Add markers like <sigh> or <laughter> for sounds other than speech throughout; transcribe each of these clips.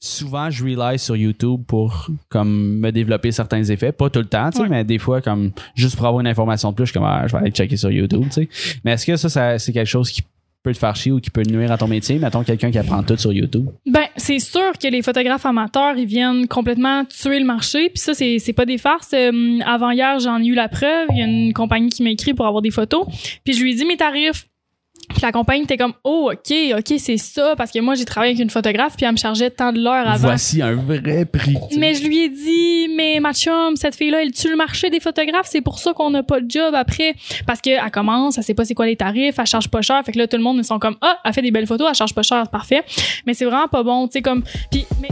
souvent je rely sur YouTube pour comme me développer certains effets pas tout le temps tu sais Ouais. mais des fois comme juste pour avoir une information de plus je suis comme ah, je vais aller checker sur YouTube tu sais mais est-ce que ça, ça c'est quelque chose qui peut te faire chier ou qui peut nuire à ton métier? Mettons quelqu'un qui apprend tout sur YouTube Ben, c'est sûr que les photographes amateurs, ils viennent complètement tuer le marché. Puis ça, c'est, c'est pas des farces. Euh, avant hier, j'en ai eu la preuve. Il y a une compagnie qui m'a écrit pour avoir des photos. Puis je lui ai dit mes tarifs. Puis la compagnie était comme, oh, OK, OK, c'est ça. Parce que moi, j'ai travaillé avec une photographe, puis elle me chargeait tant de l'heure avant. voici un vrai prix. Mais je lui ai dit, mais ma chum, cette fille-là, elle tue le marché des photographes. C'est pour ça qu'on n'a pas de job après. Parce qu'elle commence, elle sait pas c'est quoi les tarifs, elle charge pas cher. Fait que là, tout le monde, ils sont comme, ah, elle fait des belles photos, elle charge pas cher, parfait. Mais c'est vraiment pas bon, tu sais, comme, puis, mais.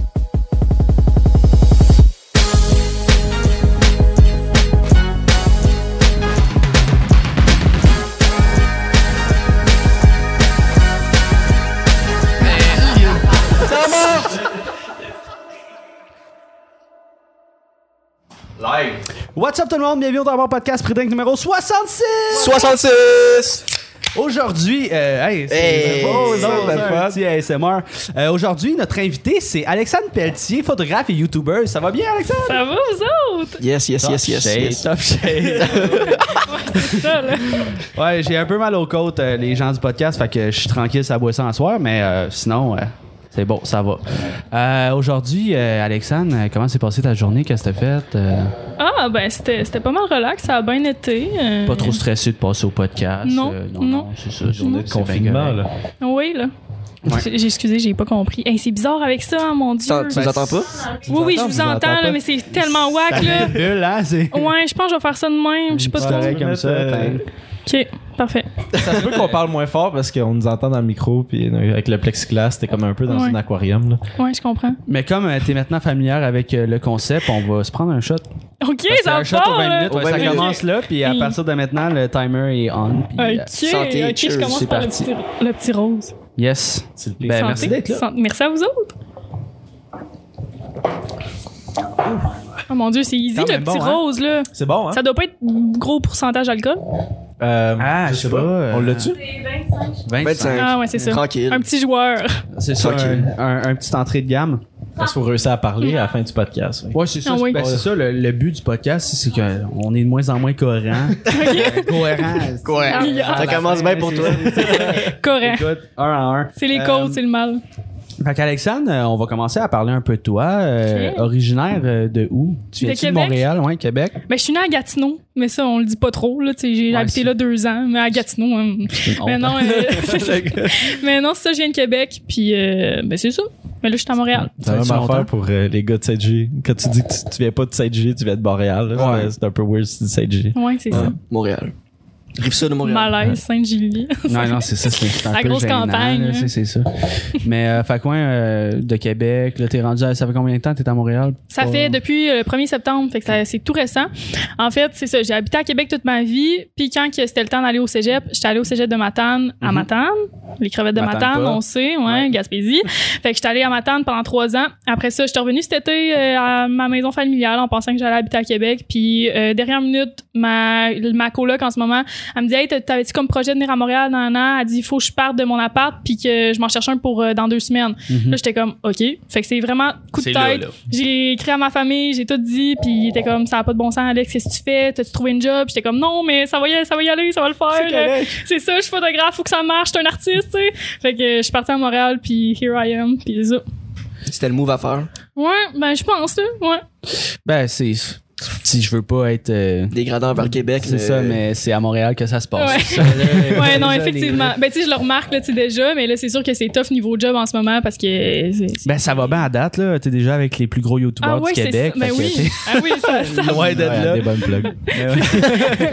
Live. What's up tout le monde? Bienvenue au D'abord podcast Prix numéro 66 66! Aujourd'hui, euh, hey, c'est Hey, beau, c'est un petit ASMR. Euh, Aujourd'hui, notre invité, c'est Alexandre Pelletier, photographe et YouTuber. Ça va bien, Alexandre? Ça va, vous autres? Yes, yes, yes, yes, Shape, yes. Top shape. <laughs> C'est ça, là. ouais, j'ai un peu mal aux côtes, euh, les gens du podcast, fait que je suis tranquille, ça boit ça en soir, mais euh, sinon, euh, c'est bon, ça va. Euh, Aujourd'hui, euh, Alexandre, euh, comment s'est passée ta journée? Qu'est-ce que t'as fait? Euh, Ah, ben, c'était, c'était pas mal relax, ça a bien été. euh, Pas trop stressé de passer au podcast? Non, euh, non, non. c'est ça. Journée de c'est bien confinement, là. Oui, là. Ouais. J'ai, excusé, j'ai pas compris. Hey, c'est bizarre avec ça, hein, mon Dieu. Tu nous entends pas? oui, oui, je vous vous entends, entends là, mais c'est tellement whack, là. Bulle, hein, c'est... Ouais, je pense que je vais faire ça de même. Je sais pas trop. comme ça. Ok, parfait. Ça se peut qu'on parle moins fort parce qu'on nous entend dans le micro, puis euh, avec le plexiglas, t'es comme un peu dans Ouais. un aquarium. Là. Ouais, je comprends. Mais comme euh, t'es maintenant familière avec euh, le concept, on va se prendre un shot. Ok, ça un va shot fort, aux 20 là. minutes, ouais, ça 20 minutes. commence là, puis à partir de maintenant, le timer est on. puis, euh, Ok, Santé, ok, je commence par le petit, le petit rose. yes. Ben, Santé. merci d'être là. Merci à vous autres. Oh mon dieu, c'est easy le petit hein? rose là. C'est bon, hein? Ça doit pas être gros pourcentage d'alcool. Euh, Ah, je sais pas, euh, On l'a-tu? 25. Ah ouais, c'est ça. Tranquille. Un petit joueur. C'est ça, Tranquille. un, un, un petit entrée de gamme. Parce qu'il faut réussir à parler à la fin du podcast. ouais. Ouais, c'est ça. Ah oui. Ben, c'est ça, le, le but du podcast, c'est qu'on est de moins en moins cohérent. <laughs> Euh, cohérent. <laughs> Ouais. Ah, Ça commence bien pour toi. Écoute, un à un. C'est les Euh, c'est le mal. Fait qu'Alexandre, euh, on va commencer à parler un peu de toi. Euh. Originaire euh, de où? Tu De viens de. Montréal, ouais, Québec. Ben, je suis née à Gatineau, mais ça, on le dit pas trop, là. J'ai Ouais, habité c'est- là deux ans, mais à Gatineau. hein. <laughs> Mais non, euh, <laughs> c'est ça. <laughs> Mais non, c'est ça, je viens de Québec, puis euh, ben, c'est ça. Mais là, je suis à Montréal. C'est la même affaire pour euh, les gars de 7G. Quand tu dis que tu, tu viens pas de 7G, tu viens de Montréal. là. Ouais. C'est- C'est un peu weird si tu dis 7G. Ouais, c'est ça. Montréal. Rive ça de Montréal. Malaise, Sainte-Julie. Non, non, c'est ça, c'est un La peu grosse gênant, campagne, là, hein. c'est- c'est ça. Mais, euh, fait quoi, euh, de Québec, là, t'es rendu à, ça fait combien de temps que t'es à Montréal? Ça Pas- fait depuis le 1er septembre, fait que ça- c'est tout récent. En fait, c'est ça, j'ai habité à Québec toute ma vie, puis quand que c'était le temps d'aller au cégep, j'étais allée au cégep de Matane à Mhm. Matane, les crevettes de Matane Matane, pas. on sait, ouais, Ouais. Gaspésie. <laughs> fait que j'étais allée à Matane pendant trois ans. Après ça, j'étais revenue cet été euh, à ma maison familiale en pensant que j'allais habiter à Québec, puis euh, dernière minute, ma ma coloc en ce moment, elle me dit "Hey, t'avais-tu comme projet de venir à Montréal dans un an Elle dit "Il faut que je parte de mon appart puis que je m'en cherche un pour euh, dans deux semaines." Mhm. Là, j'étais comme "OK." Fait que c'est vraiment coup de C'est tête. là, là. J'ai écrit à ma famille, j'ai tout dit, puis il était comme ça n'a pas de bon sens, Alex, qu'est-ce que tu fais? T'as-tu trouvé une job? J'étais comme non, mais ça va y aller, ça va y aller, ça va le faire. Euh, C'est ça, je suis photographe, faut que ça marche, je suis un artiste, tu sais. Fait que euh, je suis partie à Montréal, puis here I am, puis c'est ça. C'était le move à faire? Ouais, ben je pense ouais. Ben, c'est. Si je veux pas être. euh, Dégradant vers Québec. c'est ça, mais c'est à Montréal que ça se passe. Ouais. Ça, là, <laughs> Ouais, non, <laughs> effectivement. Ben tu sais, je le remarque là, tu sais déjà, mais là c'est sûr que c'est tough niveau job en ce moment parce que Ben, ça va bien à date, là. T'es déjà avec les plus gros youtubeurs ah oui, du c'est Québec. Ben que oui. Ah oui, ça, <laughs> ça Loin d'être Ouais, là. des bonnes plugs.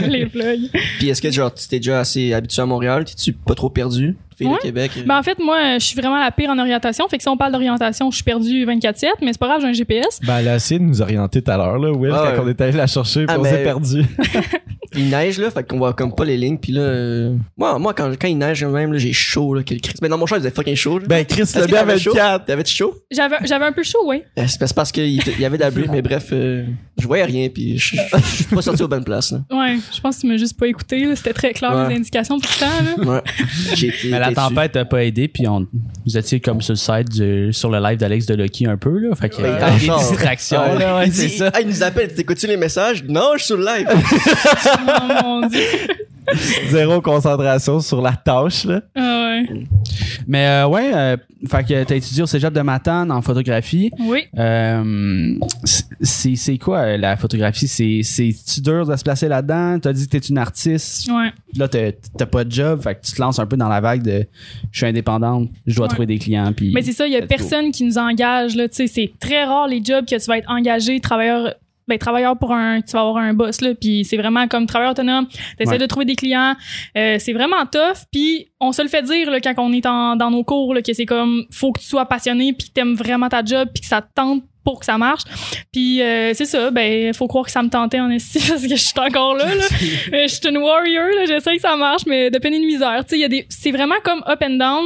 les plugs. Puis est-ce que genre, tu t'es déjà assez habitué à Montréal? T'es-tu pas trop perdu? Fille Ouais. de Québec? euh, Ben en fait, moi, je suis vraiment la pire en orientation. Fait que si on parle d'orientation, je suis perdue 24-7, mais c'est pas grave, j'ai un GPS. Ben, elle a essayé de nous orienter tout à l'heure, là, Will, Ah quand ouais. on est allé la chercher, puis Ah, on s'est perdu. <laughs> Il neige, là, fait qu'on voit comme pas les lignes. Puis là, euh, moi, moi quand, quand il neige, même, là, j'ai chaud, là, quel Christ. Mais dans mon chat, il faisait fucking chaud. là. Ben, Chris, le t'avais chaud? 24. T'avais-tu chaud? J'avais, j'avais un peu chaud, oui. Euh, C'est parce- parce qu'il il y avait de la pluie, mais bref, euh, je voyais rien, puis je suis pas sorti aux bonnes places. Là. Ouais, je pense que tu m'as juste pas écouté. là. C'était très clair Ouais. les indications tout le temps. Là. Ouais. J'ai été la tempête t'a pas aidé, puis on, vous étiez comme sur le site du- sur le live d'Alex de Lucky un peu, là. Fait que, Ben, euh, il est en des distractions, Ouais. là, ouais, Il dit, ça. Ah, il nous appelle, t'écoutes-tu les messages? Non, je suis sur le live. <laughs> <laughs> Oh mon dieu. <laughs> Zéro concentration sur la tâche, là. Ah ouais. Mais, euh, ouais, euh, fait que t'as étudié au cégep de Matane en photographie. Oui. Euh, c'est quoi la photographie? C'est- C'est-tu dur de se placer là-dedans? T'as dit que t'es une artiste. Ouais. Là, t'as pas de job. Fait que tu te lances un peu dans la vague de je suis indépendante, je dois Ouais. trouver des clients. Puis Mais c'est ça, il y a go. personne qui nous engage. Là, tu sais, c'est très rare les jobs que tu vas être engagé, travailleur. Ben, travailleur pour un, tu vas avoir un boss là, puis c'est vraiment comme travailleur autonome. T'essaies Ouais. de trouver des clients, euh, c'est vraiment tough. Puis on se le fait dire là, quand on est en- dans nos cours là, que c'est comme faut que tu sois passionné, puis que t'aimes vraiment ta job, puis que ça te tente pour que ça marche. Puis euh, c'est ça, ben faut croire que ça me tentait en esti <laughs> parce que je suis encore là. là. <laughs> Euh, je suis une warrior, là, j'essaie que ça marche, mais de peine et de misère. Tu sais, il y a des, c'est vraiment comme up and down.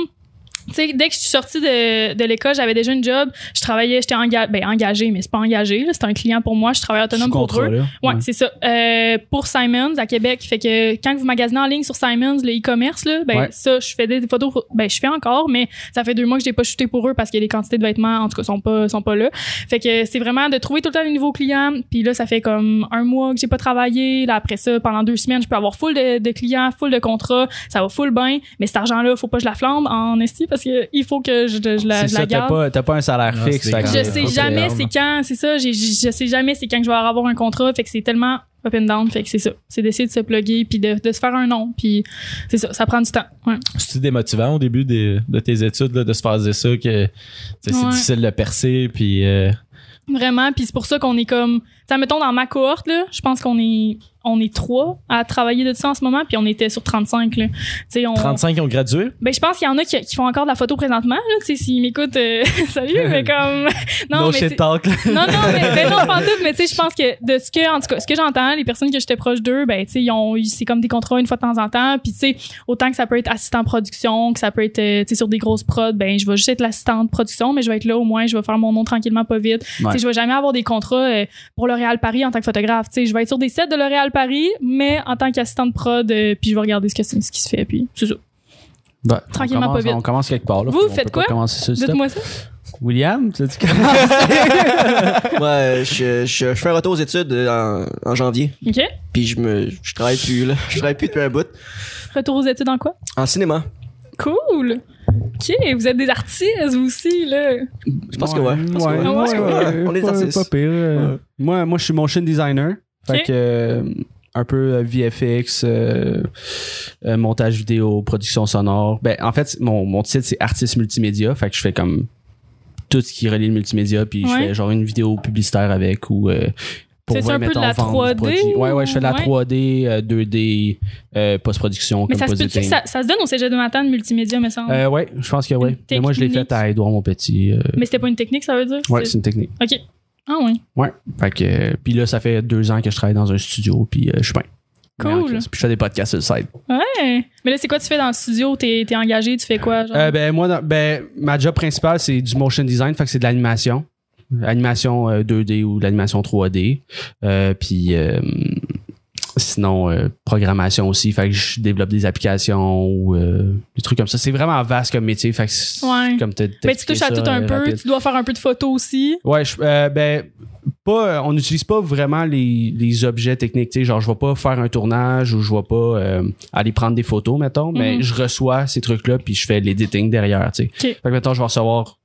Tu sais, dès que je suis sortie de, de l'école, j'avais déjà une job. Je travaillais, j'étais enga ben, engagée, mais c'est pas engagé. là. C'est un client pour moi. Je travaille autonome pour eux. Ouais, c'est ça. Euh, pour Simons à Québec. Fait que quand vous magasinez en ligne sur Simons, le e-commerce, là, ben Ouais. ça, je fais des photos. Ben je fais encore, mais ça fait deux mois que j'ai pas shooté pour eux parce que les quantités de vêtements, en tout cas, sont pas sont pas là. Fait que c'est vraiment de trouver tout le temps des nouveaux clients. Puis là, ça fait comme un mois que j'ai pas travaillé. Là après ça, pendant deux semaines, je peux avoir full de, de clients, full de contrats. Ça va full bien. Mais cet argent-là, faut pas que je la flambe en esti parce que il faut que je, je la, je la ça, t'as garde. pas, t'as pas un salaire Ah, fixe. Je sais jamais c'est quand, c'est ça. j'ai- Je sais jamais c'est quand que je vais avoir un contrat. Fait que c'est tellement up and down. Fait que c'est ça. C'est d'essayer de se plugger puis de, de se faire un nom. Puis c'est ça. Ça prend du temps. Ouais. C'est démotivant au début des- de tes études là, de se faire dire ça que c'est Ouais. difficile de percer puis euh, Vraiment. Puis c'est pour ça qu'on est comme, ça mettons dans ma cohorte là, je pense qu'on est, on est trois à travailler de ça en ce moment. Puis on était sur 35 là. On. 35 qui ont gradué? Ben je pense qu'il y en a qui, qui font encore de la photo présentement là. S'ils m'écoutent, euh, <laughs> salut. <laughs> mais comme, non no mais non, non, mais, ben non, pas en tout, mais tu sais, je pense que de ce que, en tout cas, ce que j'entends, les personnes que j'étais proche d'eux, ben, tu sais, ils ont c'est comme des contrats une fois de temps en temps, puis tu sais, autant que ça peut être assistant production, que ça peut être, euh, tu sais, sur des grosses prods, ben, je vais juste être l'assistante de production, mais je vais être là au moins, je vais faire mon nom tranquillement, pas vite. Tu Ouais. sais, je vais jamais avoir des contrats euh, pour L'Oréal Paris en tant que photographe, tu sais, je vais être sur des sets de L'Oréal Paris, mais en tant qu'assistante prod, euh, puis je vais regarder ce, que, ce qui se fait, puis c'est ça. Ben, on Tranquillement, commence- pas vite. On commence quelque part. Là. Vous, On faites quoi? Dites-moi ça. William, tu dis <laughs> <laughs> Moi, je, je, je fais un retour aux études euh, en, en janvier. OK? Puis je me, je travaille plus, là. Je travaille plus depuis un bout. Retour aux études en quoi? En cinéma. Cool! OK, vous êtes des artistes, vous aussi, là. Je pense que ouais. Je pense que Ouais, ouais. ouais, ouais, On est pas- artistes. Pas pire. euh. Moi, moi, je suis motion designer. Fait que euh, un peu euh, VFX, euh, montage vidéo, production sonore. Ben, en fait, mon, mon titre, c'est artiste multimédia. Fait que je fais comme tout ce qui relie le multimédia, puis je fais genre une vidéo publicitaire avec ou euh, pour un peu de la vendre du 3D produit. Ouais, ouais, je fais de la ou- 3D, euh, 2D, euh, post-production, Mais ça se ça, ça se donne au cégep de Matane, multimédia, me semble? Euh, ouais, je pense que oui. Mais moi, je l'ai fait à Edouard Monpetit. Euh, Mais c'était pas une technique, ça veut dire? ouais, c'est une technique. OK. Ah oui. Ouais. Fait que, euh, puis là, ça fait deux ans que je travaille dans un studio, puis euh, je suis bien. Cool. Puis je fais des podcasts sur le site. Ouais. Mais là, c'est quoi tu fais dans le studio? T'es es engagé, tu fais quoi? Genre? Euh, ben, moi, ben, ma job principale, c'est du motion design, fait que c'est de l'animation. Animation euh, 2D ou de l'animation 3D. Euh, puis euh, sinon, euh, programmation aussi, fait que je développe des applications ou euh, des trucs comme ça. C'est vraiment vaste comme métier, fait que Ouais. comme Ben, tu touches à tout un euh, peu. rapide. Tu dois faire un peu de photos aussi. Ouais, je- euh, ben pas on n'utilise pas vraiment les, les objets techniques, tu sais, genre je vais pas faire un tournage ou je vais pas euh, aller prendre des photos mettons, mais Mhm. je reçois ces trucs là puis je fais l'editing derrière, tu sais. Fait que mettons je vais recevoir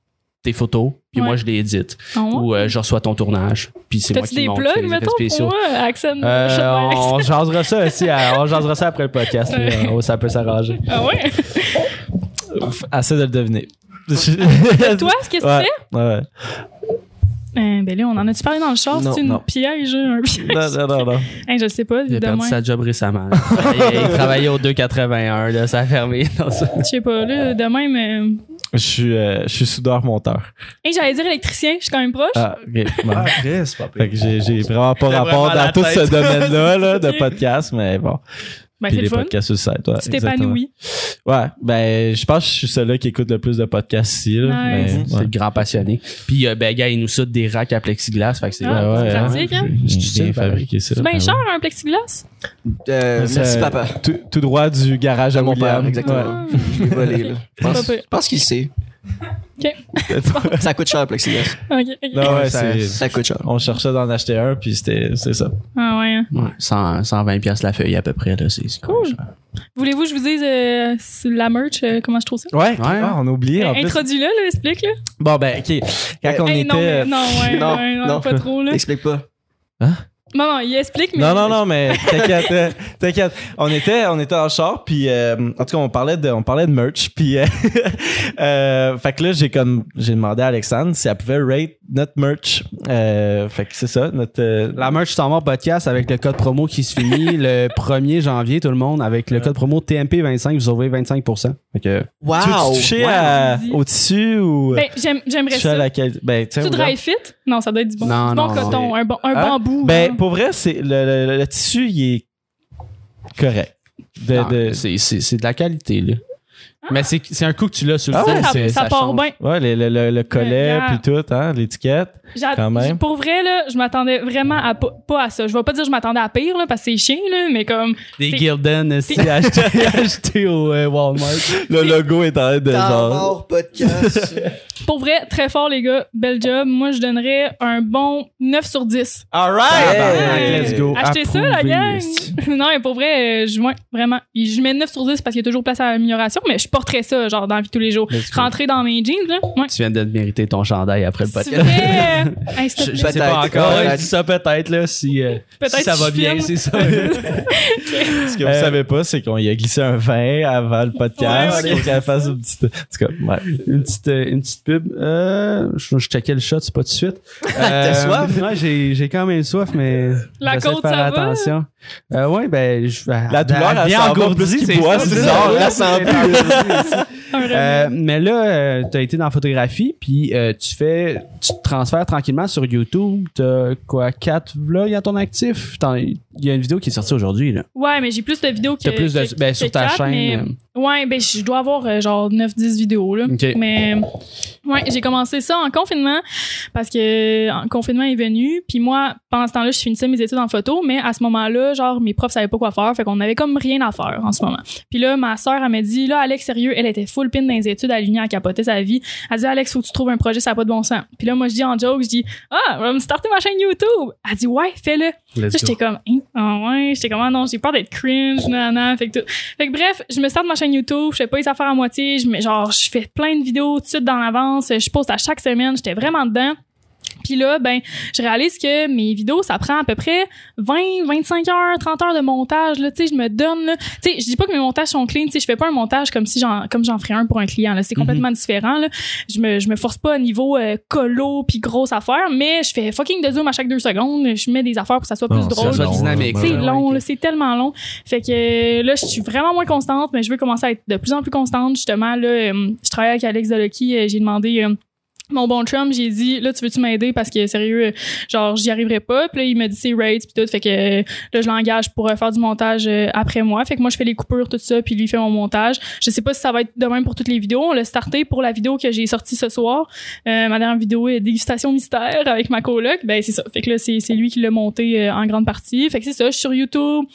tes photos puis Ouais. moi je les édite ouais? ou euh, je reçois ton tournage puis c'est moi qui des monte, plugs, les mettons, spéciaux. pour moi, Accent? Euh, by on jasera ça aussi, à- on jasera ça après le podcast. là. Ouais. Oh, ça peut s'arranger. Ah ouais? Assez de le deviner. Toi, ce que tu Ouais, fais? ouais. Euh, ben là, on en a-tu parlé dans le char? C'est une non. piège, un <laughs> piège? Non, non, non, non. Hey, je sais pas, Il a perdu demain. sa job récemment. il, il travaillait au 281, là, ça a fermé. Je sais pas, là, demain, mais. Je suis, euh, je suis soudeur-monteur. Hey, j'allais dire électricien, je suis quand même proche. Ah, ok. Bon. Chris, pas Fait que j'ai, j'ai vraiment pas rapport vraiment dans tout ce domaine-là là, <laughs> de podcast, mais bon. Ben, Ben, puis c'est les le fun? podcasts sur le site. Ouais, Tu t'épanouis. Ouais, ben, je pense que je suis celui qui écoute le plus de podcasts ici. Là, Nice. mais, C'est ouais. le grand passionné. Puis, euh, ben, gars, il nous saute des racks à plexiglas. Fait que c'est Ah, Ouais, c'est ouais, pratique, hein? J'ai C'est bien ça, fabriqué ça. C'est bien Ben cher, ouais. un plexiglas? Euh, Ça- merci, papa. Tout, tout droit du garage De à mon père, exactement. Ah. Je l'ai volé, là. Je pense, je pense qu'il sait. OK. <laughs> Ça coûte cher, le plexiglas. OK, OK. Non, ouais, Ça- c'est. Ça coûte cher. On cherchait d'en acheter un, puis c'était c'est ça. Ah ouais. hein. Ouais, 100, 120 pièces la feuille à peu près. Là, c'est, Cool. cher. Voulez-vous que je vous dise euh, la merch, euh, comment je trouve ça? Ouais, Ouais. on a oublié. Euh, plus. Introduis-le, là, explique, là. Bon, ben, OK. Quand on Hey, était. non, mais- non, ouais, Non, ouais, non, non. pas trop, là. Explique pas. Non, non, il explique, mais. Non, non, non, mais t'inquiète, euh, t'inquiète. On était, on était en char, puis euh, en tout cas, on parlait de, on parlait de merch, puis euh, <laughs> euh, fait que là, j'ai comme, j'ai demandé à Alexandre si elle pouvait rate notre merch. Euh, fait que c'est ça, notre. euh, La merch s'en va podcast avec le code promo qui se finit <laughs> le 1er janvier, tout le monde, avec le code promo TMP25, vous sauvez 25%. Fait que, Wow! tu veux toucher wow. à- Vas-y. au tissu ou Ben, j'aime- j'aimerais ça. qualité? Ben, Tu dry fit? Non, ça doit être du bon, Non, du bon non, coton, non. un, bon, un Hein? bambou. Ben, hein. pour vrai, c'est le, le- le tissu, il est correct. De, de- c'est de la qualité, là. Mais c'est, c'est un coup que tu l'as sur le Ah ouais? ça, part change. bien. ouais, le, le, le, le collet, Yeah. puis tout, hein, l'étiquette. Quand même. Pour vrai, là, je m'attendais vraiment à pas, à ça. Je vais pas dire que je m'attendais à pire, là, parce que c'est chiant, là, mais comme. Des Gildan achetés, <laughs> achetés au euh, Walmart. Le logo est en train de genre. Mort podcast. <laughs> Pour vrai, très fort, les gars. Bel job. Moi, je donnerais un bon 9 sur 10. Alright! Hey! let's go. Achetez ça, la gang! <laughs> non, mais pour vrai, euh, je, ouais, vraiment. Je mets 9 sur 10 parce qu'il y a toujours place à l'amélioration, mais je porterais ça, genre, dans la vie de tous les jours. Rentrer dans mes jeans, là. Ouais. Tu viens de te mériter ton chandail après le podcast. <laughs> Hey, Je, je sais Peut-être. pas encore. Peut-être. Je dis ça peut-être, là, si, euh, Peut-être si ça va bien, filme. c'est ça. <laughs> Ce que vous Euh, savez pas, c'est qu'on y a glissé un vin avant le podcast Ouais, pour qu'elle fasse une petite. En tout cas, ouais. une petite, euh, une petite pub. Euh, je, je checkais le shot, c'est pas tout de suite. <laughs> Euh, soif? Ouais, j'ai, quand même soif, mais La côte, faire ça va? attention. Euh, ouais, ben, je, La douleur, elle bien s'en va plus qu'il c'est boit, ça, c'est bizarre. La Euh, remède. mais là, euh, t'as été dans la photographie, puis euh, tu fais, tu te transfères tranquillement sur YouTube. T'as quoi, quatre vlogs à ton actif? Il y a une vidéo qui est sortie aujourd'hui là. Ouais, mais j'ai plus de vidéos que. T'as plus de, que- ben, que sur ta quatre, chaîne. Ouais, ben je dois avoir euh, genre 9-10 vidéos là. Mais ouais, j'ai commencé ça en confinement parce que en confinement est venu, puis moi pendant ce temps-là, je finissais mes études en photo, mais à ce moment-là, genre mes profs savaient pas quoi faire, fait qu'on avait comme rien à faire en ce moment. Puis là, ma sœur elle m'a dit là Alex sérieux, elle était full pin dans les études, elle l'union à capoter sa vie. Elle dit Alex, faut que tu trouves un projet, ça a pas de bon sens. Puis là moi je dis en joke, je dis "Ah, on va me starter ma chaîne YouTube." Elle dit "Ouais, fais-le." j'étais comme, hein? ah ouais, j'étais comme, ah non, j'ai peur d'être cringe, nanana, fait que tout. Fait que bref, je me starte ma chaîne YouTube, je fais pas les affaires à moitié, je genre, je fais plein de vidéos tout de suite dans l'avance, je poste à chaque semaine, j'étais vraiment dedans. Puis là, ben, je réalise que mes vidéos, ça prend à peu près 20, 25 heures, 30 heures de montage, là, tu sais, je me donne, là. Tu sais, je dis pas que mes montages sont clean, tu sais, je fais pas un montage comme si j'en, comme j'en ferais un pour un client, là. C'est complètement différent, là. Je me, je me force pas à niveau euh, colo puis grosse affaire, mais je fais fucking de zoom à chaque deux secondes, je mets des affaires pour que ça soit plus Non, drôle. C'est long, c'est tellement long. Fait que là, je suis vraiment moins constante, mais je veux commencer à être de plus en plus constante. Justement, là, euh, je travaille avec Alex Delucky, euh, j'ai demandé euh, mon bon chum, j'ai dit là tu veux-tu m'aider? Parce que sérieux genre j'y arriverai pas. Puis là il m'a dit c'est rates puis tout fait que là je l'engage pour euh, faire du montage euh, après moi. Fait que moi je fais les coupures tout ça puis lui fait mon montage. Je sais pas si ça va être de même pour toutes les vidéos. On l'a starté pour la vidéo que j'ai sortie ce soir. Euh, ma dernière vidéo est dégustation mystère avec ma coloc. Ben c'est ça. Fait que là c'est c'est lui qui l'a monté euh, en grande partie. Fait que c'est ça, je suis sur YouTube.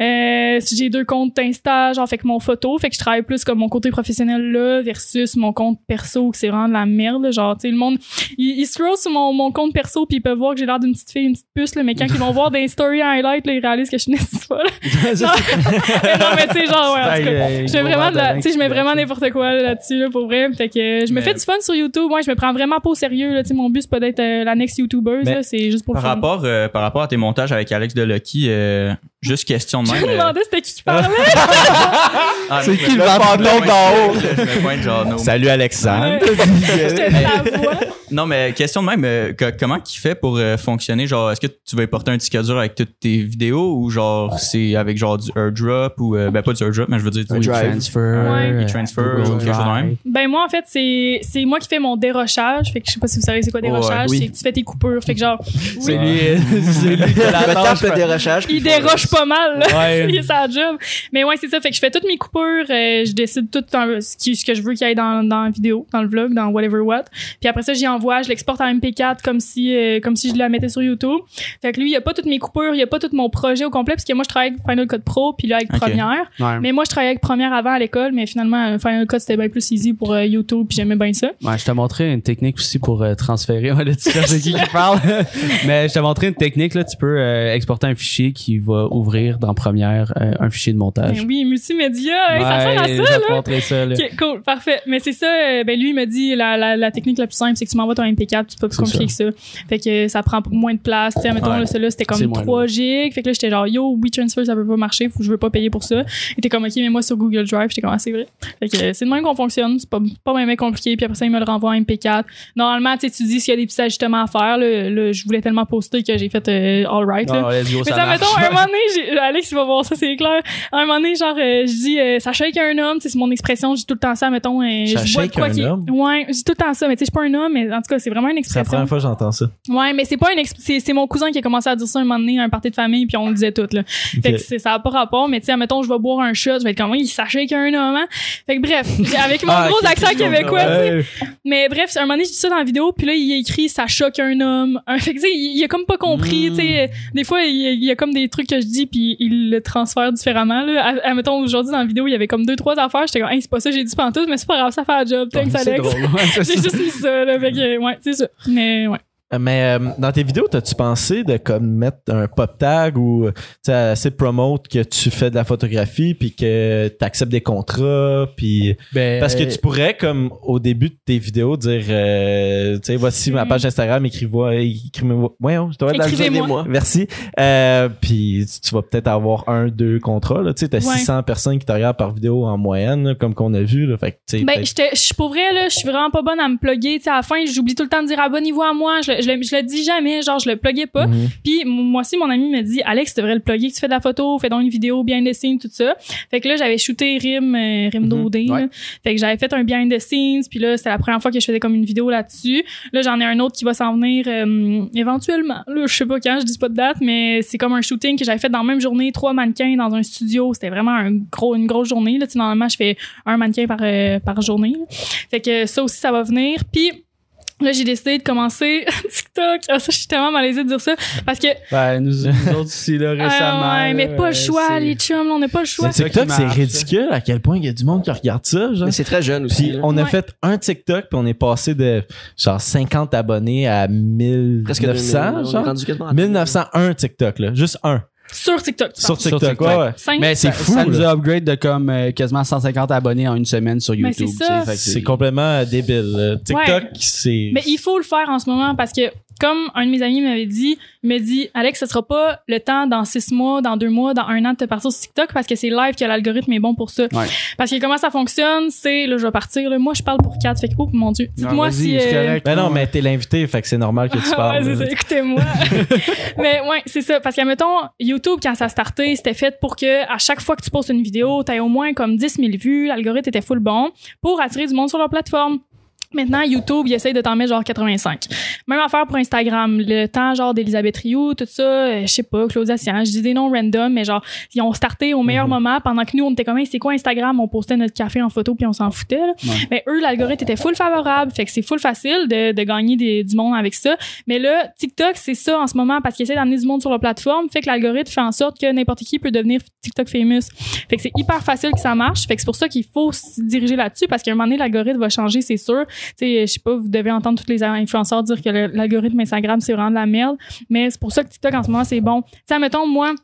Euh, j'ai deux comptes Insta, genre fait que mon photo, fait que je travaille plus comme mon côté professionnel là versus mon compte perso que c'est vraiment de la merde, genre tu sais le monde ils, ils scrollent sur mon, mon compte perso puis ils peuvent voir que j'ai l'air d'une petite fille, une petite puce là, mais quand ils vont voir des stories highlights là, ils réalisent que je suis une folle. Non, mais tu sais genre ouais, en tout cas, euh, je fais vraiment tu sais, je mets vraiment n'importe quoi là, là-dessus là pour vrai. Fait que je me fais du fun sur YouTube. Moi, je me prends vraiment pas au sérieux là. Tu sais, mon but c'est pas d'être euh, la next là, c'est juste pour Par le fun. rapport, euh, par rapport à tes montages avec Alex de Lucky, euh, juste question de Je même. me euh, demandais c'était qui qui parlait. <laughs> ah, C'est je qui le je me fantôme d'en haut? Je no. Salut Alexandre. Je. Non, mais question de même, euh, que- comment qu'il fait pour euh, fonctionner? Genre, est-ce que tu vas y porter un disque dur avec toutes tes vidéos ou genre c'est avec genre du airdrop ou euh, ben pas du airdrop, mais je veux dire du transfer. Ouais. transfer ou quelque chose de même? Ben moi en fait c'est c'est moi qui fais mon dérochage, fait que je sais pas si vous savez c'est quoi dérochage, Ouais, oui. c'est que tu fais tes coupures, fait que genre C'est lui, c'est lui qui Je le dérochage. puis il déroche pas mal, là. Ouais. <laughs> c'est sa job. Mais ouais, c'est ça. Fait que je fais toutes mes coupures, euh, je décide tout un- ce, qui- ce que je veux qu'il y ait dans, dans la vidéo, dans le vlog, dans whatever what. Puis après ça, j'y envoie, je l'exporte en MP4 comme si, euh, comme si je la mettais sur YouTube. Fait que lui, il a pas toutes mes coupures, il a pas tout mon projet au complet, parce que moi, je travaille avec Final Cut Pro, puis là, avec Ok. Premiere. Ouais. Mais moi, je travaillais avec Premiere avant à l'école, mais finalement, euh, Final Cut, c'était bien plus easy pour euh, YouTube, puis j'aimais bien ça. Ouais, je t'ai montré une technique aussi pour euh, transférer. <laughs> Là, tu de qui qui parle. <laughs> Mais je t'ai montré une technique, là. Tu peux euh, exporter un fichier qui va ouvrir dans Première euh, un fichier de montage. Ben oui, multimédia, hey, ça sert à Ouais, ça, je vais là. ça, là. Cool, parfait. Mais c'est ça, euh, ben lui, il m'a dit la, la, la technique la plus simple, c'est que tu m'envoies ton MP4, c'est pas plus compliqué que ça. Fait que euh, ça prend moins de place. Tu sais, mettons, Ouais. là, celui-là, c'était comme moins 3 gigs. Fait que là, j'étais genre, yo, WeTransfer, ça peut pas marcher, faut je veux pas payer pour ça. Et t'es comme, ok, mais moi sur Google Drive, j'étais comme, ah, c'est vrai. Fait que c'est de même qu'on fonctionne, c'est pas, pas même compliqué. Puis après ça, il me le renvoie en MP4. Normalement, tu dis s'il y a des petits ajustements à faire, là, là, je voulais tellement poster que j'ai fait euh, all right, là. Ah, go, Mais ça mettons, un moment donné, Alex, il va voir ça, c'est clair. Un moment donné, genre, euh, je dis, euh, ça shake un homme, c'est mon expression, je dis tout le temps ça, mettons. euh, Ça je shake un homme? Ouais, je dis tout le temps ça, mais tu sais, je suis pas un homme, mais en tout cas, c'est vraiment une C'est la expression. première fois que j'entends ça. Ouais, mais c'est pas une, c'est, c'est mon cousin qui a commencé à dire ça un moment donné à un party de famille, puis on le disait tout, là. Fait que c'est, ça a pas rapport, mais tu sais, mettons, je vais boire un shot, je vais être comme, il ça shake un homme, hein? Fait que bref, <laughs> avec mon Ah, gros ok, accent québécois, tu sais, Ouais. mais bref, un moment donné, je dis ça dans la vidéo, puis là, il a écrit ça choque un homme. <laughs> Fait que, tu sais, il, il a comme pas compris, Mm. tu sais. Des fois, il, il y a comme des trucs que je dis, puis il le transfère différemment, là. À- à- mettons, aujourd'hui, dans la vidéo, il y avait comme deux, trois affaires. J'étais comme, hey, c'est pas ça, j'ai dit pantoute, mais c'est pas grave, ça fait un job. Thanks, Alex. Ouais, c'est <laughs> J'ai juste mis ça, là. Fait que, ouais, c'est ça. Mais, ouais. Mais euh, dans tes vidéos, t'as-tu pensé de comme mettre un pop tag ou tu sais assez de promote que tu fais de la photographie puis que tu acceptes des contrats puis Ben, parce que tu pourrais comme au début de tes vidéos dire euh, tu sais voici ma page Instagram écrivez-moi écrivez-moi voyons, je dois être dans le- Écrivez-moi. Merci. Euh, puis tu- tu vas peut-être avoir un deux contrats là, tu sais t'as Ouais. 600 personnes qui te regardent par vidéo en moyenne là, comme qu'on a vu là, fait que tu sais Ben, je suis pour vrai, là, je suis vraiment pas bonne à me plugger. Tu sais, à la fin, j'oublie tout le temps de dire abonnez-vous à moi. Je, le- je, le- je le dis jamais, genre, je le pluguais pas. Mhm. Puis moi aussi, mon ami me dit Alex, tu devrais le plugger que tu fais de la photo, fais donc une vidéo behind the scenes, tout ça. Fait que là, j'avais shooté Rim, euh, Rim Mhm, d'OD. là. ouais. Fait que j'avais fait un behind the scenes, puis là, c'était la première fois que je faisais comme une vidéo là-dessus. Là, j'en ai un autre qui va s'en venir euh, éventuellement. Là, je sais pas quand, je dis pas de date, mais c'est comme un shooting que j'avais fait dans la même journée, trois mannequins dans un studio. C'était vraiment un gros, une grosse journée. Là, Tu sais, normalement, je fais un mannequin par, euh, par journée. là. Fait que ça aussi, ça va venir. Puis là, j'ai décidé de commencer <laughs> TikTok. Ah, ça, je suis tellement malaisée de dire ça. Parce que Ben, nous, nous <laughs> autres aussi, là, récemment. ah ouais, mais là, pas le euh, choix, les chums, là, on n'a pas le choix. TikTok c'est ridicule à quel point il y a du monde qui regarde ça genre Mais c'est très jeune aussi. Puis on a Ouais. fait un TikTok puis on est passé de genre 50 abonnés à 1900 Presque 2000, on est genre rendu quasiment à 1901 TikTok là, juste un Sur TikTok. tu sur. TikTok. TikTok. Ouais, ouais. Cinq- Mais C'est fou, Ça nous a upgrade de comme euh, quasiment 150 abonnés en une semaine sur YouTube. c'est complètement débile. TikTok, Ouais. c'est Mais il faut le faire en ce moment parce que, comme un de mes amis m'avait dit, il me dit, Alex, ce sera pas le temps dans six mois, dans deux mois, dans un an de te partir sur TikTok parce que c'est live que l'algorithme est bon pour ça. Ouais. Parce que comment ça fonctionne, c'est, là, je vais partir, là, moi, je parle pour quatre, fait que, oh, mon Dieu. Non, Dites-moi si, euh. Ben non, mais t'es l'invité, fait que c'est normal que tu <laughs> ouais, parles. c'est ça, écoutez-moi. <laughs> mais ouais, c'est ça. Parce que, mettons, YouTube, quand ça a starté, c'était fait pour que à chaque fois que tu postes une vidéo, t'aies au moins comme 10 000 vues, l'algorithme était full bon pour attirer du monde sur leur plateforme. Maintenant, YouTube, il essaye de t'en mettre genre 85. Même affaire pour Instagram. Le temps, genre, d'Elisabeth Rioux, tout ça, euh, je sais pas, Claudia Sian, je dis des noms random, mais genre, ils ont starté au meilleur Mhm. moment pendant que nous, on était comme, Hey, c'est quoi Instagram? On postait notre café en photo puis on s'en foutait, là. Ouais. Mais eux, l'algorithme était full favorable. Fait que c'est full facile de, de gagner des- du monde avec ça. Mais là, TikTok, c'est ça en ce moment parce qu'ils essaient d'amener du monde sur leur plateforme. Fait que l'algorithme fait en sorte que n'importe qui peut devenir TikTok famous. Fait que c'est hyper facile que ça marche. Fait que c'est pour ça qu'il faut se diriger là-dessus parce qu'à un moment donné, l'algorithme va changer, c'est sûr. Tu sais, je sais pas, vous devez entendre tous les influenceurs dire que l'algorithme Instagram, c'est vraiment de la merde. Mais c'est pour ça que TikTok, en ce moment, c'est bon. Tu sais, mettons, moi,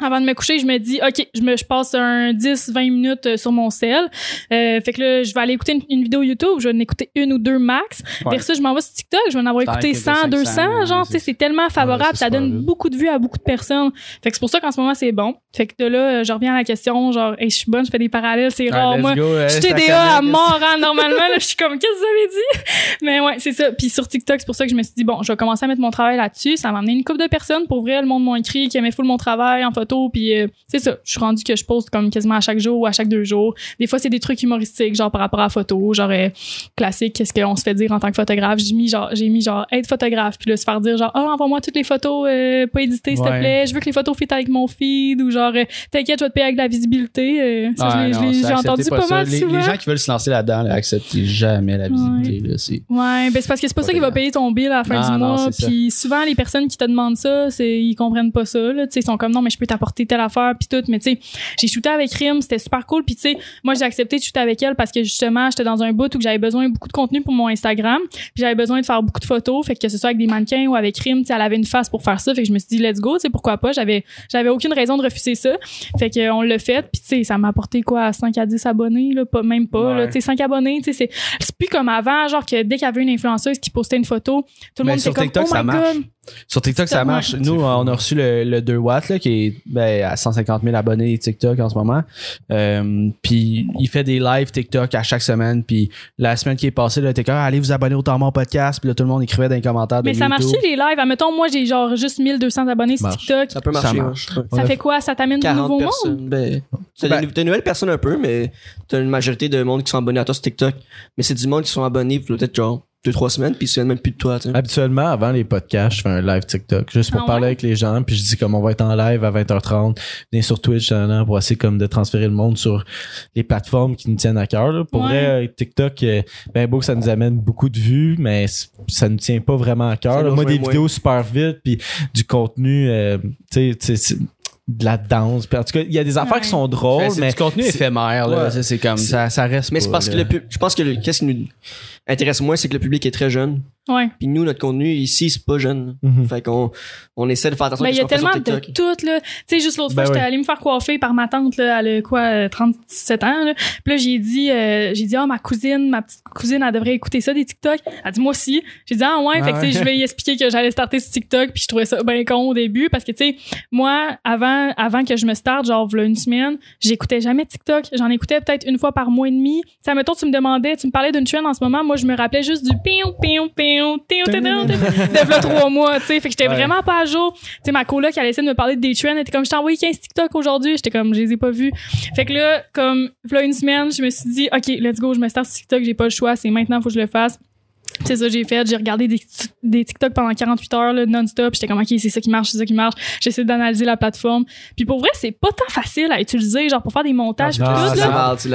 avant de me coucher, je me dis, OK, je, me, je passe un 10-20 minutes euh, sur mon cell. Euh, fait que là, je vais aller écouter une, une vidéo YouTube, je vais en écouter une ou deux max. Ouais. Versus, je m'en vais sur TikTok, je vais en avoir écouté as quelques 100, 500, 200. Genre, tu sais, c'est- tellement favorable, Ouais, ça donne vite. beaucoup de vues à beaucoup de personnes. Fait que c'est pour ça qu'en ce moment, c'est bon. Fait que de là, euh, je reviens à la question, genre, hey, je suis bonne, je fais des parallèles, c'est rare. Ah, Moi, go, euh, je ça TDA à mort, hein, normalement. Là, je suis comme, qu'est-ce que vous avez dit? Mais ouais, c'est ça. Puis sur TikTok, c'est pour ça que je me suis dit, bon, je vais commencer à mettre mon travail là-dessus. Ça m'a amené une couple de personnes. Pour vrai, le monde m'a écrit qui aimait full mon travail en photo. Puis euh, c'est ça. Je suis rendu que je poste comme quasiment à chaque jour ou à chaque deux jours. Des fois, c'est des trucs humoristiques, genre par rapport à la photo. Genre, euh, classique, qu'est-ce qu'on se fait dire en tant que photographe. J'ai mis genre, j'ai mis genre, être photographe. Puis là, se faire dire genre, ah, envoie-moi toutes les photos euh, pas éditées, s'il te plaît. Je veux que les photos fit avec mon feed. Ou genre, euh, t'inquiète, je vais te payer avec de la visibilité. Euh, ça, je Ouais, l'ai- je non, l'ai- ça, j'ai entendu pas, mal les, souvent. les gens qui veulent se lancer là-dedans, là, jamais la visibilité. Là, c'est... Ouais, ben c'est parce que c'est pas Pas ça qui va payant. payer ton bill à la fin Non, du non, mois. c'est ça. Puis souvent les personnes qui te demandent ça, c'est ils comprennent pas ça. Là, tu sais, ils sont comme non mais je peux t'apporter telle affaire puis tout. Mais tu sais, j'ai shooté avec Rim, c'était super cool. Puis tu sais, moi j'ai accepté de shooter avec elle parce que justement j'étais dans un bout où j'avais besoin de beaucoup de contenu pour mon Instagram. Puis j'avais besoin de faire beaucoup de photos. Fait que, que ce soit avec des mannequins ou avec Rim, tu sais, elle avait une face pour faire ça. Fait que je me suis dit let's go, tu sais pourquoi pas. J'avais j'avais aucune raison de refuser ça. Fait que on l'a fait. Puis tu sais, ça m'a apporté quoi 5 à 10 abonnés là, pas même pas là. Tu sais 5 abonnés, tu sais c'est c'est plus comme avant, genre que dès qu'il y avait une influenceuse qui postait une photo, tout le Mais monde était comme TikTok, oh ça my marche. Sur TikTok, ça Ouais. marche. Nous, on a reçu le, le 2 watts, là, qui est ben, à 150 000 abonnés TikTok en ce moment. Euh, puis il fait des lives TikTok à chaque semaine. Puis la semaine qui est passée, là, Ah, allez vous abonner au temps mon podcast. Puis là, tout le monde écrivait dans les commentaires de Mais ça marchait les lives? Admettons, moi j'ai genre juste 1200 abonnés sur Marche. TikTok. Ça peut Ça marcher. marche. Ça a fait quoi? Ça t'amène du 40 nouveau monde? personnes. Ben, t'as Ben- des, nouvelles personnes un peu, mais t'as une majorité de monde qui sont abonnés à toi sur TikTok. Mais c'est du monde qui sont abonnés pour peut-être genre 2-3 semaines, puis ils se souviennent même plus de toi. tu sais. Habituellement, avant les podcasts, je fais un live TikTok juste pour Ah parler ouais? avec les gens. Puis je dis comme on va être en live à 20h30, venez sur Twitch pour essayer comme de transférer le monde sur les plateformes qui nous tiennent à cœur. là. Pour Ouais. vrai, euh, TikTok, euh, ben beau que ça nous amène beaucoup de vues, mais ça nous tient pas vraiment à cœur. Moi, des moins. vidéos super vite, puis du contenu, euh, tu sais, tu sais, c'est de la danse. Puis en tout cas, il y a des affaires Ouais. qui sont drôles, c'est mais du contenu c'est- éphémère. Là, Ouais. C'est comme C'est- ça, ça reste. Mais c'est parce que le pub- je pense que le- qu'est-ce qui nous intéresse moins, c'est que le public est très jeune. Ouais. Puis nous, notre contenu ici, c'est pas jeune. Mhm. Fait qu'on on essaie de faire attention Ben, à il ce y a tellement de tout, là. Tu sais, juste l'autre fois, Ben j'étais oui. allée me faire coiffer par ma tante, là. Elle a quoi, euh, 37 ans, là. Puis là, j'ai dit, euh, j'ai dit, ah, ma cousine, ma petite cousine, elle devrait écouter ça, des TikTok. Elle dit, moi aussi. J'ai dit, ah, ouais. Ah fait que, tu sais, ouais. je vais y expliquer que j'allais starter sur TikTok, puis je trouvais ça bien con au début, parce que, tu sais, moi, avant, avant que je me starte, genre, v'là une semaine, j'écoutais jamais TikTok. J'en écoutais peut-être une fois par mois et demi. Ça, mettons, tu me demandais, tu me parlais d'une trend en ce moment, moi, je me rappelais juste du pion, pion, pion, de trois mois, tu sais. Fait que j'étais Ouais. vraiment pas à jour. Tu sais, ma coloc, elle essaie de me parler de des trends. Elle était comme, je t'ai envoyé 15 TikTok aujourd'hui. J'étais comme, je les ai pas vus. Fait que là, comme, là, une semaine, je me suis dit, OK, let's go, je me starte sur TikTok. J'ai pas le choix. C'est maintenant, faut que je le fasse. C'est ça que j'ai fait. J'ai regardé des, des TikTok pendant 48 heures, là, non-stop. J'étais comme, OK, c'est ça qui marche, c'est ça qui marche. J'essaie d'analyser la plateforme. Puis pour vrai, c'est pas tant facile à utiliser, genre, pour faire des montages. Ah, C'est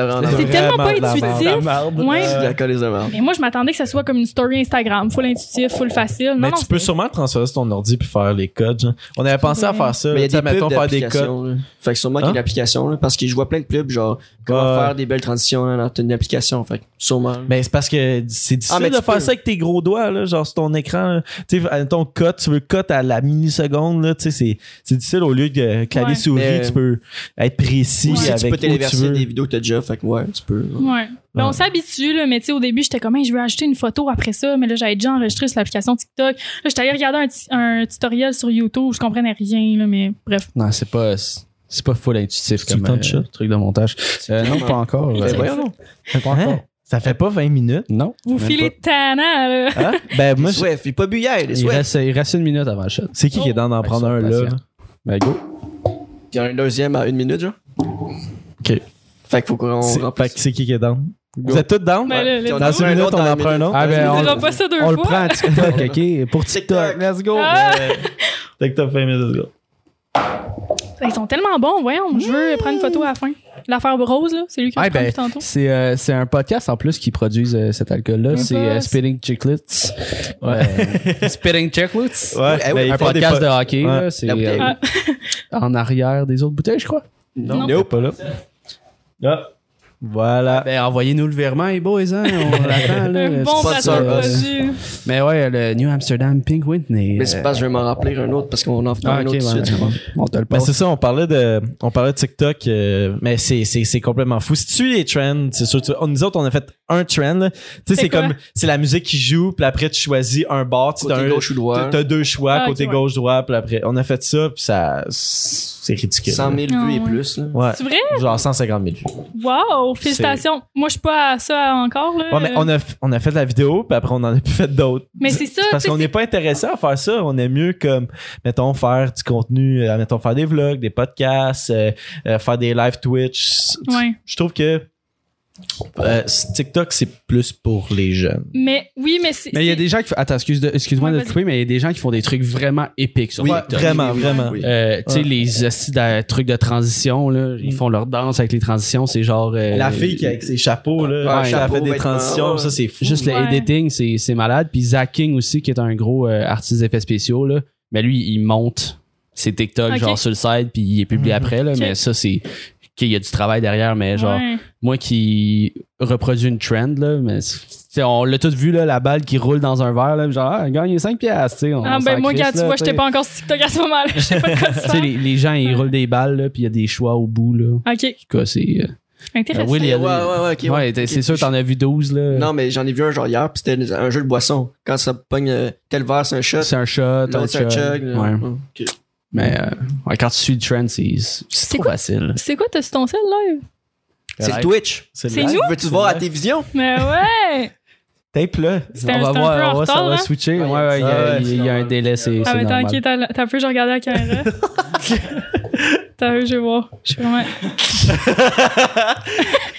tellement pas intuitif. Ouais. C'est de la colise de merde. Mais moi, je m'attendais que ça soit comme une story Instagram, full intuitif, full facile. Non, Mais non, tu peux sûrement transférer sur ton ordi puis faire les codes. genre. On avait pensé à faire ça. Mais il y a des pubs mettons, faire des codes. d'applications. là. Fait que sûrement qu'il y a Hein? une application, là, parce que je vois plein de pubs, genre, comment faire des belles transitions là, dans une application. Fait que sûrement. Mais c'est parce que c'est difficile Ah, de faire. Ça avec tes gros doigts, là, genre sur ton écran. Tu sais, ton cut, tu veux cut à la milliseconde, là, tu sais, c'est, c'est difficile au lieu de clavier Ouais. souris, tu peux être précis si tu peux tu téléverser des vidéos que t'as déjà, fait que ouais, tu peux. Ouais. Ben, on Ouais. s'habitue, là, mais tu sais, au début, j'étais comme, Hey, je veux ajouter une photo après ça, mais là, j'avais déjà enregistré sur l'application TikTok. Là, j'étais allé regarder un, un tutoriel sur YouTube, je comprenais rien, là, mais bref. Non, c'est pas. C'est pas full intuitif Tu comme euh, truc de montage. Euh, non, pas encore. Ben euh, pas encore. Hein? Ça fait pas 20 minutes? Non. Vous filez tannant, là. Hein? Ben, moi, Swift, il est pas bu hier, les Il Swift. reste, il reste une minute avant le shot. c'est qui qui est dans d'en Fait prendre que un là? Ben go. Il y en a un deuxième à une minute, genre? Ok. Fait qu'il faut qu'on C'est, remplisse. fait que c'est qui qui est down? Go. Vous êtes tous down? Ben, là, Puis let's on go. Dans a une un minute, autre on en prend un autre. Ah, ben, On on- dira pas ça deux On le fois. prend à TikTok, ok? Pour <laughs> TikTok. Let's go. Ah! TikTok 20 minutes, let's go. Ils sont tellement bons, voyons. Je veux prendre une photo à la fin. L'affaire Rose, là, c'est lui qui a Ah, pris ben, tantôt. c'est euh, c'est un podcast en plus qui produisent euh, cet alcool-là. C'est euh. Spitting Chicklets. Ouais. <laughs> Spitting Chicklets? Ouais, oui, ben, Un podcast po- de hockey. Ouais. là, C'est euh, en arrière des autres bouteilles, je crois. Non, pas là. Ah. Voilà. Ben, envoyez-nous le virement, les boys, hein. On <laughs> l'attend, là. Un bon sponsor. Mais ouais, le New Amsterdam Pink Whitney. Mais c'est euh, pas, je vais m'en rappeler un autre parce qu'on en fait Ah, un autre tout de ouais, suite. ouais. On te le Ben passe. c'est ça, on parlait de, on parlait de TikTok, euh, mais c'est, c'est, c'est complètement fou. Si tu suis les trends, c'est sûr, tu, on- nous autres, on a fait un trend. Tu sais, C'est comme, c'est la musique qui joue, puis après, tu choisis un bar, tu sais, Côté un- gauche ou droit. t'as- deux choix, Ah, côté ouais. gauche, droit, puis après, on a fait ça, puis ça, c'est ridicule. 100 000 Ah, vues et ouais. plus. Là. Ouais. C'est vrai? Genre 150 000 vues. Wow! Félicitations. Moi, je suis pas à ça encore, là. Ouais, mais on a, on a fait la vidéo, puis après, on en a <laughs> plus fait d'autres. Mais c'est ça, Parce qu'on n'est pas intéressé à faire ça. On est mieux comme, mettons, faire du contenu, euh, mettons, faire des vlogs, des podcasts, euh, euh, faire des live Twitch. Ouais. Je trouve que euh, TikTok, c'est plus pour les jeunes. Mais oui, mais c'est. Mais il y a des gens qui. Attends, excuse excuse-moi Ouais, de couper, mais il y a des gens qui font des trucs vraiment épiques sur Oui, TikTok. vraiment, vraiment. Oui. Euh, tu sais, Ouais. les de- trucs de transition, là, ils Mm. font leur danse avec les transitions, c'est genre. euh, La fille qui avec ses chapeaux, là, Ouais, qui a chapeau, fait des transitions, ouais. ça, c'est fou. Juste le Ouais. editing, c'est c'est malade. Puis Zach King aussi, qui est un gros euh, artiste d'effets spéciaux, là. Mais lui, il monte ses TikTok, Ok. genre sur le site, puis il est publié Mhm. après, là. Mais ça, c'est. Qu'il y a du travail derrière, mais genre, Ouais. moi qui reproduis une trend, là, mais. on l'a tous vu, là, la balle qui roule dans un verre, là, genre, ah, gagner 5 piastres, tu sais. on Ah, ben, moi, gars, tu vois, j'étais sais. pas encore sur TikTok à ce moment-là. Je sais pas de quoi tu <laughs> sais, les, les gens, ils roulent des balles, là, puis il y a des choix au bout, là. En Ok. tout cas, c'est. euh, Intéressant. Y a- Ouais, ouais, ouais, ouais, c'est sûr, t'en as vu 12, là. Non, mais j'en ai vu un genre hier, puis c'était un jeu de boisson. Quand ça pogne euh, tel verre, c'est un shot. C'est un shot, un. Ouais. Mais euh, ouais, quand tu suis le trend, c'est trop quoi? facile. C'est quoi, t'as sur ton sel live? C'est le Twitch. C'est nous? Veux-tu voir à la télévision? Mais ouais! <laughs> Tape là. On va voir, on va, retard, ça va hein? switcher. Ouais, Ouais, il y a, ouais, il y a- il y a un délai, c'est Ah, mais t'inquiète, t'as t'as un peu, je regardais la caméra. T'as je vais voir. Je suis vraiment. <laughs>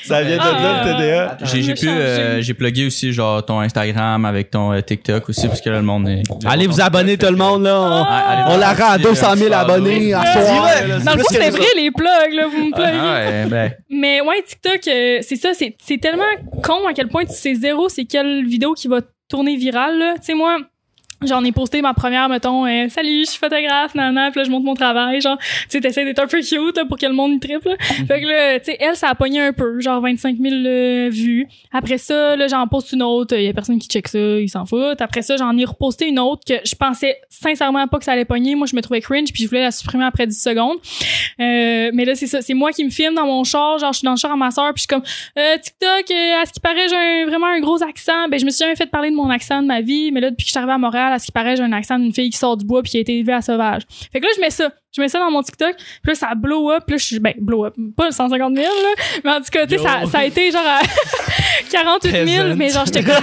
Ça vient de Ah, là, le TDA. J'ai j'ai pu, euh, j'ai plugué aussi genre ton Instagram avec ton euh, TikTok aussi parce que là le monde est. Allez vous abonner tout le monde là. On, on la rend à 200 000 abonnés à C'est soir. Dans le fond, nous vrai, les plugs, là, vous me pluguez. Ah ouais, ben. <laughs> Mais ouais, TikTok, euh, c'est ça, c'est c'est tellement con à quel point tu sais zéro c'est quelle vidéo qui va tourner virale, là. Tu sais, moi, j'en ai posté ma première, mettons, euh, salut, je suis photographe, nanana, puis là, je montre mon travail, genre, tu sais, t'essaies d'être un peu cute, là, pour que le monde y triple, là. Fait que là, tu sais, elle, ça a pogné un peu, genre 25 000 euh, vues. Après ça, là, j'en poste une autre, il y a personne qui check ça, ils s'en foutent. Après ça, j'en ai reposté une autre que je pensais sincèrement pas que ça allait pogner. Moi, je me trouvais cringe, puis je voulais la supprimer après 10 secondes. Euh, mais là, c'est ça, c'est moi qui me filme dans mon char, genre, je suis dans le char à ma soeur, puis je suis comme, euh, TikTok, euh, à ce qui paraît, j'ai vraiment un gros accent. Ben, je me suis jamais fait parler de mon accent de ma vie, mais là, depuis que je suis arrivée à Montréal, à ce qui paraît, j'ai un accent d'une fille qui sort du bois puis qui a été élevée à sauvage. Fait que là, je mets ça. Je mets ça dans mon TikTok, puis là, ça blow up, puis là, je suis, ben, blow up, pas le 150 000, là, mais en tout cas, tu sais, ça, ça a été genre à 48 000, Peasant. mais genre, j'étais comme... <laughs>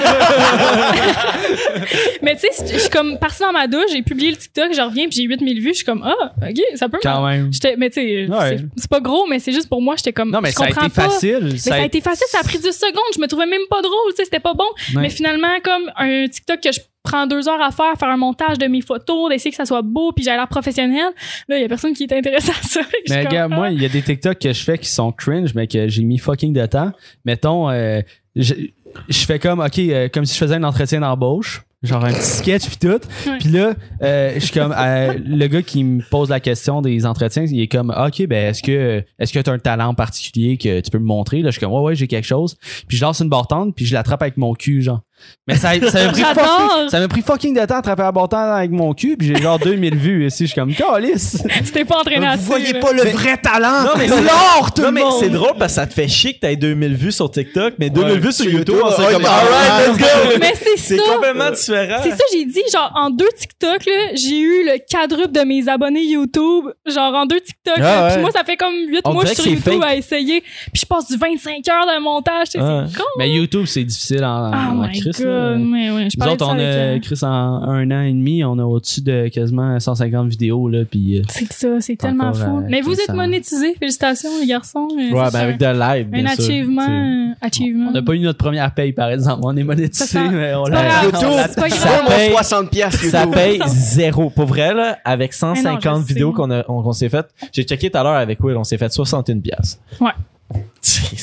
mais tu sais, je suis comme partie dans ma douche, j'ai publié le TikTok, je reviens, puis j'ai 8 000 vues, je suis comme, ah, ok, ça peut Quand même. J'étais, mais tu sais, Ouais. c'est- pas gros, mais c'est juste pour moi, j'étais comme, Non mais je ça a comprends été pas. facile. Mais ça a été facile, ça a pris 10 secondes. Je me trouvais même pas drôle, tu sais, c'était pas bon. Ouais. Mais finalement, comme un TikTok que je prends deux heures à faire, faire un montage de mes photos, d'essayer que ça soit beau, puis j'ai l'air professionnel, là, il y a personne qui est intéressé à ça. <laughs> Mais comme, gars, ah. moi, il y a des TikTok que je fais qui sont cringe, mais que j'ai mis fucking de temps. Mettons, euh, je, je fais comme, OK, euh, comme si je faisais un entretien d'embauche. Genre un petit sketch puis tout. Ouais. Puis là, euh, je suis comme euh, le gars qui me pose la question des entretiens, il est comme OK, ben est-ce que est-ce que tu as un talent particulier que tu peux me montrer? Là, je suis comme ouais ouais, j'ai quelque chose. Puis je lance une bartende puis je l'attrape avec mon cul genre. Mais ça ça m'a pris fucking, ça m'a pris fucking de temps à attraper la bartende avec mon cul puis j'ai genre 2000 vues ici, je suis comme calice. Tu t'es pas entraîné à Vous ça. voyez pas le vrai talent. Non, mais c'est c'est- l'or tout Non, le mais monde. c'est drôle parce que ça te fait chier que t'aies 2000 vues sur TikTok, mais 2000 Ouais. vues sur YouTube, YouTube, s'est comme, mais- alright, let's go! Mais c'est C'est ça. complètement différent. C'est ça, j'ai dit, genre, en deux TikTok, là, j'ai eu le quadruple de mes abonnés YouTube, genre, en deux TikTok. Ah ouais. Puis moi, ça fait comme 8 On mois que je suis sur c'est YouTube fake. à essayer. Puis je passe du 25 heures de montage, Ah. c'est con. Mais YouTube, c'est difficile en, Oh en Chris. god, là. mais ouais, je Nous autres, on a, euh, Chris, en un an et demi, on a au-dessus de quasiment 150 vidéos, là, puis... euh, C'est ça, c'est tellement fou. euh, Mais vous êtes ça- monétisés, félicitations les garçons. Euh, Ouais, ben avec de live, un bien sûr. achievement, euh, achievement. On n'a pas eu notre première paye, par exemple. On est monétisé, mais on l'a... YouTube, ça paye- 60 piastres Ça YouTube. paye zéro. Pour vrai, là, avec 150 Mais non, je vidéos qu'on a, on, qu'on s'est fait, j'ai checké tout à l'heure avec Will, on s'est fait 61 piastres. Ouais.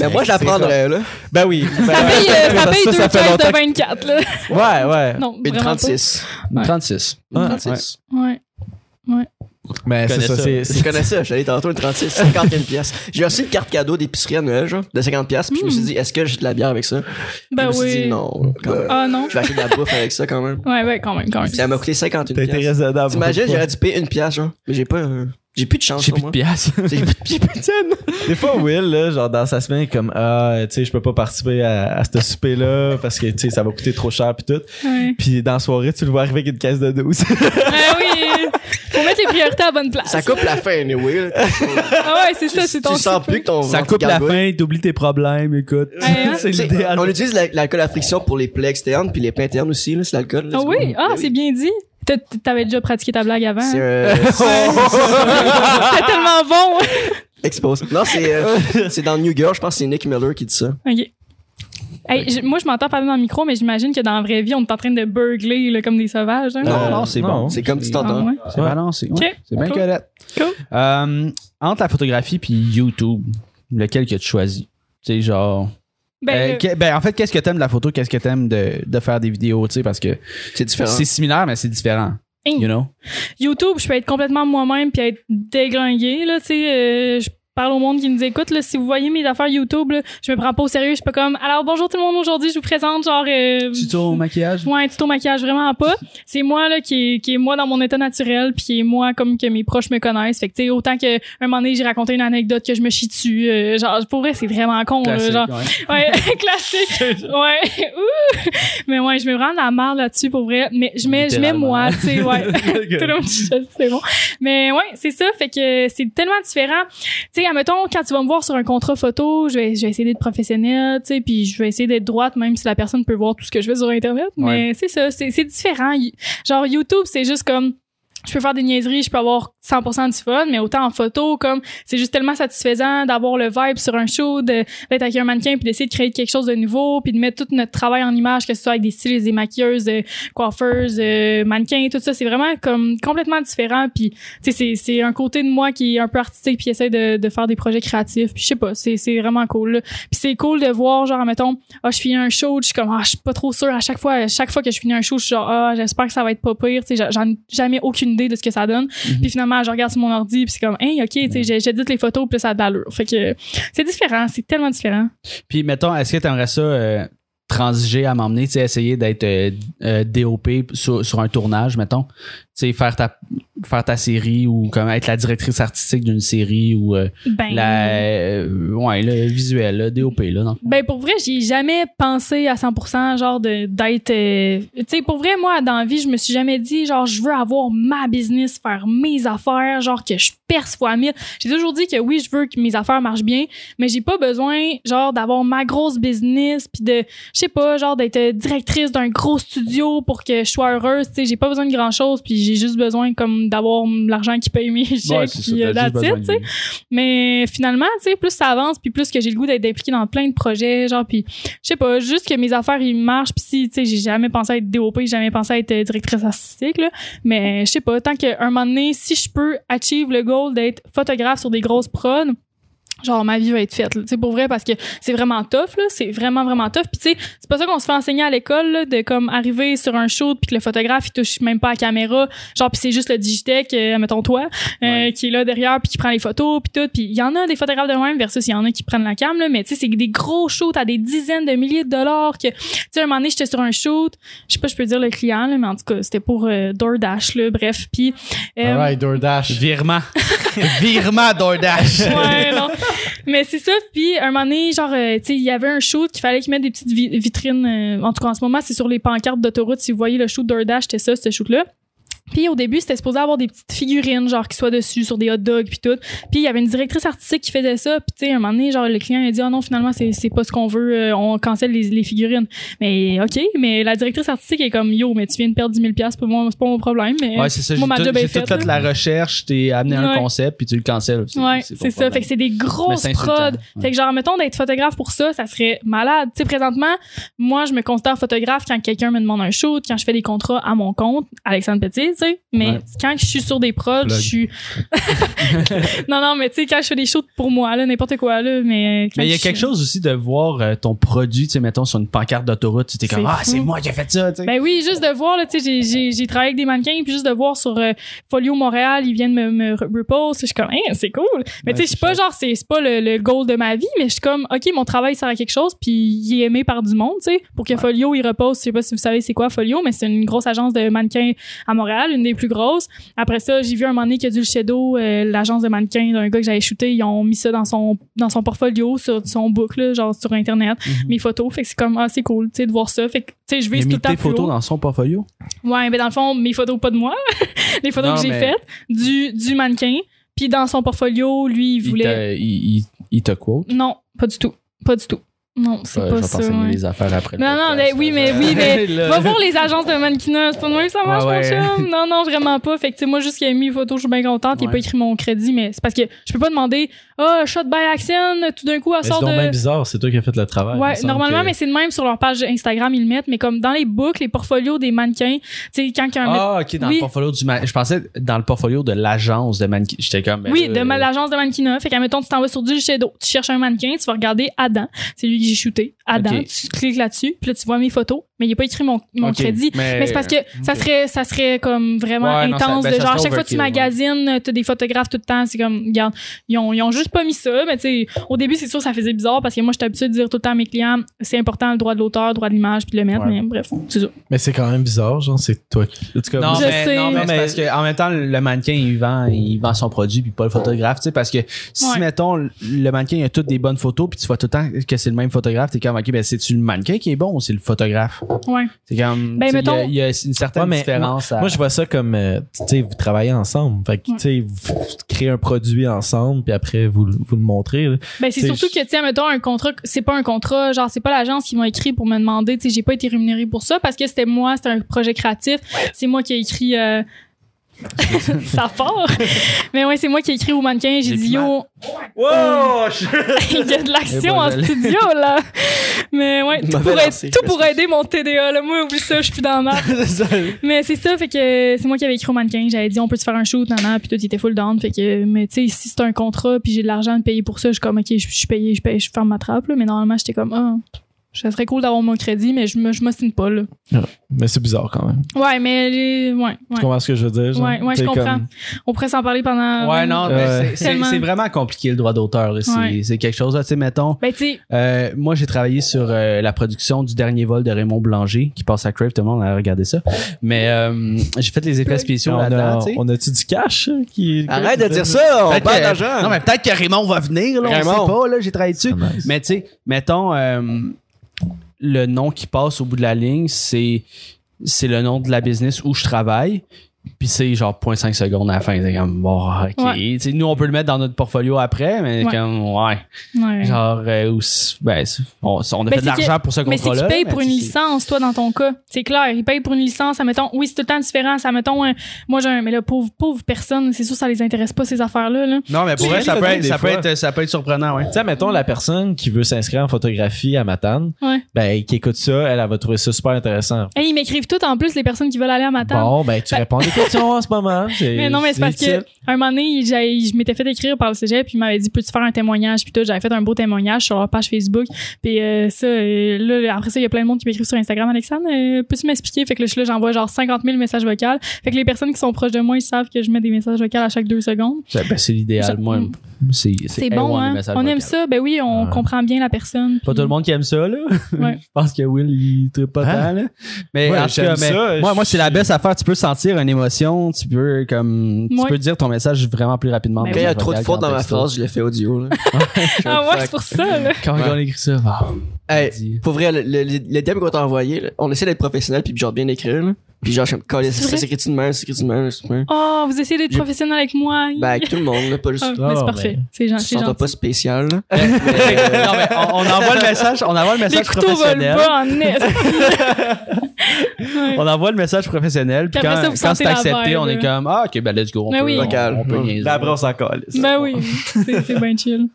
Mais moi, je la prendrais, là. Ben oui. Ben, Ça paye, euh, ça paye deux ça fait caisses longtemps de 24, là. Ouais, ouais. Non, Une vraiment 36. Une 36. Ouais. 36. pas. Ouais. Mais c'est ça, ça. c'est. Je connais ça, j'allais tantôt une 36, 51 pièces. J'ai reçu une carte cadeau d'épicerie à Noël, genre, de 50 pièces, puis je me suis dit, est-ce que j'ai de la bière avec ça? Ben je me suis oui. dit, non, quand même. Ah non. Je vais acheter de la bouffe avec ça quand même. Ouais, ouais, quand même, quand même. Puis ça m'a coûté 51 T'as été pièces. raisonnable. T'imagines, j'aurais dû payer une pièce, genre. Mais j'ai pas, euh, j'ai plus de chance J'ai <laughs> plus de pièces. J'ai plus de- j'ai plus de scène. Des fois, Will, là, genre dans sa semaine, il est comme Ah, tu sais, je peux pas participer à, à ce souper-là parce que tu sais, ça va coûter trop cher pis tout. Ouais. Puis dans la soirée, tu le vois arriver avec une caisse de 12. Ah <laughs> oui. Faut mettre les priorités à la bonne place. Ça coupe la fin, anyway. Ah ouais, c'est ça, c'est ton Tu sens plus que ton Ça coupe la fin, t'oublies tes problèmes, écoute. Ouais, hein? c'est l'idéal. On utilise la- l'alcool à friction pour les plaies externes puis les plaies internes aussi, là, c'est l'alcool. Ah oui, ah, Ben c'est bien dit. T'as- T'avais déjà pratiqué ta blague avant. C'est hein? un. <laughs> C'était tellement bon. Expose. Non, c'est euh, <laughs> c'est dans New Girl, je pense que c'est Nick Miller qui dit ça. OK. Hey, je- moi, je m'entends parler dans le micro, mais j'imagine que dans la vraie vie, on est en train de burgler là, comme des sauvages. hein? Non, non, c'est bon. C'est comme tu Ah, t'entends. ouais. C'est balancé. ouais. Ok. C'est bien Cool. correct. Cool. Euh, entre la photographie puis YouTube, lequel que tu choisis? Tu sais, genre. Ben, Euh, que- ben, en fait, qu'est-ce que t'aimes de la photo? Qu'est-ce que t'aimes de, de faire des vidéos? Tu sais, parce que C'est différent. c'est similaire, mais c'est différent. Hey. You know? YouTube, je peux être complètement moi-même puis être déglinguée, là, tu sais. euh, je parle au monde qui nous écoute, là. Si vous voyez mes affaires YouTube, là, je me prends pas au sérieux. Je suis pas comme, alors bonjour tout le monde, aujourd'hui, je vous présente, genre, euh, Tuto au maquillage? Ouais, tuto maquillage, vraiment pas. C'est moi là qui est, qui est moi dans mon état naturel, puis qui est moi comme que mes proches me connaissent. Fait que tu sais autant que un moment donné j'ai raconté une anecdote que je me chie dessus, euh, genre pour vrai c'est vraiment con là, genre ouais. <laughs> ouais <laughs> classique, <laughs> ouais Ouh! mais ouais je me rends la marde là-dessus pour vrai, mais je mets je mets moi, tu sais ouais. Tout le monde c'est bon. Mais ouais, c'est ça. Fait que c'est tellement différent. Tu sais, admettons, quand tu vas me voir sur un contrat photo, je vais, je vais essayer d'être professionnel, tu sais, puis je vais essayer d'être droite, même si la personne peut voir tout ce que je fais sur Internet. Mais c'est ça, c'est c'est différent. Genre, YouTube, c'est juste comme je peux faire des niaiseries, je peux avoir 100% du fun, mais autant en photo, comme c'est juste tellement satisfaisant d'avoir le vibe sur un show, d'être avec un mannequin puis d'essayer de créer quelque chose de nouveau, puis de mettre tout notre travail en image, que ce soit avec des stylistes, des maquilleuses, euh, coiffeuses, euh, mannequins, tout ça, c'est vraiment comme complètement différent. Puis tu sais, c'est c'est un côté de moi qui est un peu artistique puis essaie de, de faire des projets créatifs. Puis je sais pas, c'est c'est vraiment cool. là. Puis c'est cool de voir genre mettons, ah je finis un show, je suis comme ah je suis pas trop sûre à chaque fois, à chaque fois que je finis un show, je suis genre ah j'espère que ça va être pas pire. Tu sais, j'en ai jamais aucune idée de ce que ça donne. Puis finalement je regarde sur mon ordi puis c'est comme hey ok tu sais j'édite les photos puis ça a de l'allure. Fait que c'est différent, c'est tellement différent. Puis, mettons, est-ce que tu aimerais ça euh, transiger à m'emmener, tu sais, essayer d'être euh, euh, DOP sur, sur un tournage, mettons? Tu sais, faire ta, faire ta série ou comme être la directrice artistique d'une série ou euh, Ben la, euh, ouais, le visuel, là, DOP, là, non? Ben pour vrai, j'ai jamais pensé à 100% genre de d'être euh, tu sais pour vrai moi dans la vie, je me suis jamais dit genre je veux avoir ma business, faire mes affaires, genre que je perce fois mille. J'ai toujours dit que oui, je veux que mes affaires marchent bien, mais j'ai pas besoin genre d'avoir ma grosse business puis de je sais pas genre d'être directrice d'un gros studio pour que je sois heureuse, tu sais, j'ai pas besoin de grand-chose puis j'ai juste besoin comme d'avoir l'argent qui paye mes <laughs> chèques puis euh, de- Mais finalement, tu sais, plus ça avance, puis plus que j'ai le goût d'être impliqué dans plein de projets, genre, puis je sais pas, juste que mes affaires, ils marchent, puis si, tu sais, j'ai jamais pensé à être DOP, j'ai jamais pensé à être euh, directrice artistique, là, mais je sais pas, tant qu'un moment donné, si je peux achieve le goal d'être photographe sur des grosses prods, genre ma vie va être faite là. tu pour vrai parce que c'est vraiment tough là c'est vraiment vraiment tough puis tu sais c'est pas ça qu'on se fait enseigner à l'école là, de comme arriver sur un shoot puis que le photographe il touche même pas à la caméra genre puis c'est juste le digitech euh, mettons toi euh, qui est là derrière puis qui prend les photos puis tout puis il y en a des photographes de même versus il y en a qui prennent la cam là mais tu sais c'est des gros shoots à des dizaines de milliers de dollars que tu sais un moment donné j'étais sur un shoot je sais pas je peux dire le client là mais en tout cas c'était pour euh, DoorDash là bref puis euh, Alright, DoorDash. Virement. <laughs> Virement DoorDash. ouais, non. <laughs> Mais c'est ça. Puis, un moment donné, genre, euh, tu sais, il y avait un shoot qu'il fallait qu'ils mettent des petites vi- vitrines. euh, en tout cas, en ce moment, c'est sur les pancartes d'autoroute. Si vous voyez le shoot DoorDash, c'était ça, ce shoot-là. Puis au début, c'était supposé avoir des petites figurines, genre, qui soient dessus, sur des hot dogs, puis tout. Puis il y avait une directrice artistique qui faisait ça. Puis tu sais, un moment donné, genre, le client a dit, oh non, finalement, c'est c'est pas ce qu'on veut, euh, on cancelle les, les figurines. Mais OK, mais la directrice artistique est comme, yo, mais tu viens de perdre 10 000 pour moi, c'est pas mon problème. Mais Ouais, c'est ça. J'ai tout, tout fait là. la recherche, t'es amené un Ouais. concept, puis tu le cancelles. Ouais, pas c'est ça. Fait que c'est des grosses c'est prods. ouais. Fait que genre, mettons, d'être photographe pour ça, ça serait malade. Tu sais, présentement, moi, je me considère photographe quand quelqu'un me demande un shoot, quand je fais des contrats à mon compte, Alexandre Petit. Tu sais. Mais Ouais. quand je suis sur des prods, je suis. <laughs> non, non, mais tu sais, quand je fais des shows pour moi, là, n'importe quoi, là, mais. Mais il y a quelque suis- chose aussi de voir euh, ton produit, tu sais, mettons, sur une pancarte d'autoroute, tu t'es comme, ah, c'est moi qui ai fait ça, tu sais. Ben oui, juste de voir, là, tu sais, j'ai- travaillé avec des mannequins, puis juste de voir sur euh, Folio Montréal, ils viennent me, me re- repost, je suis comme, hein, c'est cool. Mais tu sais, je suis pas genre, c'est c'est pas le, le goal de ma vie, mais je suis comme, ok, mon travail sert à quelque chose, puis il est aimé par du monde, tu sais, pour que Folio, il repose, je sais pas si vous savez c'est quoi Folio, mais c'est une grosse agence de mannequins à Montréal, une des plus grosses. Après ça, j'ai vu un moment donné qu'il y a du Shadow, euh, l'agence de mannequins d'un gars que j'avais shooté, ils ont mis ça dans son, dans son portfolio, sur son book, là, genre sur Internet, mes photos, fait que c'est comme, ah, c'est cool, tu sais, de voir ça. Fait que, tu sais, je tout mis le temps tes photos haut. dans son portfolio? Ouais, mais dans le fond, mes photos, pas de moi. <laughs> les photos Non, que j'ai mais- faites du, du mannequin. Puis dans son portfolio, lui, il voulait. il, il, il te quote? Non, pas du tout. Pas du tout. Non, c'est pas je vais ça. ouais. les affaires après. Non, non, mais oui, mais oui, mais <laughs> va voir les agences de mannequinat. C'est pas de même que ça marche, Ouais, ouais. Non, non, vraiment pas. Fait que, tu sais, moi, juste qu'il ait mis une photo, je suis bien contente. Il a Ouais. pas écrit mon crédit, mais c'est parce que je peux pas demander, ah, shot by action, tout d'un coup, elle Mais sort c'est de. bizarre, c'est toi qui as fait le travail. il Ouais, normalement, que- mais c'est de même sur leur page Instagram, ils le mettent, mais comme dans les books, les portfolios des mannequins, tu sais, quand a un Ah, ok, dans Oui. le portfolio du man- Je pensais dans le portfolio de l'agence de mannequin. J'étais comme. ben Oui, de euh, l'agence de mannequinat. Fait qu'à mettons, tu t'en vas sur du Shadow, tu cherches un mannequin, tu vas regarder Adam. C'est lui que j'ai shooté. Adam, tu cliques là-dessus, puis là, tu vois mes photos. Mais il a pas écrit mon, mon crédit. Mais c'est parce que ça serait, ça serait comme vraiment Ouais, non, ça- intense ben, de genre, chaque fois que tu magasines, t'as des photographes tout le temps. C'est comme, regarde, ils ont, ils ont juste pas mis ça. Mais tu sais, au début, c'est sûr, ça faisait bizarre parce que moi, j'étais habituée de dire tout le temps à mes clients, c'est important le droit de l'auteur, le droit de l'image, puis de le mettre. Ouais. Mais bref, c'est ça. Mais c'est quand même bizarre, genre, c'est toi qui. En tout cas, Non, moi, Je mais, sais. non, mais, mais- parce que en même temps, le mannequin, il vend, il vend son produit puis pas le photographe, tu sais, parce que si, Ouais. mettons, le mannequin, il a toutes des bonnes photos puis tu vois tout le temps que c'est le même photographe, t'es comme, ok, ben, c'est-tu le mannequin qui est bon ou c'est le photographe? Ouais. C'est comme, Ben, il y a- mettons- il y, a une certaine Ouais, différence à- Moi, je vois ça comme, euh, tu sais, vous travaillez ensemble. Fait que, tu sais, vous, créez un produit ensemble, puis après, vous, le- vous le montrez. là. Ben, c'est surtout que, tu sais, mettons, un contrat, c'est pas un contrat, genre, c'est pas l'agence qui m'a écrit pour me demander, tu sais, j'ai pas été rémunérée pour ça parce que c'était moi, c'était un projet créatif. C'est moi qui ai écrit, euh, ça part. Mais ouais, c'est moi qui ai écrit au mannequin, j'ai dit, yo, Wow! <laughs> il y a de l'action Et en voilà. studio, là. Mais ouais, tout pour, lancé, être- tout pour Christophe. aider mon TDA, là. Moi, oublie ça, je suis plus dans la map. <laughs> Mais c'est ça, fait que c'est moi qui avais écrit au mannequin. J'avais dit, on peut te faire un shoot, nan, puis tout, il était full down. Fait que, mais tu sais, si c'est un contrat, puis j'ai de l'argent de payer pour ça, je suis comme, ok, je suis payé, je paye, je ferme ma trappe, là. Mais normalement, j'étais comme, ah, ça serait cool d'avoir mon crédit, mais je me, je m'ostine pas, là. Mais c'est bizarre quand même. Ouais, mais, les- ouais, Tu comprends ce que je veux dire? genre? Ouais, ouais, je comprends. comme- On pourrait s'en parler pendant. Ouais, non, mais c'est- c'est Tellement. c'est vraiment compliqué le droit d'auteur. C'est Ouais. c'est quelque chose, là, tu sais, mettons, Ben, tu sais, euh, moi j'ai travaillé sur euh, la production du dernier vol de Raymond Blanger qui passe à Crave, tout le monde a regardé ça. Mais euh, j'ai fait les effets spéciaux on, là-dedans, on a-tu du cash? euh, Qui, Arrête de dire ça, on Peut-être parle que- d'argent. Non, mais peut-être que Raymond va venir, là, on sait pas, là, j'ai travaillé dessus. Ah, nice. Mais tu sais, mettons, euh, le nom qui passe au bout de la ligne, c'est le nom de la business où je travaille. Puis c'est genre 0.5 secondes à la fin. C'est comme, bon, ok. Ouais. Tu nous, on peut le mettre dans notre portfolio après, mais Ouais. comme, ouais. ouais. Genre, euh, ou ben, on, on a Ben, fait de l'argent pour ce Mais c'est contrat-là. qu'il paye mais pour une licence, toi, dans ton cas. C'est clair, il paye pour une licence. Admettons, oui, c'est tout le temps différent. Ça, mettons, moi, j'ai un, mais là, pauvre, pauvre personne, c'est sûr, ça les intéresse pas, ces affaires-là, là. Non, mais pour Tu vrai, ça peut, être, ça, peut fois. être, ça peut être surprenant, ouais. Tu sais, mettons la personne qui veut s'inscrire en photographie à Matane, Ouais. ben, qui écoute ça, elle, elle va trouver ça super intéressant. Hey, ils m'écrivent tout, en plus, les personnes qui veulent aller à ma table. Bon, ben, tu Ben- réponds questions en ce moment. Mais non, mais c'est parce que utile. un moment donné, j'ai- je m'étais fait écrire par le cégep, puis il m'avait dit peux-tu faire un témoignage, puis tout. J'avais fait un beau témoignage sur leur page Facebook, puis euh, ça, euh, là, après ça, il y a plein de monde qui m'écrit sur Instagram, Alexandre, euh, peux-tu m'expliquer? Fait que là, je suis là, j'envoie genre 50 000 messages vocaux. Fait que les personnes qui sont proches de moi, ils savent que je mets des messages vocaux à chaque deux secondes. C'est- ben, c'est l'idéal. Moi, c'est C'est A1, bon, hein? On aime ça. Ben oui, on comprend bien la personne. Pas puis- tout le monde qui aime ça, là. <laughs> Ouais. je pense que Will, il tripe pas Hein? tant, là. Mais Ouais, en tout cas, j'aime mais ça. moi, moi c'est la best affaire. Tu peux sentir une émotion, tu peux, comme, tu Ouais. peux dire ton message vraiment plus rapidement. Ben Quand il y a trop de fautes dans ma phrase, je l'ai fait audio. Là. <laughs> Ah ouais, c'est pour ça, là. Quand on écrit ça, bah, Hey, dis. pour vrai, le, le, le DM qu'on t'a envoyé, là, on essaie d'être professionnel puis genre bien écrire. Là. Puis genre, je suis comme, C'est s'écrit de même, ça s'écrit de même, c'est de même? Oh, vous essayez d'être professionnel avec moi. Ben, avec tout le monde, là, pas juste. Ah, Ah, mais c'est mais- parfait. C'est te c'est sens gentil. pas spécial. Là? <laughs> non, mais on, on envoie le message, on envoie le Les message couteaux volent professionnel. pas en est. Ouais. <laughs> On envoie le message professionnel, puis quand, c'est accepté, vibe, on est comme, ah, ok, ben let's go, on Ben peut, oui. on, Local. on peut niaiser. Après, on s'en colle. Ben oui, c'est c'est bien chill.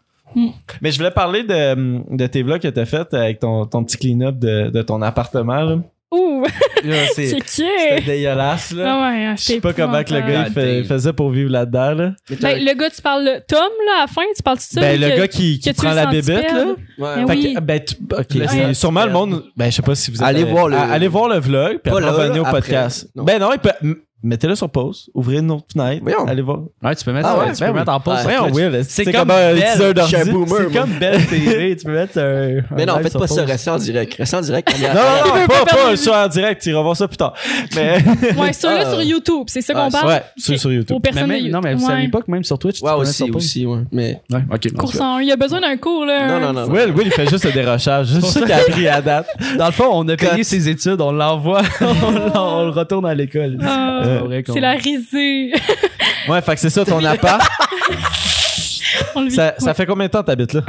Mais je voulais parler de, de tes vlogs que t'as fait avec ton, ton petit clean-up de, de ton appartement. là. Ouh, <laughs> c'est dégueulasse, là. Ah ouais, Je sais pas comment que le gars il fait- faisait pour vivre là-dedans, là. Ben, le gars, tu parles de Tom, là, à la fin, tu parles de ça? Ben, le que- gars qui, prend la bébête, là. Ouais, Ben Fait oui. que, ben, tu- ok, sens sûrement le monde. Ben, je sais pas si vous êtes Allez voir le- Allez voir le vlog, puis Pas après, au podcast. Non. Ben non, il peut. Mettez-le sur pause, ouvrez une autre fenêtre, Voyons. allez voir. Ouais, tu peux mettre, Ah ouais, tu ben peux oui. mettre en pause. Ouais. sur Voyons, Twitch. Will, C'est comme comme un Belle. teaser Je suis un d'ordi? boomer, C'est moi. comme Belle TV, tu peux mettre un. Mais non, faites sur pas ça, restez en direct. Restez en direct. Non, non, Il non, pas, pas pas en direct, tu iras voir ça plus tard. <laughs> Mais. Ouais, ça, là, Ah. sur YouTube, c'est ça qu'on Ouais, parle? ouais, sur- sur YouTube. Aux Mais même, non, mais vous Ouais. saviez pas que même sur Twitch, tu Ouais, peux mettre aussi, sur pause? aussi, ouais. Mais. Ouais, ok. Course en un. Il y a besoin d'un cours, là. Non, non, non. non. Will, Will, il fait juste le dérochage. C'est ça qu'il a appris à date. Dans le fond, on a payé ses études, on l'envoie, on, <laughs> l'en- on le retourne à l'école. C'est pas vrai qu'on- c'est la risée. <laughs> Ouais, fait que c'est ça ton appart. <laughs> On le vit. Ça, fait combien de temps t'habites là?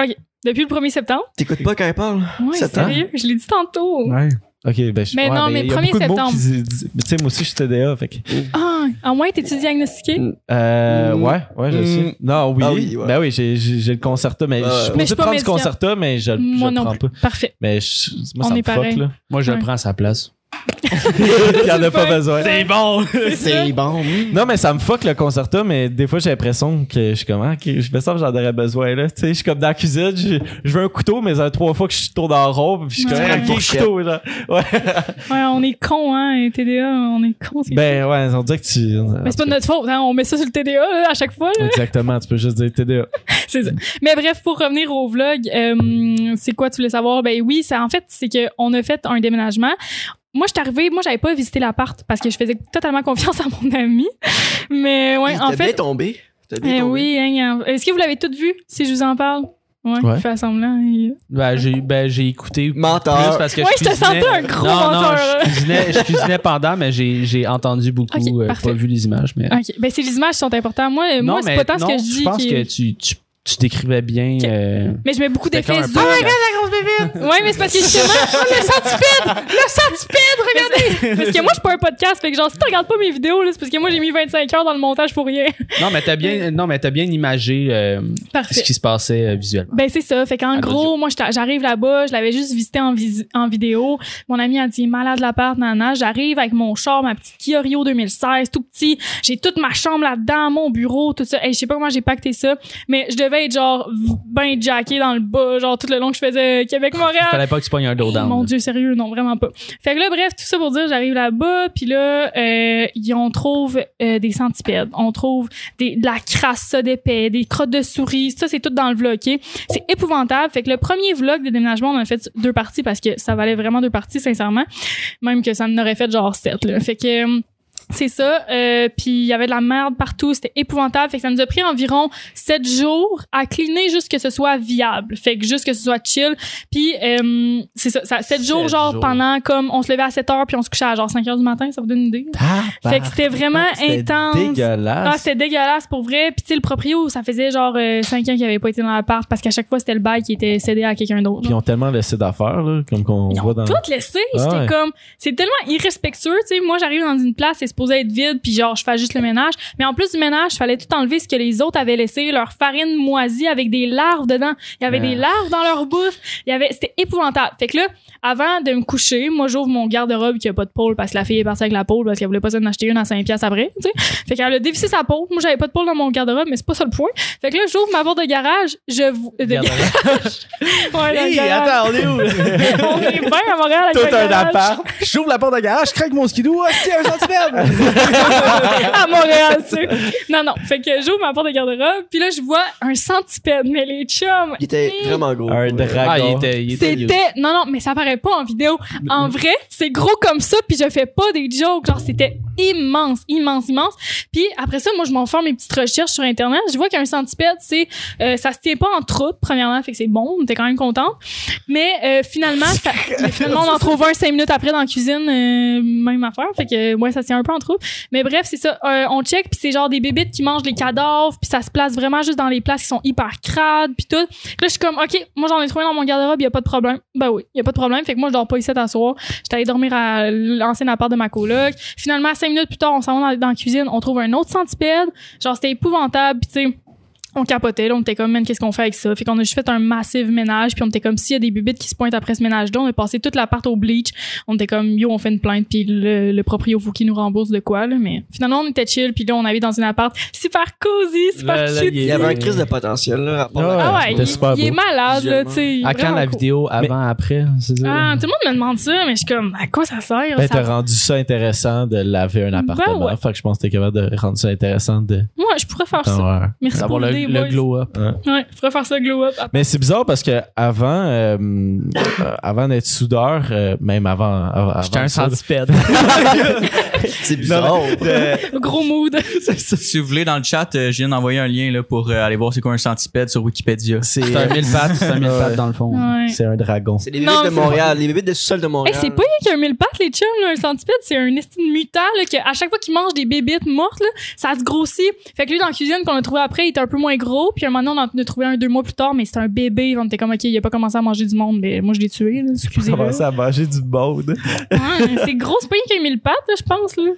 Depuis le 1er septembre. T'écoutes pas quand elle parle? Ouais, ans? sérieux? Je l'ai dit tantôt. Ouais. Ok, ben je Mais ouais, non, mais il y a 1er beaucoup de mots septembre. qui disent- disent- mais Tu sais, moi aussi, je suis TDA, fait que. Ah, à moins, t'es-tu diagnostiqué? Euh, Mm. ouais, ouais, je Mm. sais. Non, oui. Ah oui, ouais. Ben oui, j'ai, j'ai, j'ai le concerta, mais je suis Mais je supposé suis pas prendre ce médecin. concerta, mais je, je Moi le non prends plus. pas. Parfait. Mais je- moi, On ça est me fuck, pareil. là. Moi, je Ouais. le prends à sa place. <laughs> Il y en a pas besoin. C'est bon! <laughs> C'est bon. Non, mais ça me fuck le concerta, mais des fois, j'ai l'impression que je suis comme, ah, ok, je me sens que j'en aurais besoin, là. Tu sais, je suis comme dans la cuisine, je, je veux un couteau, mais ça fait trois fois que je tourne en rond, puis je suis comme, Ouais. ah, fourchette. couteau, <laughs> là. Ouais. Ouais, on est con, hein, TDA, on est con. c'est Ben, ouais, on dirait que tu. Mais c'est pas de notre faute, hein, on met ça sur le TDA là, à chaque fois. Là. Exactement, tu peux juste dire TDA. c'est ça. Mais bref, pour revenir au vlog, euh, c'est quoi tu voulais savoir? Ben oui, ça, en fait, c'est qu'on a fait un déménagement. Moi, je suis arrivée, moi, j'avais pas visité l'appart parce que je faisais totalement confiance à mon ami. Mais ouais, en T'as bien fait. tombé. T'as bien Eh tombé. oui, hein, hein. est-ce que vous l'avez toutes vu, si je vous en parle? Ouais, Ouais. il fait semblant. il- Ben, j'ai, ben, j'ai écouté Menteur. plus parce que Ouais, je te cuisinais. sentais un gros non, menteur, Non, je cuisinais, je cuisinais pendant, mais j'ai, j'ai entendu beaucoup, Ok, euh, pas vu les images, mais. Ok, ben c'est les images qui sont importantes. Moi, non, moi c'est mais pas tant non, ce que je dis. Je pense qui- que tu, tu, tu décrivais bien. Euh, Mais je mets beaucoup d'effets comme un zoom. podcast. Ouais, mais c'est parce que justement, oh, <laughs> le centipède! Le centipède, regardez! <laughs> parce que moi, je suis pas un podcast, fait que genre, si tu regardes pas mes vidéos, là, c'est parce que moi, j'ai mis 25 heures dans le montage pour rien. Non, mais t'as bien, non, mais t'as bien imagé euh, ce qui se passait euh, visuellement. Ben c'est ça. Fait qu'en gros, moi j'arrive là-bas, je l'avais juste visité en, visi- en vidéo. Mon ami a dit malade l'appart, nana. J'arrive avec mon char, ma petite Kia Rio 2016, tout petit. J'ai toute ma chambre là-dedans, mon bureau, tout ça. Hey, je sais pas comment j'ai pacté ça, mais je devais être genre ben jacké dans le bas, genre tout le long que je faisais Québec-Montréal. Fallait pas que tu pognes un dos down. Mon. Dieu, sérieux, non, vraiment pas. Fait que là, bref, tout ça pour dire, j'arrive là-bas, puis là, euh, on trouve euh, des centipèdes, on trouve des, de la crasse ça d'épais, des crottes de souris, ça, c'est tout dans le vlog, OK? C'est épouvantable. Fait que le premier vlog de déménagement, on en a fait deux parties parce que ça valait vraiment deux parties, sincèrement. Même que ça en aurait fait genre sept, là. Fait que... euh, c'est ça. Euh, puis il y avait de la merde partout. C'était épouvantable. Fait que ça nous a pris environ sept jours à cleaner juste que ce soit viable. Fait que juste que ce soit chill. Puis euh, c'est ça, ça. Sept jours, genre jours. pendant comme on se levait à 7 heures puis on se couchait à genre 5 heures du matin. Ça vous donne une idée? Fait que c'était vraiment C'était intense. Ah, dégueulasse. c'était dégueulasse pour vrai. Puis tu sais, le proprio, ça faisait genre 5 ans qu'il avait pas été dans l'appart parce qu'à chaque fois, c'était le bail qui était cédé à quelqu'un d'autre. Puis ils ont tellement laissé d'affaires, là, comme qu'on voit dans. tout laissé. Ah ouais. comme, c'est tellement irrespectueux, tu sais. Moi, j'arrive dans une place, c'est supposé être vide, puis genre, je fais juste le ménage. Mais en plus du ménage, il fallait tout enlever ce que les autres avaient laissé, leur farine moisie avec des larves dedans. Il y avait Ah. des larves dans leur bouffe. Il y avait, c'était épouvantable. Fait que là, avant de me coucher, moi, j'ouvre mon garde-robe qui a pas de pôle parce que la fille est partie avec la pôle parce qu'elle voulait pas s'en acheter une à 5 piastres après, tu sais. Fait qu'elle a dévissé sa pôle. Moi, j'avais pas de pôle dans mon garde-robe, mais c'est pas ça le point. Fait que là, j'ouvre ma porte de garage, je vous, de <laughs> Ouais, Hey, garage. attends, on est où? <laughs> on est bien à Montréal avec Tout un garage. appart. J'ouvre la porte de garage, je craque mon skidoo, ah, c'est un centimètre! <laughs> à Montréal, tu sais. Non, non. Fait que j'ouvre ma porte de garde-robe, puis là, je vois un centipède, mais les chums. Il était vraiment gros. Un dragon. Ah, il était, il était C'était. Non, non, mais ça paraît pas en vidéo. En vrai, c'est gros comme ça, puis je fais pas des jokes. Genre, c'était immense, immense, immense. Puis après ça, moi, je m'en fais mes petites recherches sur Internet. Je vois qu'un centipède, c'est. euh, ça se tient pas en troupe, premièrement, fait que c'est bon. On était quand même contente. Mais euh, finalement, ça, <laughs> finalement, on en trouve un cinq minutes après dans la cuisine, euh, même affaire. Fait que, ouais, ça se tient un peu en Mais bref, c'est ça. Euh, on check, puis c'est genre des bébites qui mangent les cadavres, puis ça se place vraiment juste dans les places qui sont hyper crades, puis tout. Là, je suis comme, OK, moi, j'en ai trouvé dans mon garde-robe, y a pas de problème. Ben oui, y a pas de problème. Fait que moi, je dors pas ici à soir. J'étais allée dormir à l'ancien appart de ma coloc. Finalement, cinq minutes plus tard, on s'en va dans, dans la cuisine, on trouve un autre centipède. Genre, c'était épouvantable, puis tu sais, on capotait, là, on était comme, man, qu'est-ce qu'on fait avec ça? Fait qu'on a juste fait un massif ménage, puis on était comme, s'il y a des bibites qui se pointent après ce ménage-là, on a passé toute la part au bleach. On était comme, yo, on fait une plainte, puis le, le proprio faut qu'il nous rembourse de quoi, là. Mais finalement, on était chill, puis là, on avait dans une appart super cosy, super Là, là, cute. il y avait un crise de potentiel, là. à part Ah la- Ah ouais, il, super il est malade, là, tu sais. À quand la cool. vidéo? Avant, après? Ah, tout le monde me demande ça, mais je suis comme, à quoi ça sert? Ben, Ça- t'as rendu ça intéressant de laver un appartement. ouais. Fait que je pense que t'es capable de rendre ça intéressant de Moi, je pourrais faire ça. Ouais. Merci pour Le, boys. glow-up. Ouais, je pourrais faire ça glow up. Mais c'est bizarre parce que avant, euh, euh, avant d'être soudeur, euh, même avant, avant, J'étais un centipède. <laughs> C'est bizarre. <laughs> Gros mood. <laughs> Si vous voulez, dans le chat, euh, je viens d'envoyer un lien là, pour euh, aller voir c'est quoi un centipède sur Wikipédia. c'est un mille pattes, c'est un mille Ouais. pattes dans le fond. Ouais. c'est un dragon. C'est les Non, bébites de Montréal, les bébites de sous-sol de Hey, Montréal. c'est pas rien qu'il y a un mille pattes, les chums, là. Un centipède, c'est un estime mutant, là, que à chaque fois qu'il mange des bébites mortes, là, ça se grossit. Fait que lui, dans la cuisine qu'on a trouvé après, il était un peu moins gros. Puis un moment donné, on en a trouvé un deux mois plus tard, mais c'était un bébé. On était comme, OK, il a pas commencé à manger du monde, mais moi, je l'ai tué, là. Excusez-le. commencé à manger du mode. Ouais, c'est gros, c'est pas a mille pattes, je pense, là.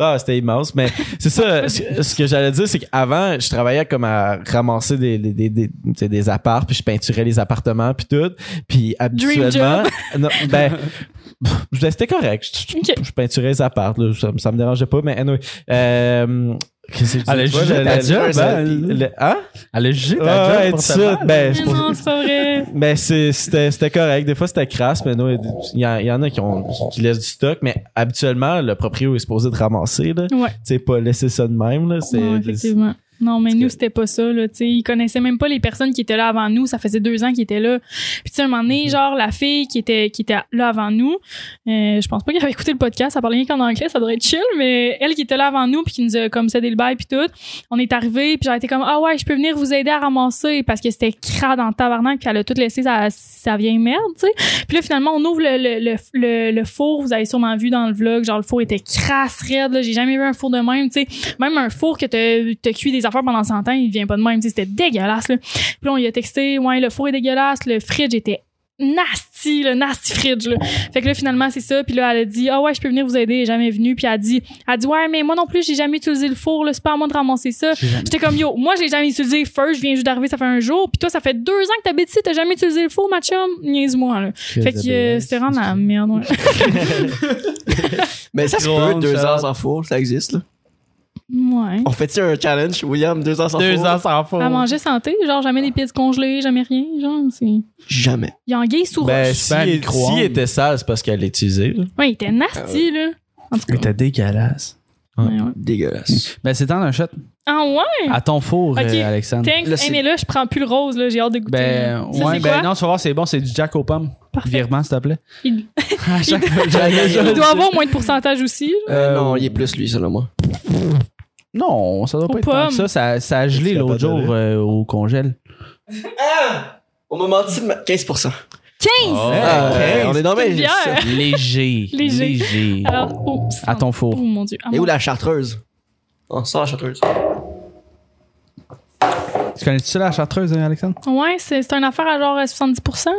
Ah, c'était immense. Mais c'est ça, <laughs> ce que j'allais dire, c'est qu'avant, je travaillais comme à ramasser des, des, des, des, apparts, puis je peinturais les appartements, puis tout. Puis habituellement... <laughs> Non, ben... ben, C'était correct. Je, je- Ok. je peinturais les apparts, là. Ça, ça me dérangeait pas, mais anyway. Euh, qu'est-ce que tu Elle a jugé ta job, hein? le- Hein? Elle a jugé ta job ouais, pour ça, ben, c'est Mais pour- non, c'est pas vrai. Mais c'est- c'était correct. Des fois, c'était crasse, mais non, il y, y en a qui, ont, qui laissent du stock. Mais habituellement, le proprio est supposé de ramasser. Là. Ouais. Tu sais, pas laisser ça de même. Là. C'est, Ouais, effectivement. Non, mais Parce nous, que- c'était pas ça, là, tu sais. Ils connaissaient même pas les personnes qui étaient là avant nous. Ça faisait deux ans qu'ils étaient là. Puis, tu sais, un moment donné, Mhm. genre, la fille qui était, qui était là avant nous, euh, je pense pas qu'elle avait <laughs> écouté le podcast, ça parlait rien qu'en anglais, ça devrait être chill, mais elle qui était là avant nous, puis qui nous a comme cédé le bail, puis tout, on est arrivé, puis j'ai été comme, ah ouais, je peux venir vous aider à ramasser, parce que c'était crade en tabarnak, puis elle a tout laissé sa, sa vieille merde, tu sais. Puis là, finalement, on ouvre le, le, le, le, le four, vous avez sûrement vu dans le vlog, genre, le four était crasse raide, là. J'ai jamais vu un four de même, tu sais même un four que t'as cuit des affaires pendant 100 ans, il vient pas de même. C'était dégueulasse. Là. Puis là, on lui a texté, ouais, le four est dégueulasse, le fridge était nasty, le nasty fridge. Là. Fait que là, finalement, c'est ça. Puis là, elle a dit, ah ouais, je peux venir vous aider. Elle est jamais venue. Puis elle a dit, elle a dit, ouais, mais moi non plus, j'ai jamais utilisé le four. C'est pas à moi de ramasser ça. J'étais comme, yo, moi, j'ai jamais utilisé first. Je viens juste d'arriver, ça fait un jour. Puis toi, ça fait deux ans que t'habites ici, t'as jamais utilisé le four, ma chum? Niaise-moi, là. Fait que euh, c'était vraiment la merde, ouais. <laughs> <laughs> Mais ça se peut, deux heures sans four, ça existe, là. Ouais. On fait-tu un challenge, William, deux heures sans Deux four? ans sans fond. À manger santé, genre jamais des pièces congelées, jamais rien, genre, c'est... Jamais. Il y a anguille sous ben, roche. si, il- micro-ondes. s'il était sale, c'est parce qu'elle l'utilisait. là. Ouais, il était nasty, là. En tout cas. T'es dégueulasse. Ouais, ouais. Dégueulasse. Ben, c'est temps d'un shot. Ah ouais? À ton four, Ok. euh, Alexandre. Thanks. Là, Hey, c'est- mais là, je prends plus le rose, là. J'ai hâte de goûter. Ben, Ça, ouais, c'est ben quoi? non, tu vas voir, c'est bon, c'est du Jack aux pommes. Parfait. Virement, s'il te plaît. <laughs> Il, À chaque- il doit avoir moins de pourcentage aussi. là. Euh, non, il est plus, lui, selon moi. Non, ça doit Aux pas être tant que pommes. ça. Ça, ça a gelé l'autre pas jour euh, au congèle. On m'a menti de ma- 15%. 15! Ah, euh, on est dans mes... bien. <laughs> Léger. Léger. Léger. Alors, oh, À ton Oh four. mon dieu. Ah, Et où la chartreuse? On sort la chartreuse. Tu connais-tu ça, la chartreuse, hein, Alexandre? Ouais, c'est c'est une affaire à genre 70%. hein.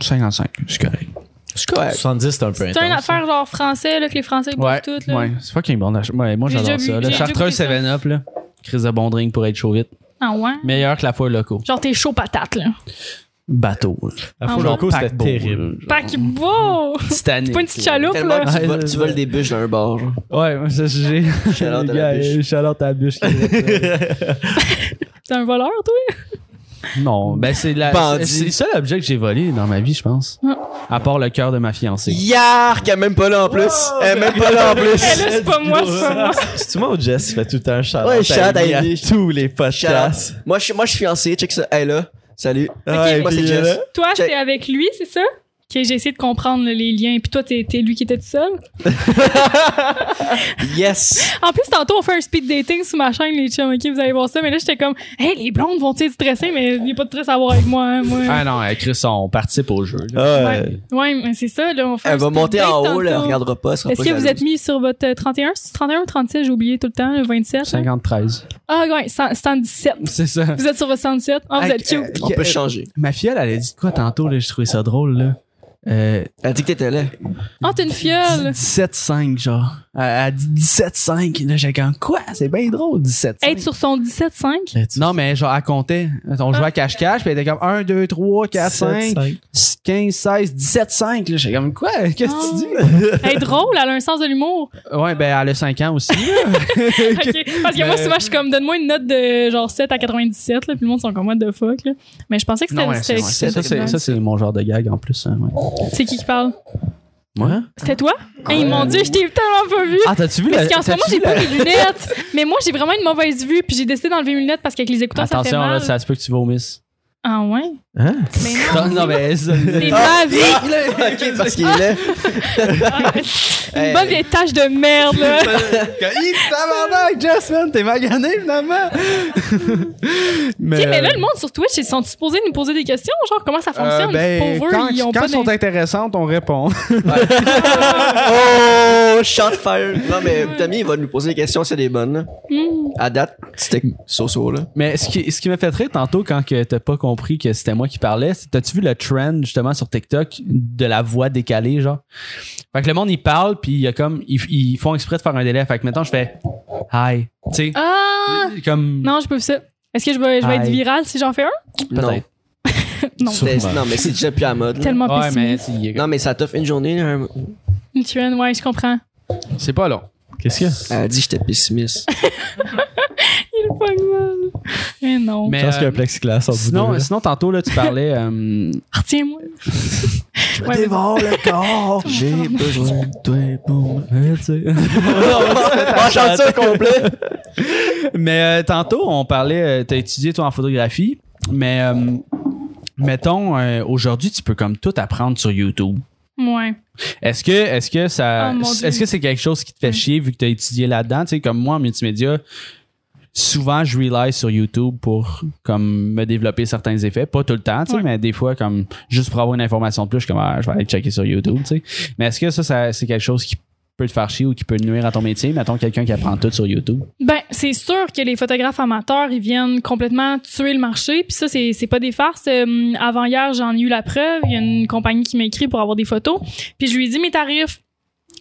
55, c'est correct. Je crois. 70, c'est un peu C'est intense. une affaire genre français, là, que les Français boivent Ouais, toutes. Là. ouais. C'est fucking bon. Ouais, moi, j'adore ça. Le chartreuse déjà goûté 7-Up, là. Crise de bon drink pour être chaud vite. Ah ouais? Meilleur que la fois loco. Genre, t'es chaud patate, là. Bateau. là. La Ah, fois ouais. loco, c'était Paquebot, terrible. beau! Titanic. C'est pas une petite chaloupe, là. tu, voles, c'est tu ça. voles des bûches dans un bar, genre. Ouais, moi, ça, j'ai. La <laughs> gars, bûche. à la bûche. qui est là. <laughs> <laughs> T'es un voleur, toi? Non, <laughs> ben, c'est la. Bandit. C'est le seul objet que j'ai volé dans ma vie, je pense. Ah. À part le cœur de ma fiancée. Yark! Elle est même pas là en plus. Elle est même pas là en Eh plus. là, c'est pas moi, c'est pas moi. C'est-tu moi ou Jess qui fait tout le temps un shout Ouais, shout out à Amy. tous les podcasts? Moi, je suis- moi, je suis fiancé. Check ça. Elle est là. Salut. Ouais, moi, c'est puis, Jess. euh, Toi, Check. c'est avec lui, c'est ça? Ok, j'ai essayé de comprendre là, les liens. Puis toi, t'es t'es lui qui était tout seul? <laughs> Yes. En plus, tantôt, on fait un speed dating sur ma chaîne, les chums. Ok, vous allez voir ça. Mais là, j'étais comme, hey, les blondes vont-ils être stressées? Mais il n'y a pas de stress à voir avec moi. hein, moi. Ah non, euh, Chris, on participe au jeu. là. Ah, Ouais. ouais, mais c'est ça. Là, on fait Elle va monter en haut, là. Elle tantôt. regardera pas. Est-ce pas que vous êtes mis sur votre euh, 31? C'est 31 ou 37? J'ai oublié tout le temps, le 27. là. 50-13. Ah, ouais, 100 117. C'est ça. Vous êtes sur votre 117. Ah, vous êtes cute. euh, On peut changer. Ma fille, elle, elle a dit de quoi tantôt, là? J'ai trouvé ça drôle, là. Euh, Elle dit que t'étais là. Ah, t'es une fiole. 17-5, genre. Elle, dit 17,5. Là, j'ai comme, quoi? C'est bien drôle, 17,5. Être sur son 17,5? Non, mais genre, elle comptait. On jouait à cache-cache, puis elle était comme 1, 2, 3, 4, 5, 15, 16, 17, 5. Là, j'étais comme, quoi? Qu'est-ce que tu dis? Elle est drôle, elle a un sens de l'humour. Ouais, ben, elle a 5 ans aussi. <laughs> Parce que moi, souvent, je suis comme, donne-moi une note de genre 7 à 97, là, puis le monde sont comme, what the fuck, là. Mais je pensais que c'était. Ouais, ça, c'est, ça, c'est mon genre de gag en plus. hein, ouais. C'est qui qui parle? Moi? C'était toi? Hey, mon dieu, je t'ai tellement pas vu! Ah, t'as-tu vu Parce qu'en ce moment, j'ai pas mes lunettes. Mais moi, j'ai vraiment une mauvaise vue, puis j'ai décidé d'enlever mes lunettes parce qu'avec les écouteurs, ça fait Attention, mal. là, ça se peut que tu vomisses. Ah ouais? Hein? Mais non. Non, mais C'est ma vie! <laughs> ok, parce qu'il est là. <laughs> Une bonne vieille tache de merde, là. <laughs> Tabarnak, man, t'es magané finalement. mais, mais là, le monde sur Twitch, ils sont supposés nous poser des questions? Genre, comment ça fonctionne? euh, ben, Pour eux, quand, ils ont quand pas sont intéressantes, on répond. Oh, shot fire. Non, mais Tommy, il va nous poser des questions, c'est des bonnes. là. Hmm. À date, c'était so-so, là. mais ce qui, ce qui m'a fait rire tantôt quand que t'as pas compris que c'était moi qui parlais, t'as-tu vu le trend justement sur TikTok de la voix décalée, genre? Fait que le monde, il parle, puis il y a comme, ils, ils font exprès de faire un délai. Fait que maintenant, je fais hi. Tu sais, Ah! comme. Non, je peux ça. Est-ce que je vais, je vais être viral si j'en fais un? Non. Peut-être. Non. <laughs> Non, mais c'est déjà plus à la mode. là. Tellement Ouais, mais pessimiste. c'est, Non, mais ça t'offre une journée. là, un- Une trend, ouais, je comprends. c'est pas long. Qu'est-ce qu'il y a? Elle a dit que j'étais pessimiste. <laughs> <laughs> Il est pas mal. Mais non. Mais, Je pense qu'il y a euh, un plexiglas vous deux. Sinon, sinon, tantôt, là, tu parlais. euh, <laughs> Retiens-moi. Je Ouais, dévore le corps. <laughs> J'ai besoin de toi pour. sais. On chante ça complet. Mais euh, tantôt, on parlait, euh, t'as étudié toi en photographie, mais euh, mettons, euh, aujourd'hui, tu peux comme tout apprendre sur YouTube. Ouais. Est-ce que, est-ce que ça, Oh, est-ce que c'est quelque chose qui te fait chier vu que tu as étudié là-dedans? Tu sais, comme moi en multimédia, souvent je rely sur YouTube pour comme me développer certains effets. Pas tout le temps, tu sais, Ouais. mais des fois, comme juste pour avoir une information de plus, je suis comme, ah, je vais aller checker sur YouTube, tu sais. Mais est-ce que ça, ça c'est quelque chose qui peut te faire chier ou qui peut nuire à ton métier? Mettons quelqu'un qui apprend tout sur YouTube. Ben, c'est sûr que les photographes amateurs, ils viennent complètement tuer le marché. Puis ça, c'est, c'est pas des farces. Euh, avant hier, j'en ai eu la preuve. Il y a une compagnie qui m'a écrit pour avoir des photos. Puis je lui ai dit mes tarifs.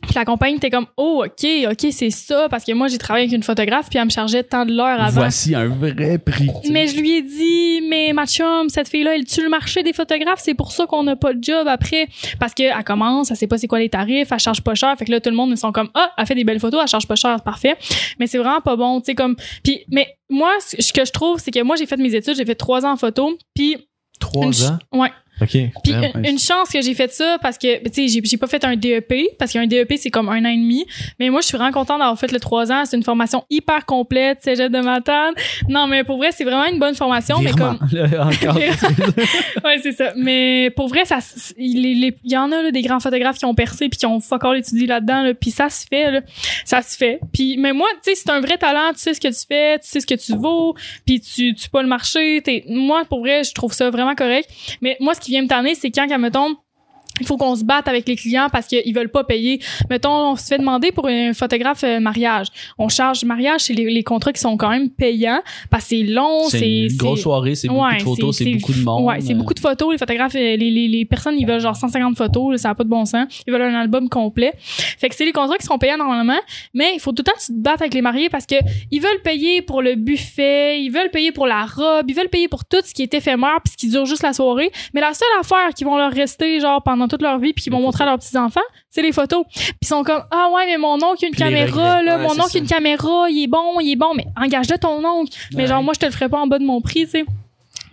Puis la compagnie était comme, oh, OK, OK, c'est ça. Parce que moi, j'ai travaillé avec une photographe, puis elle me chargeait tant de l'heure avant. Voici un vrai prix. Mais je lui ai dit, mais ma chum, cette fille-là, elle tue le marché des photographes. C'est pour ça qu'on n'a pas de job après. Parce qu'elle commence, elle sait pas c'est quoi les tarifs, elle charge pas cher. Fait que là, tout le monde ils sont comme, ah, elle fait des belles photos, elle charge pas cher, parfait. Mais c'est vraiment pas bon, tu sais, comme. Puis, mais moi, ce que je trouve, c'est que moi, j'ai fait mes études, j'ai fait trois ans en photo. Puis, Trois ans? ouais. OK. Puis Ouais. une, chance que j'ai fait ça parce que tu sais j'ai pas fait un DEP parce qu'un DEP c'est comme un an et demi mais moi je suis vraiment contente d'avoir fait le trois ans c'est une formation hyper complète cégep de Matane non mais pour vrai c'est vraiment une bonne formation mais comme <laughs> encore. <laughs> ouais, c'est ça. Mais pour vrai, ça, il y en a là, des grands photographes qui ont percé puis qui ont all étudié là-dedans. Là, puis ça se fait, là. ça se fait. Puis mais moi, tu sais, c'est un vrai talent. Tu sais ce que tu fais, tu sais ce que tu vaux, puis tu tu pas le marché. T'es, moi, pour vrai, je trouve ça vraiment correct. Mais moi, ce qui vient me tanner, c'est quand, quand mettons, il faut qu'on se batte avec les clients parce qu'ils veulent pas payer. Mettons, on se fait demander pour un photographe euh, mariage. On charge mariage, c'est les, les contrats qui sont quand même payants parce que c'est long, C'est une grosse soirée, c'est beaucoup de photos, c'est beaucoup de monde. Ouais, c'est beaucoup de photos. Les photographes, euh, les, les, les personnes, ils veulent genre 150 photos, là, ça n'a pas de bon sens. Ils veulent un album complet. Fait que c'est les contrats qui sont payants normalement, mais il faut tout le temps te battes avec les mariés parce que ils veulent payer pour le buffet, ils veulent payer pour la robe, ils veulent payer pour tout ce qui est éphémère puis ce qui dure juste la soirée. Mais la seule affaire qui vont leur rester genre pendant toute leur vie puis qu'ils vont montrer à leurs petits enfants, c'est les photos. Puis ils sont comme ah ouais mais mon oncle a une Puis caméra là, Ouais, mon oncle a une caméra, il est bon, il est bon, mais engage de ton oncle. Mais genre moi je te le ferai pas en bas de mon prix, tu sais.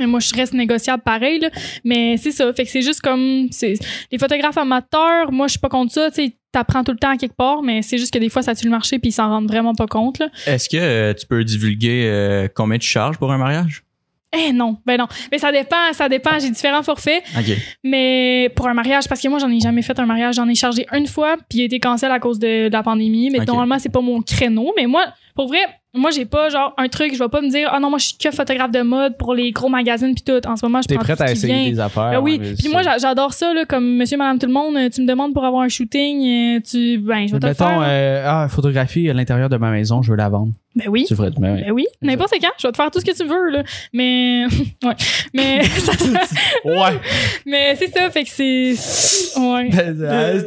Mais moi, je reste négociable pareil, là. Mais c'est ça. Fait que c'est juste comme, les photographes amateurs, moi, je suis pas contre ça, tu sais. T'apprends tout le temps à quelque part, mais c'est juste que des fois, ça tue le marché puis ils s'en rendent vraiment pas compte, là. Est-ce que euh, tu peux divulguer euh, combien tu charges pour un mariage? Eh non, ben non. Mais ça dépend, ça dépend. J'ai différents forfaits. Mais pour un mariage, parce que moi, j'en ai jamais fait un mariage. J'en ai chargé une fois, puis il a été cancel à cause de, de la pandémie. Mais normalement, c'est pas mon créneau. Mais moi, pour vrai, moi, j'ai pas genre un truc, je vais pas me dire, ah non, moi, je suis que photographe de mode pour les gros magazines puis tout. En ce moment, je T'es prête tout à essayer vient. des affaires. Ben oui, ouais, puis moi j'a- j'adore ça là, comme monsieur madame tout le monde, euh, tu me demandes pour avoir un shooting, euh, tu ben je vais te le Mettons, faire. euh, ah, photographie à l'intérieur de ma maison, je veux la vendre. Ben oui. Tu ferais, ben oui. Ben oui, n'importe quand, je vais te faire tout ce que tu veux là. Mais <laughs> ouais, mais <laughs> ça- <laughs> Ouais. mais c'est ça fait que c'est ouais. Ah,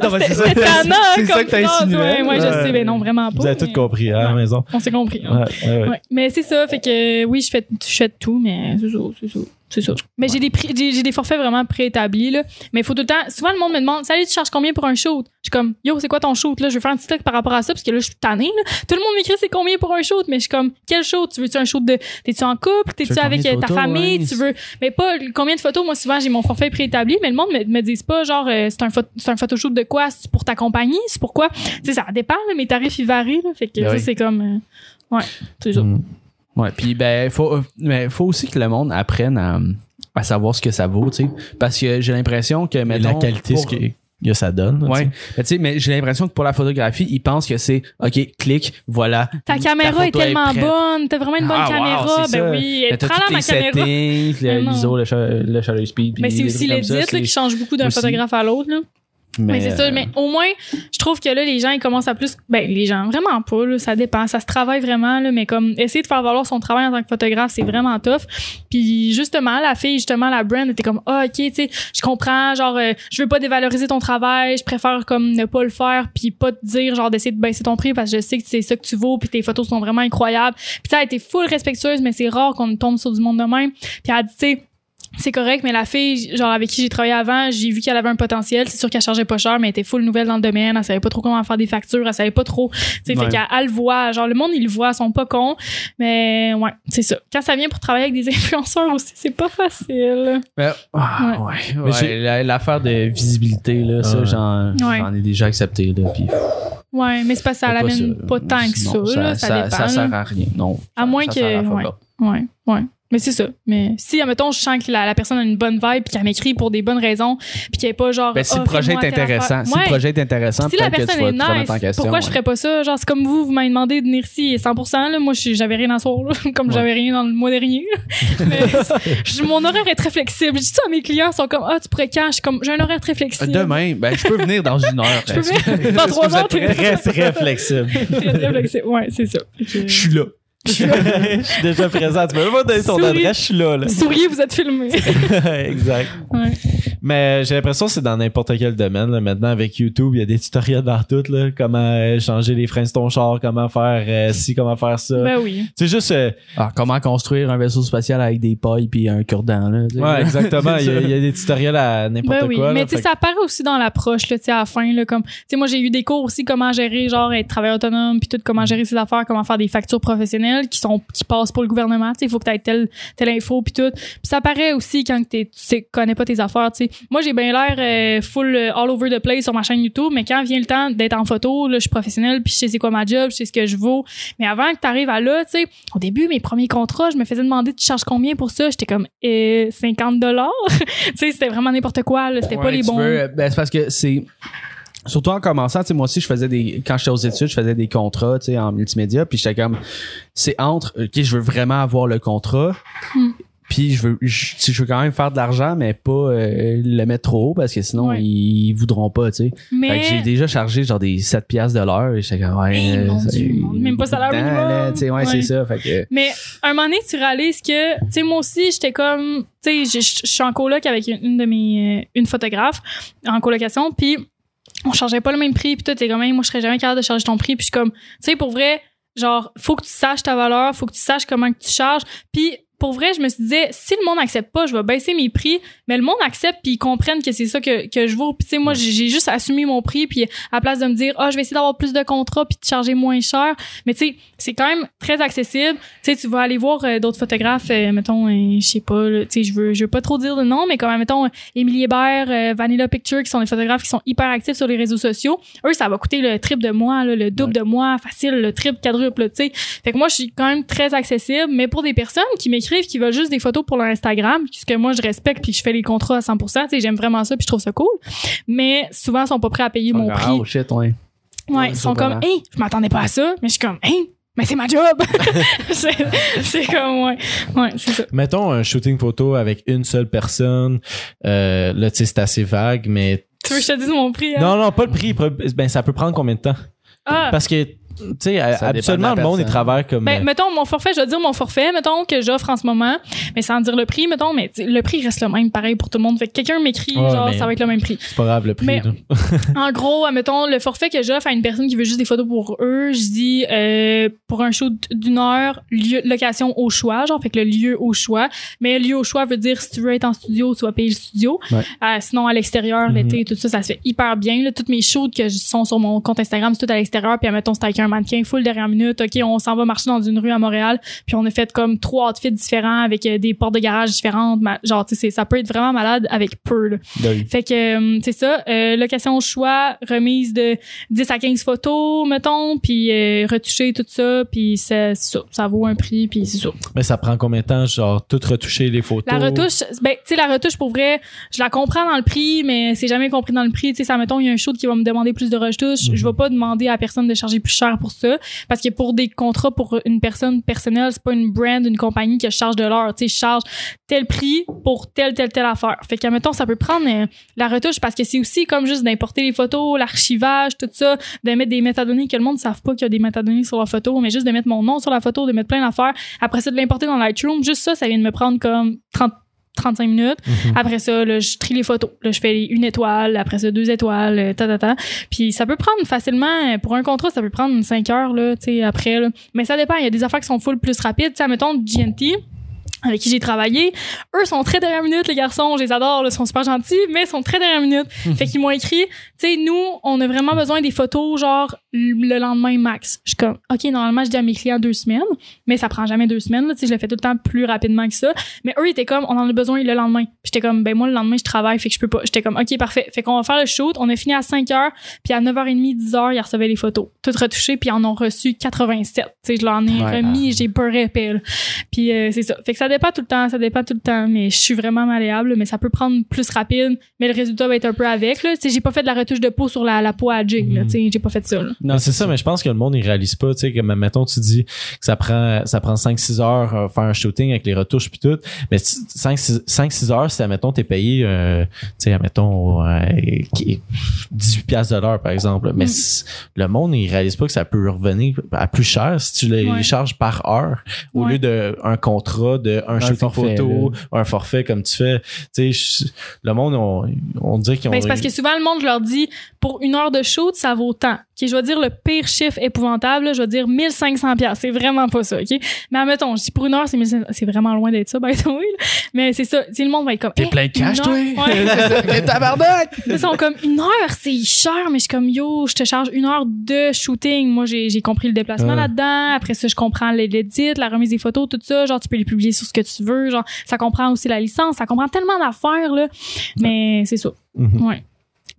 non, mais c'est ça- que t'as insinué. Ouais, ouais, je sais, ben non, vraiment pas. Vous avez tout compris hein, à la maison. On s'est compris. Hein. Ouais, ouais. Mais c'est ça, fait que oui, je fais, je fais tout, mais c'est ça, c'est ça. C'est ça. Mais j'ai des prix, j'ai, j'ai des forfaits vraiment préétablis, là. Mais il faut tout le temps, souvent le monde me demande, salut, tu charges combien pour un shoot? Je suis comme, yo, c'est quoi ton shoot, là? Je veux faire un petit truc par rapport à ça, parce que là, je suis tannée, là. Tout le monde m'écrit, c'est combien pour un shoot? Mais je suis comme, quel shoot? Tu veux-tu un shoot de, t'es-tu en couple? T'es-tu avec ta photos, famille? ouais. Tu veux, mais pas combien de photos? Moi, souvent, j'ai mon forfait préétabli, mais le monde me, me dit pas, genre, euh, c'est un, pho- c'est un photoshoot de quoi? C'est pour ta compagnie? C'est pourquoi? Tu sais, ça dépend, là, mes tarifs, ils varient, là. Fait que Ben ça, oui. c'est comme, euh, ouais, c'est ça. Mm. Ouais, puis ben faut mais faut aussi que le monde apprenne à, à savoir ce que ça vaut, tu sais, parce que j'ai l'impression que Mais mettons, la qualité, pour- ce que, que ça donne. Ouais. Mais tu sais, mais j'ai l'impression que pour la photographie, ils pensent que c'est OK, clique, voilà. Ta caméra est tellement bonne, t'as vraiment une bonne Ah, wow, caméra. c'est ben ça. oui, elle Mais est t'as très tous ma caméra. settings, Mais le- l'ISO, le, shutter- le shutter speed. Mais c'est aussi c'est- qui change beaucoup d'un photographe à l'autre. Mais, c'est ça. euh, Mais au moins, je trouve que là, les gens, ils commencent à plus. Ben, les gens, vraiment pas, là, ça dépend. Ça se travaille vraiment, là, mais comme essayer de faire valoir son travail en tant que photographe, c'est vraiment tough. Puis justement, la fille, justement, la brand était comme, ah, ok, tu sais, je comprends, genre, euh, je veux pas dévaloriser ton travail, je préfère comme ne pas le faire, puis pas te dire, genre, d'essayer de baisser ton prix parce que je sais que c'est ça que tu vaux, puis tes photos sont vraiment incroyables. Puis ça a été full respectueuse, mais c'est rare qu'on tombe sur du monde de même. Puis elle a dit, tu sais, c'est correct, mais la fille, genre avec qui j'ai travaillé avant, j'ai vu qu'elle avait un potentiel. C'est sûr qu'elle chargeait pas cher, mais elle était full nouvelle dans le domaine. Elle savait pas trop comment faire des factures. Elle savait pas trop. Tu sais, Ouais. fait qu'elle elle le voit. Genre, le monde, il le voit. Ils sont pas cons. Mais ouais, c'est ça. Quand ça vient pour travailler avec des <laughs> influenceurs aussi, c'est pas facile. Mais- ah, ouais. ouais, L'affaire de visibilité, là, ça, j'en ai déjà accepté. Là, puis Ouais, mais c'est pas ça c'est l'amène ça. pas, tant que ça, là. Ça, dépend. Ça là. sert à rien. Non. À moins ça que- sert à faire ouais. Ouais, ouais. Mais c'est ça. Mais si, admettons, je sens que la, la personne a une bonne vibe puis qu'elle m'écrit pour des bonnes raisons puis qu'elle est pas genre. Ben, si le projet est intéressant, si le projet est intéressant, si la peut-être que tu personne vas, est tu vas remettre en nice, question. pourquoi je ouais. ferais pas ça? Genre, c'est comme vous, vous m'avez demandé de venir ici 100%, là. Moi, je j'avais rien à soir, là. Comme Ouais. j'avais rien dans le mois dernier. <laughs> Mais je- mon horaire est très flexible. Je dis ça à mes clients, ils sont comme, ah, tu pourrais quand? Je j'ai un horaire très flexible. Demain, ben, je peux venir dans une heure. <laughs> Je peux venir dans trois heures, Très, très flexible? <laughs> très, très flexible. Ouais, c'est ça. Je suis là. <laughs> je suis déjà présent. Tu peux même pas donner ton Souris. adresse, je suis là. là. Souriez, vous êtes filmé. <laughs> exact. Ouais. Mais j'ai l'impression que c'est dans n'importe quel domaine. là. Maintenant, avec YouTube, il y a des tutoriels dans tout. Là. Comment euh, changer les freins de ton char, comment faire euh, ci, comment faire ça. Ben oui. C'est juste... euh, Ah, comment construire un vaisseau spatial avec des pailles puis un cure-dent, ouais, exactement. Il y, a, il y a des tutoriels à n'importe Ben oui, quoi. mais tu sais, Fait ça apparaît aussi dans l'approche, là, tu sais, à la fin, là, comme, tu sais, moi, j'ai eu des cours aussi, comment gérer, genre, être travailleur autonome, puis tout, comment gérer ses affaires, comment faire des factures professionnelles qui sont, qui passent pour le gouvernement, il faut que tu aies telle, telle info, puis tout. Puis ça apparaît aussi quand tu sais, connais pas tes affaires, tu sais. Moi, j'ai bien l'air euh, full euh, all over the place sur ma chaîne YouTube, mais quand vient le temps d'être en photo, là, je suis professionnelle, puis je sais c'est quoi ma job, je sais ce que je vaux. Mais avant que tu arrives à là, tu sais, au début, mes premiers contrats, je me faisais demander, tu charges combien pour ça? J'étais comme, euh, 50 dollars. <laughs> tu sais, c'était vraiment n'importe quoi. C'était Ouais, pas les bons. veux, ben, c'est parce que c'est. Surtout en commençant, tu sais, moi aussi, je faisais des. Quand j'étais aux études, je faisais des contrats, tu sais, en multimédia, puis j'étais comme. C'est entre. OK, je veux vraiment avoir le contrat. Hmm. Puis je veux, je, tu sais, je veux quand même faire de l'argent, mais pas euh, le mettre trop haut parce que sinon Ouais. ils, voudront pas, tu sais. Fait que Mais j'ai déjà chargé genre des 7 piastres de l'heure et j'étais comme ouais. Hey, mon ça- Dieu, mon- même pas salaire minimum. là, Tu sais, ouais, Ouais. c'est ça. Fait que. Mais un moment donné, tu réalises que, tu sais, moi aussi, j'étais comme, tu sais, je suis en coloc avec une, une de mes, euh, une photographe en colocation, puis on chargeait pas le même prix, puis toi, t'es comme, moi, je serais jamais capable de charger ton prix, puis je suis comme, tu sais, pour vrai, genre, faut que tu saches ta valeur, faut que tu saches comment que tu charges, puis pour vrai, je me suis dit, si le monde accepte pas, je vais baisser mes prix, mais le monde accepte puis ils comprennent que c'est ça que, que je vaux. Puis tu sais, moi, j'ai juste assumé mon prix puis à la place de me dire, ah, je vais essayer d'avoir plus de contrats puis de charger moins cher. Mais tu sais, c'est quand même très accessible. Tu sais, tu vas aller voir euh, d'autres photographes, euh, mettons, euh, je sais pas, tu sais, je veux, je veux pas trop dire de nom, mais quand même, mettons, Émilie Hébert, euh, Vanilla Picture, qui sont des photographes qui sont hyper actifs sur les réseaux sociaux. Eux, ça va coûter le triple de moi, là, le double de moi, facile, le triple, quadruple, tu sais. Fait que moi, je suis quand même très accessible, mais pour des personnes qui m'écrivent, qui veulent juste des photos pour leur Instagram, ce que moi, je respecte puis je fais les contrats à 100%, tu sais, j'aime vraiment ça puis je trouve ça cool. Mais souvent, ils sont pas prêts à payer mon prix. Oh shit, ouais. Ouais, ils sont comme, surprenant. hey, je m'attendais pas à ça, mais je suis comme, hey, mais c'est ma job. <laughs> <laughs> c'est c'est comme, ouais. Ouais, c'est ça. Mettons un shooting photo avec une seule personne. Euh, là, tu sais, c'est assez vague, mais. Tu veux que je te dise mon prix? hein? Non, non, pas le prix. Ben, ça peut prendre combien de temps? Ah, Parce que, tu sais, la le monde, il travaille comme. Ben, euh, mettons, mon forfait, je vais dire mon forfait, mettons, que j'offre en ce moment, mais sans dire le prix, mettons, mais le prix reste le même, pareil pour tout le monde. Fait que quelqu'un m'écrit, Ouais, genre, ça va être le même prix. c'est pas grave le prix. Mais-. <laughs> En gros, mettons, le forfait que j'offre à une personne qui veut juste des photos pour eux, je dis, euh, pour un shoot d'une heure, lieu, location au choix, genre, fait que le lieu au choix. Mais lieu au choix veut dire, si tu veux être en studio, tu vas payer le studio. Ouais. Euh, sinon, à l'extérieur, Mhm. l'été, tout ça, ça se fait hyper bien, là. Toutes mes shoots que je- sont sur mon compte Instagram, c'est tout à l'extérieur, puis mettons, c'est avec un mannequin full dernière minute. OK, on s'en va marcher dans une rue à Montréal, puis on a fait comme trois outfits différents avec euh, des portes de garage différentes. Genre, tu sais, ça peut être vraiment malade avec peu, là. Fait que euh, c'est ça, euh, location au choix, remise de 10 à 15 photos, mettons, puis euh, retoucher tout ça, puis ça, c'est ça, ça vaut un prix, puis c'est ça. Mais ça prend combien de temps, genre, tout retoucher les photos? La retouche, ben, tu sais, la retouche, pour vrai, je la comprends dans le prix, mais c'est jamais compris dans le prix. Tu sais, ça, mettons, il y a un shoot qui va me demander plus de retouches. Mhm. Je vais pas demander à personne de charger plus cher pour ça. Parce que pour des contrats pour une personne personnelle, c'est pas une brand, une compagnie je charge de l'heure. Tu sais, charge tel prix pour telle, telle, telle affaire. Fait que, mettons, ça peut prendre euh, la retouche parce que c'est aussi comme juste d'importer les photos, l'archivage, tout ça, de mettre des métadonnées que le monde ne savent pas qu'il y a des métadonnées sur la photo, mais juste de mettre mon nom sur la photo, de mettre plein d'affaires. Après ça, de l'importer dans Lightroom. Juste ça, ça vient de me prendre comme 30 35 minutes. Mhm. Après ça, là, je trie les photos. Là, je fais une étoile, après ça, deux étoiles, euh, ta, ta, ta. Puis ça peut prendre facilement, euh, pour un contrat, ça peut prendre 5 heures, là, tu sais, après, là. Mais ça dépend. Il y a des affaires qui sont full plus rapides. Tu sais, mettons, GNT, avec qui j'ai travaillé, eux sont très dernière minute, les garçons, je les adore, ils sont super gentils, mais ils sont très dernière minute. <laughs> fait qu'ils m'ont écrit, tu sais, nous, on a vraiment besoin des photos, genre, le lendemain max. Je suis comme, OK, normalement, je dis à mes clients deux semaines, mais ça prend jamais deux semaines, tu sais, je le fais tout le temps plus rapidement que ça. Mais eux, ils étaient comme, on en a besoin le lendemain. Puis j'étais comme, ben moi, le lendemain, je travaille, fait que je peux pas. J'étais comme, OK, parfait. Fait qu'on va faire le shoot. On a fini à 5 heures, puis à 9h30, 10h, ils recevaient les photos. Toutes retouchées, puis ils en ont reçu 87. Tu sais, je l'en ai Ouais, remis, j'ai peur épais, là. Puis euh, c'est ça. Fait que ça dépend tout le temps, ça dépend tout le temps, mais je suis vraiment malléable, mais ça peut prendre plus rapide, mais le résultat va être un peu avec, là. J'ai pas fait de la retouche de peau sur la, la peau à Jig, là. Sais, j'ai pas fait ça, là. Non, c'est ça, mais je pense que le monde, il réalise pas, tu sais, que, mettons, tu dis que ça prend, ça prend 5-6 heures euh, faire un shooting avec les retouches puis tout. Mais 5-6 heures, si, admettons, t'es payé, euh, tu sais, admettons, euh, qui- 18 piastres de l'heure, par exemple. Mais Mm. le monde, il réalise pas que ça peut revenir à plus cher si tu les Ouais. charges par heure au Ouais. lieu de un contrat de un, shooting forfait, photo, un forfait comme tu fais. Tu sais, le monde, on, on dirait qu'ils ont... Ben, c'est parce que souvent, le monde, je leur dis, pour une heure de shoot, ça vaut tant. OK, je vais dire le pire chiffre épouvantable, là, je vais dire 1500 pièces. C'est vraiment pas ça, OK? Mais admettons, je dis pour une heure, c'est 1500 c'est vraiment loin d'être ça, by the way. Mais c'est ça. Tu le monde va être comme. T'es Eh, plein de cash, toi? Ouais. T'es <laughs> tabarnak! Ils sont comme une heure, c'est cher, mais je suis comme yo, je te charge une heure de shooting. Moi, j'ai j'ai compris le déplacement là-dedans. Après ça, je comprends l'édit, la remise des photos, tout ça. Genre, tu peux les publier sur ce que tu veux. Genre, ça comprend aussi la licence, ça comprend tellement d'affaires, là. Mais c'est ça. Mhm. Ouais.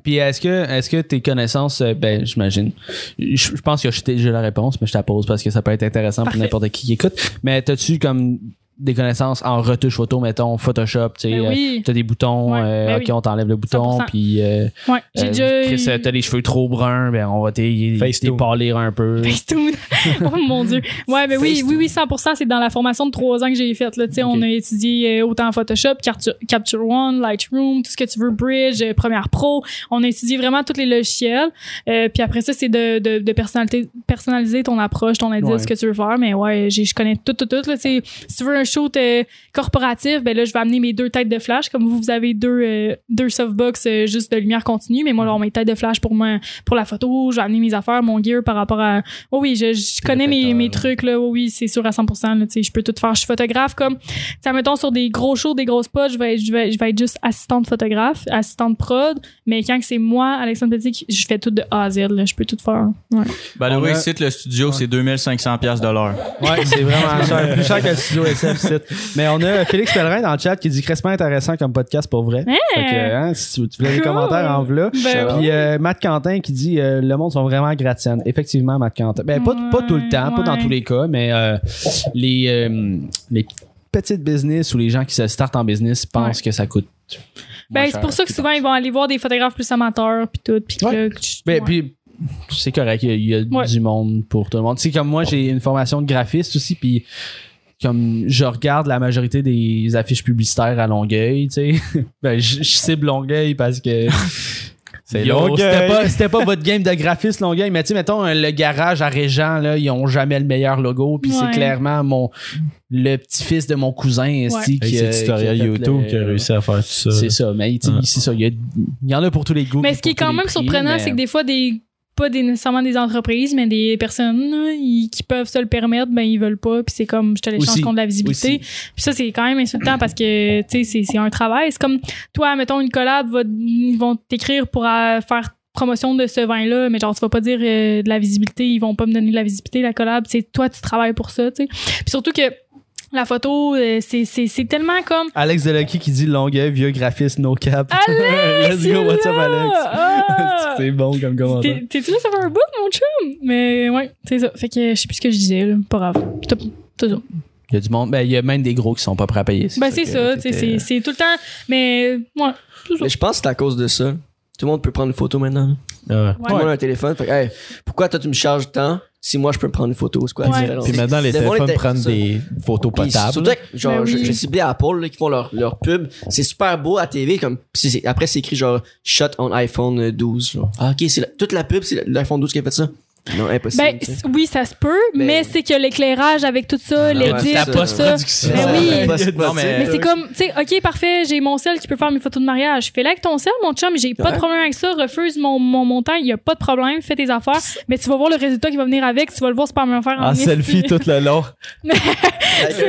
Puis est-ce que, est-ce que tes connaissances, euh, ben j'imagine, je, je pense que déjà la réponse, mais je te la pose parce que ça peut être intéressant Parfait. pour n'importe qui qui écoute. Mais t'as-tu comme des connaissances en retouche photo, mettons Photoshop, tu sais, Ben euh, oui. t'as des boutons, Ouais, euh, ben ok oui. on t'enlève le bouton, 100%. puis euh, Ouais. J'ai euh, déjà. Chris, euh, t'as les cheveux trop bruns, ben on va t'é- Facetune. t'épalir un peu. Facetune. <laughs> oh mon dieu. Ouais, mais oui, oui, oui, 100%, c'est dans la formation de trois ans que j'ai faite, là. Tu sais, on a étudié euh, autant Photoshop, Capture, Capture One, Lightroom, tout ce que tu veux, Bridge, euh, Premiere Pro. On a étudié vraiment tous les logiciels. Euh, puis après ça, c'est de, de, de personnalité, personnaliser ton approche, ton idée, Ouais. ce que tu veux faire. Mais ouais, je connais tout, tout, tout, là. Tu sais, si tu veux un shoot euh, corporatif, ben là, je vais amener mes deux têtes de flash. Comme vous, vous avez deux, euh, deux softbox euh, juste de lumière continue. Mais moi, là, mes têtes de flash pour moi, pour la photo. Je vais amener mes affaires, mon gear par rapport à, Oh oui, je, je connais mes, mes trucs, là. Oh oui, c'est sûr à 100%, là. Tu sais, je peux tout faire. Je suis photographe comme, sais, mettons, sur des gros shows, des grosses spots, je vais, être- je vais, je vais être juste assistante photographe, assistante prod. Mais quand c'est moi, Alexandre Petit, je fais tout de A à Z, là. Je peux tout faire. Ouais. Ben On oui, a- le studio, c'est 2500 pièces de l'heure. Ouais, c'est vraiment <laughs> cher, plus cher que le studio SF site. Mais on a Félix Pellerin dans le chat qui dit crissement intéressant comme podcast pour vrai. Fait que, hein, si tu, tu voulais Cool. commentaires en v'là. Ben Puis euh, Matt Quentin qui dit euh, le monde sont vraiment gratiennes. Effectivement, Matt Quentin. Ben pas, pas tout le temps, pas dans tous les cas, mais euh, les euh, les petites business ou les gens qui se startent en business pensent Ouais. que ça coûte. Ben, c'est pour ça que souvent, ils vont aller voir des photographes plus amateurs, puis tout. Puis Ouais. Ben, ouais. c'est correct. Il y a, il y a Ouais. du monde pour tout le monde. Tu sais, comme moi, j'ai une formation de graphiste aussi, puis comme je regarde la majorité des affiches publicitaires à Longueuil, tu sais, <laughs> ben, je, je cible Longueuil parce que. <laughs> C'est. C'était pas, c'était pas votre game de graphiste Longueuil, mais tu sais, mettons, le garage à Régent, là, ils ont jamais le meilleur logo, puis c'est clairement mon, le petit-fils de mon cousin, Avec qui, fait YouTube le- qui a réussi à faire tout ça. C'est ça, mais tu sais, Ouais. c'est ça. Il y, a- il y en a pour tous les goûts. Mais ce qui est quand même prix, surprenant, mais- c'est que des fois, des pas des, nécessairement des entreprises, mais des personnes là, qui peuvent se le permettre, ben ils veulent pas. Puis c'est comme, je te l'échange contre la visibilité. Puis ça, c'est quand même insultant parce que, tu sais, c'est- c'est un travail. C'est comme, toi, mettons, une collab, va- ils vont t'écrire pour euh, faire promotion de ce vin-là, mais genre, tu vas pas dire euh, de la visibilité, ils vont pas me donner de la visibilité, la collab. C'est toi, tu travailles pour ça, tu sais. Puis surtout que la photo, euh, c'est- c'est c'est tellement comme... Alex Delucky qui dit Longueuil, vieux graphiste, no cap. Alex! <laughs> Let's go, what's up! Alex? Ah! <laughs> c'est bon comme commentaire. T'es- T'es-tu là, ça fait un bout, mon chum? Mais ouais, c'est ça. Fait que je sais plus ce que je disais, là. Pas grave. Ça. Il y a du monde, ben, il y a même des gros qui sont pas prêts à payer. Ben, c'est ça. C'est c'est tout le temps. Mais, ouais. c'est ça. Mais je pense que c'est à cause de ça. Tout le monde peut prendre une photo maintenant. Ouais. Tout le monde a un téléphone. Fait que, hey, pourquoi toi tu me charges tant? Si moi je peux prendre une photo? C'est quoi la Ouais. différence? Puis maintenant, les téléphones prennent des photos Puis potables. surtout que, genre, Ben oui. j'ai- ciblé Apple là, qui font leur, leur pub. C'est super beau à TV. Comme, après, c'est écrit genre shot on iPhone euh, 12. Genre. Ah, ok, c'est toute la pub, c'est l'iPhone 12 qui a fait ça. Non, impossible. Ben, oui, ça se peut, Mais- mais c'est que l'éclairage avec tout ça, Non, l'édit, ouais, tout ça. Ben oui. Non, mais- Mais c'est comme, tu sais, ok, parfait, j'ai mon sel qui peut faire mes photos de mariage. Fais-le avec ton sel, mon chum, j'ai pas de problème avec ça. Refuse mon, mon montant, il y a pas de problème, fais tes affaires. Mais tu vas voir le résultat qui va venir avec, tu vas le voir, c'est pas la même affaire En esti. selfie tout le long. <laughs> C'est ça.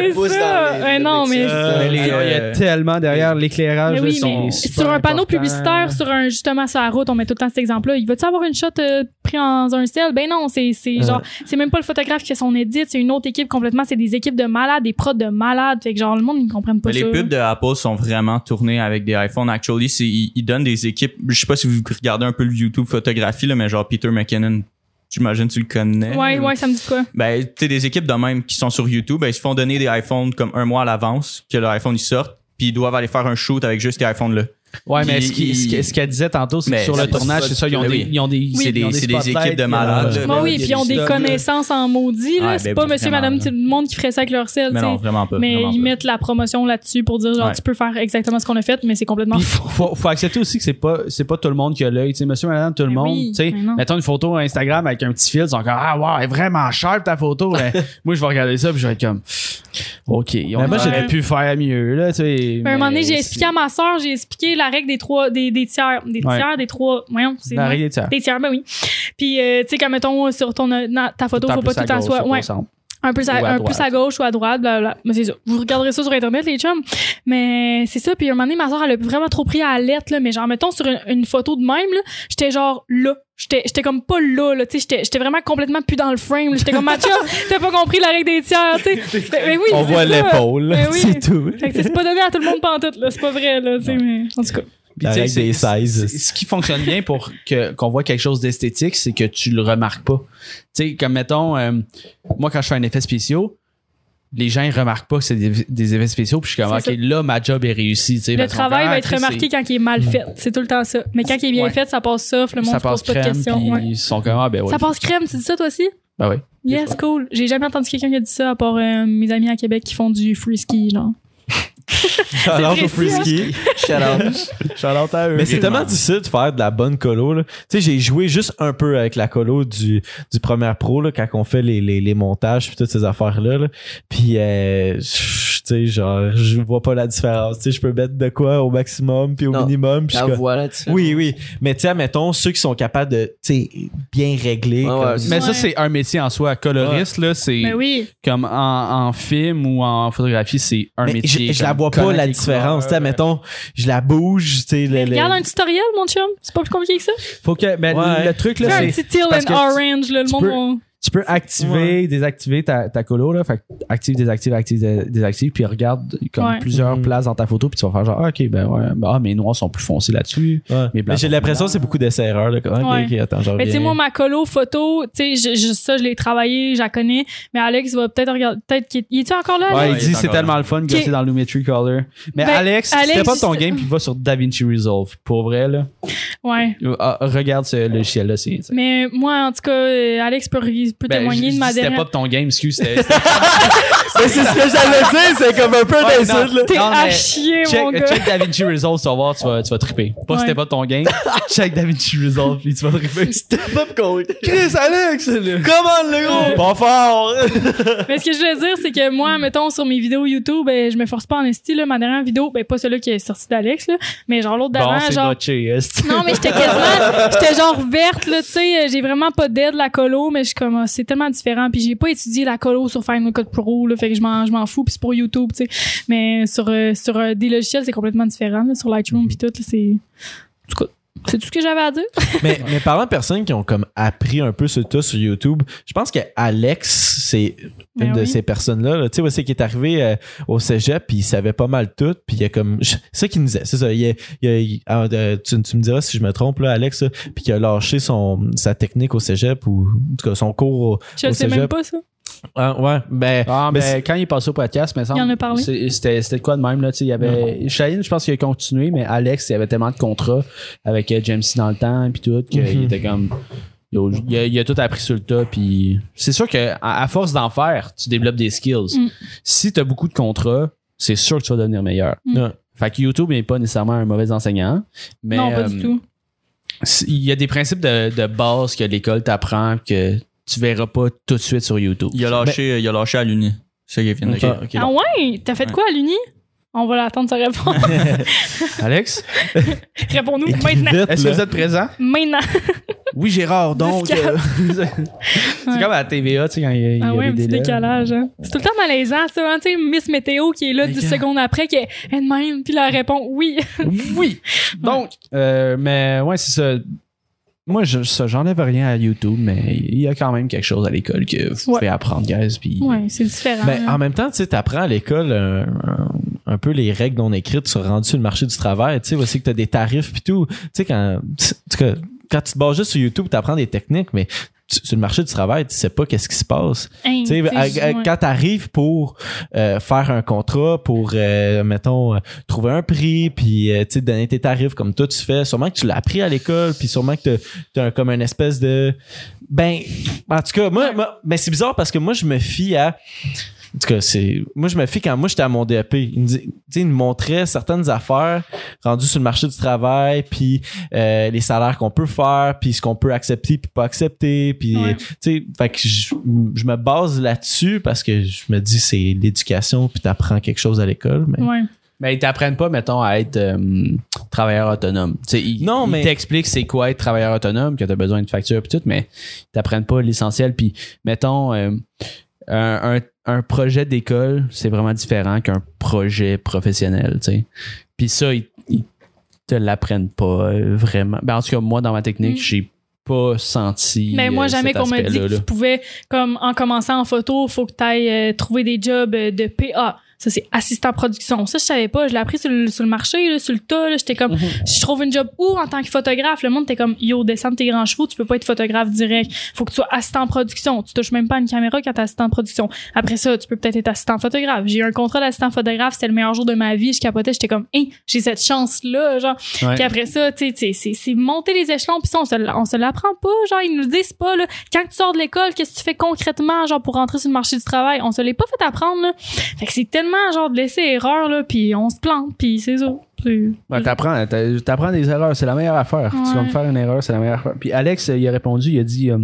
les- Ouais, non, mais-. Euh, les- les, il y a euh, tellement derrière l'éclairage. Oui, sur un panneau publicitaire, sur un justement sur la route, on met tout le temps cet exemple-là. Il va-tu avoir une shot euh, pris dans un sel? Ben non, c'est c'est genre c'est même pas le photographe qui fait son edit, c'est une autre équipe complètement. C'est des équipes de malades, des prods de malades. Fait que genre le monde ils comprennent pas Mais ça. les pubs de Apple sont vraiment tournées avec des iPhones. Actually, c'est, ils, ils donnent des équipes. Je sais pas si vous regardez un peu le YouTube photographie, là, mais genre Peter McKinnon, j'imagine tu le connais. Ouais, ouais, ça me dit quoi? Ben, tu sais, des équipes de même qui sont sur YouTube, ben, ils se font donner des iPhones comme un mois à l'avance, que leur iPhone ils sortent, puis ils doivent aller faire un shoot avec juste les iPhones là. Ouais, mais ce qu'elle disait tantôt, c'est que sur le tournage, c'est ça, ils ont des, oui. ils ont des, C'est ils ont des- équipes de il malades, oui, il puis ils ont des connaissances en maudit, là. Ouais, c'est ben pas monsieur, madame, tout le monde qui ferait ça avec leur sel, Mais non, vraiment pas. Mais vraiment ils pas. mettent la promotion là-dessus pour dire genre Ouais. tu peux faire exactement ce qu'on a fait, mais c'est complètement Puis faut, accepter aussi que c'est pas c'est pas tout le monde qui a l'œil, tu sais monsieur madame tout le monde, tu sais. Mettons une photo Instagram avec un petit fil, ils sont comme ah wow, elle est vraiment sharp ta photo. <laughs> Moi je vais regarder ça puis je vais être comme OK, Mais moi, j'ai- pppu faire mieux là, tu sais. À un moment donné, j'ai expliqué à ma soeur, j'ai expliqué la règle des trois, des, des tiers, des Ouais. tiers, des trois, voyons, c'est La règle des tiers. Des tiers, ben oui. Puis, euh, tu sais, comme mettons, sur ton, na- ta photo, faut en pas tout soit, au ouais. Un peu, à un droite. à gauche ou à droite, blablabla. Mais c'est ça. Vous regarderez ça sur Internet, les chums. Mais c'est ça. Puis, un moment donné, ma soeur, elle a vraiment trop pris à la lettre, là. Mais genre, mettons, sur une, une photo de même, là, j'étais genre là. J'étais, j'étais comme pas là, là, tu sais, j'étais, j'étais vraiment complètement plus dans le frame, là. J'étais comme, Mathieu, <laughs> t'as pas compris la règle des tiers, tu sais. Mais oui, On voit l'épaule, Ben oui. <laughs> c'est tout. Fait que c'est pas donné à tout le monde pantoute, là. C'est pas vrai, là, tu sais, mais en tout cas. Puis, règle des c'est- 16. c'est- Ce qui fonctionne bien pour que qu'on voit quelque chose d'esthétique, c'est que tu le remarques pas. Tu sais, comme mettons, euh, moi quand je fais un effet spécial, les gens ils remarquent pas que c'est des, des effets spéciaux, puis je suis comme ok là ma job est réussie. Le travail fait, va ah, être remarqué quand il est mal fait. C'est tout le temps ça. Mais quand il est bien Ouais. fait, ça passe soft, le monde se pose pas de questions. ouais. ils sont comme ah ben ouais. Ça passe crème, tu dis ça toi aussi? Ben oui. Yes, cool. J'ai jamais entendu quelqu'un qui a dit ça à part euh, mes amis à Québec qui font du free ski, genre. Alors au frisky. Shout out. Shout-out à eux. Mais c'est tellement difficile de faire de la bonne colo. là. Tu sais, j'ai joué juste un peu avec la colo du, du premier pro là, quand on fait les, les, les montages puis toutes ces affaires-là. là. Puis, euh, sais, genre, je vois pas la différence. Tu sais, je peux mettre de quoi au maximum puis au Non. minimum. Puis je La tu oui, oui. Mais tu sais, mettons, ceux qui sont capables de, tu sais, bien régler. Ouais, Mais ça Ouais. c'est un métier en soi. Coloriste là, c'est Mais oui. comme en, en film ou en photographie, c'est un Mais métier. je, je la vois pas la différence. Tu sais, mettons, je la bouge, tu sais. Regarde un tutoriel, mon chum. C'est pas plus compliqué que ça. Faut que ben, Ouais. le truc là un c'est petit teal parce and que orange, là. Le monde Tu peux activer, désactiver ta, ta colo, là. Fait que active, désactive, active, dé- désactive, puis regarde comme Ouais. plusieurs Mhm. places dans ta photo, puis tu vas faire genre, ah, ok, ben ouais, ben, ah, mes noirs sont plus foncés là-dessus. Ouais. Mais Mais blanc j'ai l'impression que c'est beaucoup d'essais-erreurs. là. Ok, Ouais. ok, attends, Mais tu sais, moi, ma colo photo, tu sais, je- je- ça, je l'ai travaillé, je la connais. Mais Alex va peut-être regarder. Peut-être qu'il est. Il est-tu encore là, Ouais, il il dit c'est tellement le fun Ok. gosser dans le Lumetri Color. Mais Ben, Alex, Alex, c'était pas ton game, puis va sur DaVinci Resolve. Pour vrai, là. Ouais. Ah, regarde ce logiciel-là, c'est. c'est- Mais moi, en tout cas, euh, Alex peut, peut Ben, témoigner de ma dis, C'était dernière. pas de ton game, excuse. <laughs> Mais c'est ce que j'allais dire, c'est comme un peu Ouais, d'insulte. T'es Non, à chier, mon check, gars. check DaVinci Resolve, tu vas voir, tu vas, tu vas triper. Pas Ouais. si c'était pas ton game. check DaVinci Resolve, puis tu vas triper. Step up, con. Chris, Alex! Comment le gros? Pas fort! <laughs> Mais ce que je voulais dire, c'est que moi, mettons, sur mes vidéos YouTube, ben, je me force pas en esti, là. Ma dernière vidéo, ben, pas celle-là qui est sortie d'Alex, là. Mais genre l'autre d'avant, Bon, c'est genre. est-ce- Non, mais j'étais quasiment, j'étais genre verte, là, tu sais, j'ai vraiment pas d'aide la colo, mais je suis comme, ah, c'est tellement différent, puis j'ai pas étudié la colo sur Final Cut Pro, là, fait que je m'en, je m'en fous, puis c'est pour YouTube, tu sais. Mais sur, euh, sur euh, des logiciels, c'est complètement différent, là, sur Lightroom puis tout, là, c'est, en tout cas, c'est tout ce que j'avais à dire? <laughs> mais, mais parlant de personnes qui ont comme appris un peu sur tout sur YouTube, je pense que Alex, c'est une Ben de ces personnes-là. là. Tu sais, ouais, c'est qui est arrivé euh, au cégep, puis il savait pas mal tout, puis il y a comme. C'est ça qu'il nous disait, c'est ça. Il, a- il a- il- ah, euh, tu, tu me diras si je me trompe, là, Alex, là, puis qu'il a lâché son, sa technique au cégep, ou en tout cas son cours au, Je au sais cégep. même pas, ça. Ah, ouais, ben. Ah, mais ben, c'est- quand il est passé au podcast, mais Il en a parlé. C'était c'était quoi de même, là? Il y avait. Shane, je pense qu'il a continué, mais Alex, il y avait tellement de contrats avec euh, James C dans le temps, puis tout, qu'il Mhm. était comme. il, a, il a tout appris sur le tas, puis c'est sûr que à, à force d'en faire, tu développes des skills. Mm. Si tu as beaucoup de contrats, c'est sûr que tu vas devenir meilleur. Mm. Ouais. Fait que YouTube n'est pas nécessairement un mauvais enseignant, mais non, pas euh, du tout. c'est- il y a des principes de, de base que l'école t'apprend que tu verras pas tout de suite sur YouTube. Il a lâché, il a lâché à l'Uni. C'est ça qu'il ok. Ah ouais? T'as fait Ouais. quoi à l'Uni? On va l'attendre sa réponse. <laughs> Alex, <laughs> Réponds-nous maintenant. est-ce que vous êtes présent? Maintenant. <laughs> Oui, Gérard, donc. Euh, c'est Ouais. comme à la TVA, tu sais, quand il y a, il y a Ah un petit décalage. Hein. C'est tout le temps malaisant, ça. Hein? Tu sais, Miss Météo qui est là 10 secondes après, qui est elle-même, puis elle répond oui. Oui. Donc, euh, mais ouais, c'est ça. Moi, je, ça, j'enlève rien à YouTube, mais il y a quand même quelque chose à l'école que vous Ouais. pouvez apprendre, guys. Puis ouais, c'est différent. Ben, hein. en même temps, tu sais, t'apprends à l'école un, un- un peu les règles non écrites sur rendu sur le marché du travail. Tu sais, aussi que t'as des tarifs puis tout. Tu sais, quand, en tout cas, quand tu te bases juste sur YouTube, t'apprends des techniques, mais sur le marché du travail, tu sais pas qu'est-ce qui se passe. Hein, Tu sais, tu sais, à- je- à- ouais. quand t'arrives pour euh, faire un contrat, pour, euh, mettons, euh, trouver un prix, puis, euh, tu sais, donner tes tarifs comme toi tu fais, sûrement que tu l'as appris à l'école, puis sûrement que t'as un- comme une espèce de... Ben, en tout cas, moi, moi ben, c'est bizarre parce que moi, je me fie à... En tout cas, c'est. Moi, je me fie quand moi j'étais à mon DAP. Il me, sais, il me montrait certaines affaires rendues sur le marché du travail, puis euh, les salaires qu'on peut faire, puis ce qu'on peut accepter puis pas accepter, puis Ouais. tu sais, fait que je, je me base là-dessus parce que je me dis c'est l'éducation puis t'apprends quelque chose à l'école, mais Ouais. Mais ils t'apprennent pas, mettons, à être euh, travailleur autonome. Tu sais, ils, Non, ils mais- t'expliquent c'est quoi être travailleur autonome, que tu as besoin de facture et tout, mais ils t'apprennent pas l'essentiel. Puis, mettons, euh, un, un, un projet d'école, c'est vraiment différent qu'un projet professionnel, tu sais. Puis ça, ils, ils te l'apprennent pas euh, vraiment. Ben, en tout cas, moi, dans ma technique, Mm. j'ai pas senti. Mais moi, euh, jamais qu'on me dit que là. tu pouvais, comme en commençant en photo, faut que tu ailles trouver des jobs euh, de PA. Ça, c'est assistant production. Ça, je savais pas. Je l'ai appris sur le, sur le marché, là, sur le tas. J'étais comme, Mhm. si je trouve une job où en tant que photographe, le monde était comme, yo, descends de tes grands chevaux, tu peux pas être photographe direct. Faut que tu sois assistant production. Tu touches même pas à une caméra quand t'es assistant production. Après ça, tu peux peut-être être assistant photographe. J'ai eu un contrat d'assistant photographe, c'était le meilleur jour de ma vie. Je capotais, j'étais comme, hein, j'ai cette chance-là, genre. Ouais. Puis après ça, tu sais, c'est- monter les échelons, puis ça, on se, on se l'apprend pas. Genre, ils nous disent pas, là, quand tu sors de l'école, qu'est-ce que tu fais concrètement, genre, pour rentrer sur le marché du travail? On se l'est pas fait apprendre, là. Fait que c'est tellement, genre, de laisser erreur, là, puis on se plante, puis c'est ça. Ouais, t'apprends, t'a- t'apprends des erreurs, c'est la meilleure affaire. Tu vas me faire une erreur, c'est la meilleure affaire. Puis Alex, il a répondu, il a dit euh,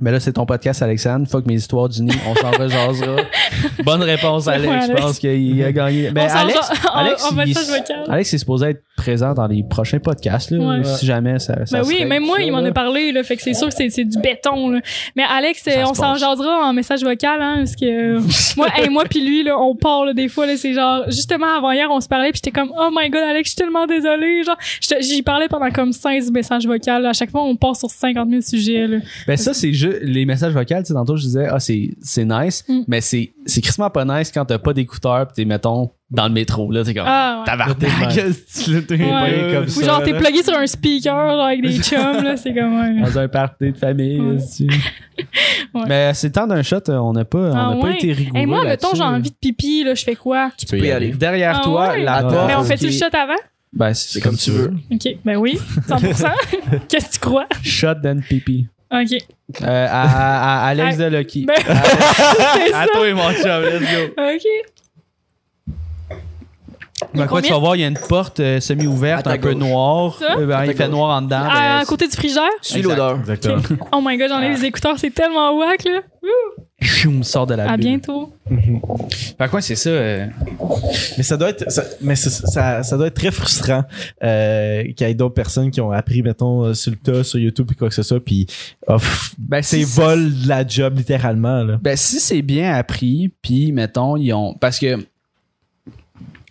Mais là, c'est ton podcast, Alexandre. Fuck mes histoires du nid, on s'en rejasera. <laughs> Bonne réponse, Alex. Je pense qu'il a gagné. Ben, on s'en Alex, Alex, il- message vocal. Alex est supposé être présent dans les prochains podcasts, là, Ouais. si jamais ça. ça Ben oui, même moi, ça, il m'en a parlé, là. Fait que c'est sûr que c'est, du béton, là. Mais Alex, Ça on se s'en jasera en message vocal, hein, parce que <laughs> moi, hey, moi puis lui, là, on part, là, des fois, là, c'est genre, justement, avant hier, on se parlait, puis j'étais comme, oh my god, Alex, je suis tellement désolée, genre, j'y parlais pendant comme 16 messages vocaux. À chaque fois, on part sur 50 000 sujets, là. Ben ça, c'est juste ju- les messages vocaux, tu sais, tantôt, je disais, ah, c'est, c'est nice, Mm. mais c'est, c'est crissement pas nice quand t'as pas d'écouteurs pis t'es, mettons, dans le métro, là, t'es comme, Ah, ouais. Là, t'es Ouais. comme Ou ça. genre, t'es là. plugué sur un speaker, genre, avec des chums, là, c'est comme, ouais. Dans un party de famille, Ouais. <laughs> Ouais. Mais c'est le temps d'un shot, on n'a pas, on Ah n'a pas été rigoureux. Hey, moi, mettons, j'ai envie de pipi, là, je fais quoi? Tu peux peux y aller. Derrière Ah toi, la porte. Mais on fait-tu le shot avant? Ben, c'est C'est comme tu veux. Ok, ben oui, 100%. <laughs> Qu'est-ce que tu crois? Shot then pipi. Ok. Euh, à, à- à Alex Ah, de Lucky. Ben, <laughs> à ça. toi, mon chum, let's go. Ok. Ben, quoi, tu vas voir, il y a une porte euh, semi-ouverte, À un peu noire. Ça? Euh, ben, À il fait noir en dedans. À, ben, côté du frigidaire? Suis l'odeur. Exactement. Oh my god, j'en ai les écouteurs, c'est tellement wack, là. Choum, sort de la À bulle. bientôt. Fait quoi, c'est ça. euh, Mais ça doit être, ça, mais ça, ça, ça doit être très frustrant euh, qu'il y ait d'autres personnes qui ont appris, mettons, sur le tas, sur YouTube et quoi que ce soit, puis oh, Ben, c'est si- vol de la job littéralement là. Ben, si c'est bien appris, puis mettons, ils ont. Parce que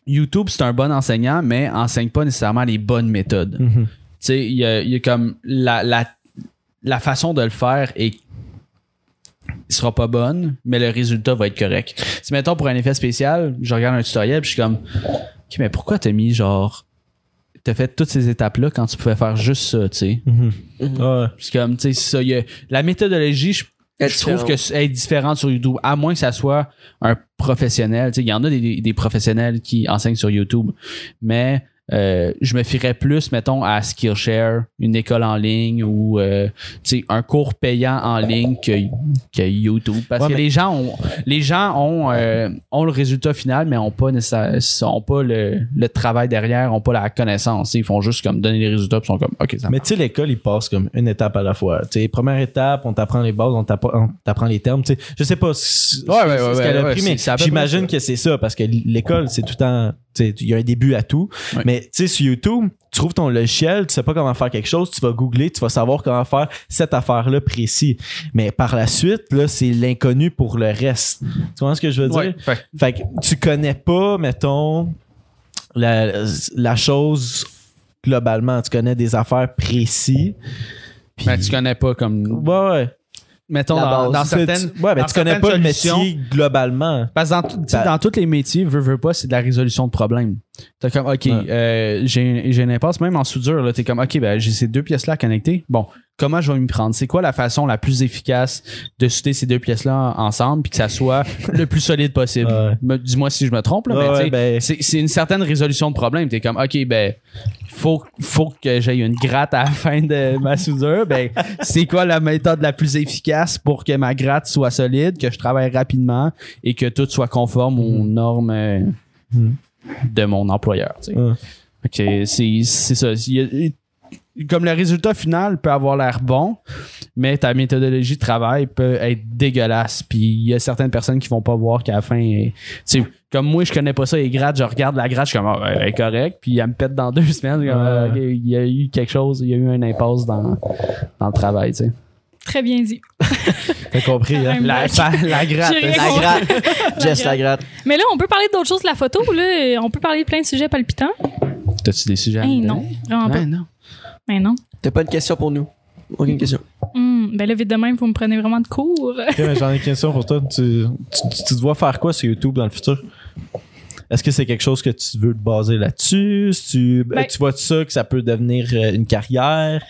YouTube, c'est un bon enseignant, mais enseigne pas nécessairement les bonnes méthodes. Mhm. Tu sais, il y a, il y a comme la, la, la façon de le faire et il sera pas bonne, mais le résultat va être correct. Si mettons pour un effet spécial, je regarde un tutoriel puis je suis comme OK, mais pourquoi t'as mis genre t'as fait toutes ces étapes là quand tu pouvais faire juste ça, tu sais? Ouais. C'est comme tu sais c'est ça, il y a- la méthodologie je, je trouve que est différente sur YouTube à moins que ça soit un professionnel, tu sais, il y en a des, des professionnels qui enseignent sur YouTube, mais euh, je me fierais plus, mettons, à Skillshare, une école en ligne ou euh, tu sais, un cours payant en ligne que, que YouTube. Parce Ouais, que mais- les gens ont les gens ont, euh, ont le résultat final, mais ont pas ont pas le, le travail derrière, ont pas la connaissance. Ils font juste comme donner les résultats puis sont comme OK, ça Mais tu sais, l'école, il passe comme une étape à la fois. Tu sais, première étape, on t'apprend les bases, on t'appre- on t'apprend les termes. Tu sais, je sais pas ce, Ouais, ouais, qu'elle a pris, c'est- mais j'imagine que c'est ça parce que l'école, c'est tout le temps. tu sais, Il y a un début à tout. Ouais. Mais tu sais, sur YouTube, tu trouves ton logiciel, tu sais pas comment faire quelque chose, tu vas googler, tu vas savoir comment faire cette affaire-là précis. Mais par la suite, là, c'est l'inconnu pour le reste. Tu vois ce que je veux dire? Ouais. Fait- Fait que tu connais pas, mettons, la, la chose globalement. Tu connais des affaires précis. Puis, ben, tu connais pas comme Ouais, ouais. mettons dans, certaines tu- ouais, mais dans tu connais pas le métier globalement. Parce que dans, Ben- dans tous les métiers, veux, veux pas, c'est de la résolution de problèmes. T'as comme, OK, Ouais. euh, j'ai j'ai une impasse, même en soudure, là, t'es comme, OK, ben, j'ai ces deux pièces-là à connecter. Bon, comment je vais m'y prendre? C'est quoi la façon la plus efficace de souder ces deux pièces-là ensemble puis que ça soit <laughs> le plus solide possible? Ouais. Me- Dis-moi si je me trompe, là, mais Ouais, tu sais, ben- c'est c'est une certaine résolution de problème. T'es comme, OK, ben, faut, faut que j'aie une gratte à la fin de ma soudure. Ben, <laughs> c'est quoi la méthode la plus efficace pour que ma gratte soit solide, que je travaille rapidement et que tout soit conforme aux normes euh, Mhm. De mon employeur. tu sais. C'est c'est ça. Il y a- comme le résultat final peut avoir l'air bon, mais ta méthodologie de travail peut être dégueulasse. Puis il y a certaines personnes qui vont pas voir qu'à la fin, tu sais, comme moi, je connais pas ça, les grattes, je regarde la gratte, je suis comme, ah, elle est correct, puis elle me pète dans <laughs> deux semaines. comme, il y a eu quelque chose, il y a eu un impasse dans, dans le travail, tu sais. Très bien dit. <laughs> T'as compris, hein? La, la, la gratte. La gratte. Jess, la gratte. Mais là, on peut parler d'autres choses de la photo, là. On peut parler de plein de sujets palpitants. T'as-tu des sujets à Hey, non. Vraiment pas. Ouais, non. Mais non. T'as pas une question pour nous? Aucune question. Hum, ben là, vite de même, vous me prenez vraiment de cours. Ok, mais J'en ai une question pour toi. Tu, tu, tu te vois faire quoi sur YouTube dans le futur? Est-ce que c'est quelque chose que tu veux te baser là-dessus? Si Tu, Ben- tu vois ça que ça peut devenir euh, une carrière?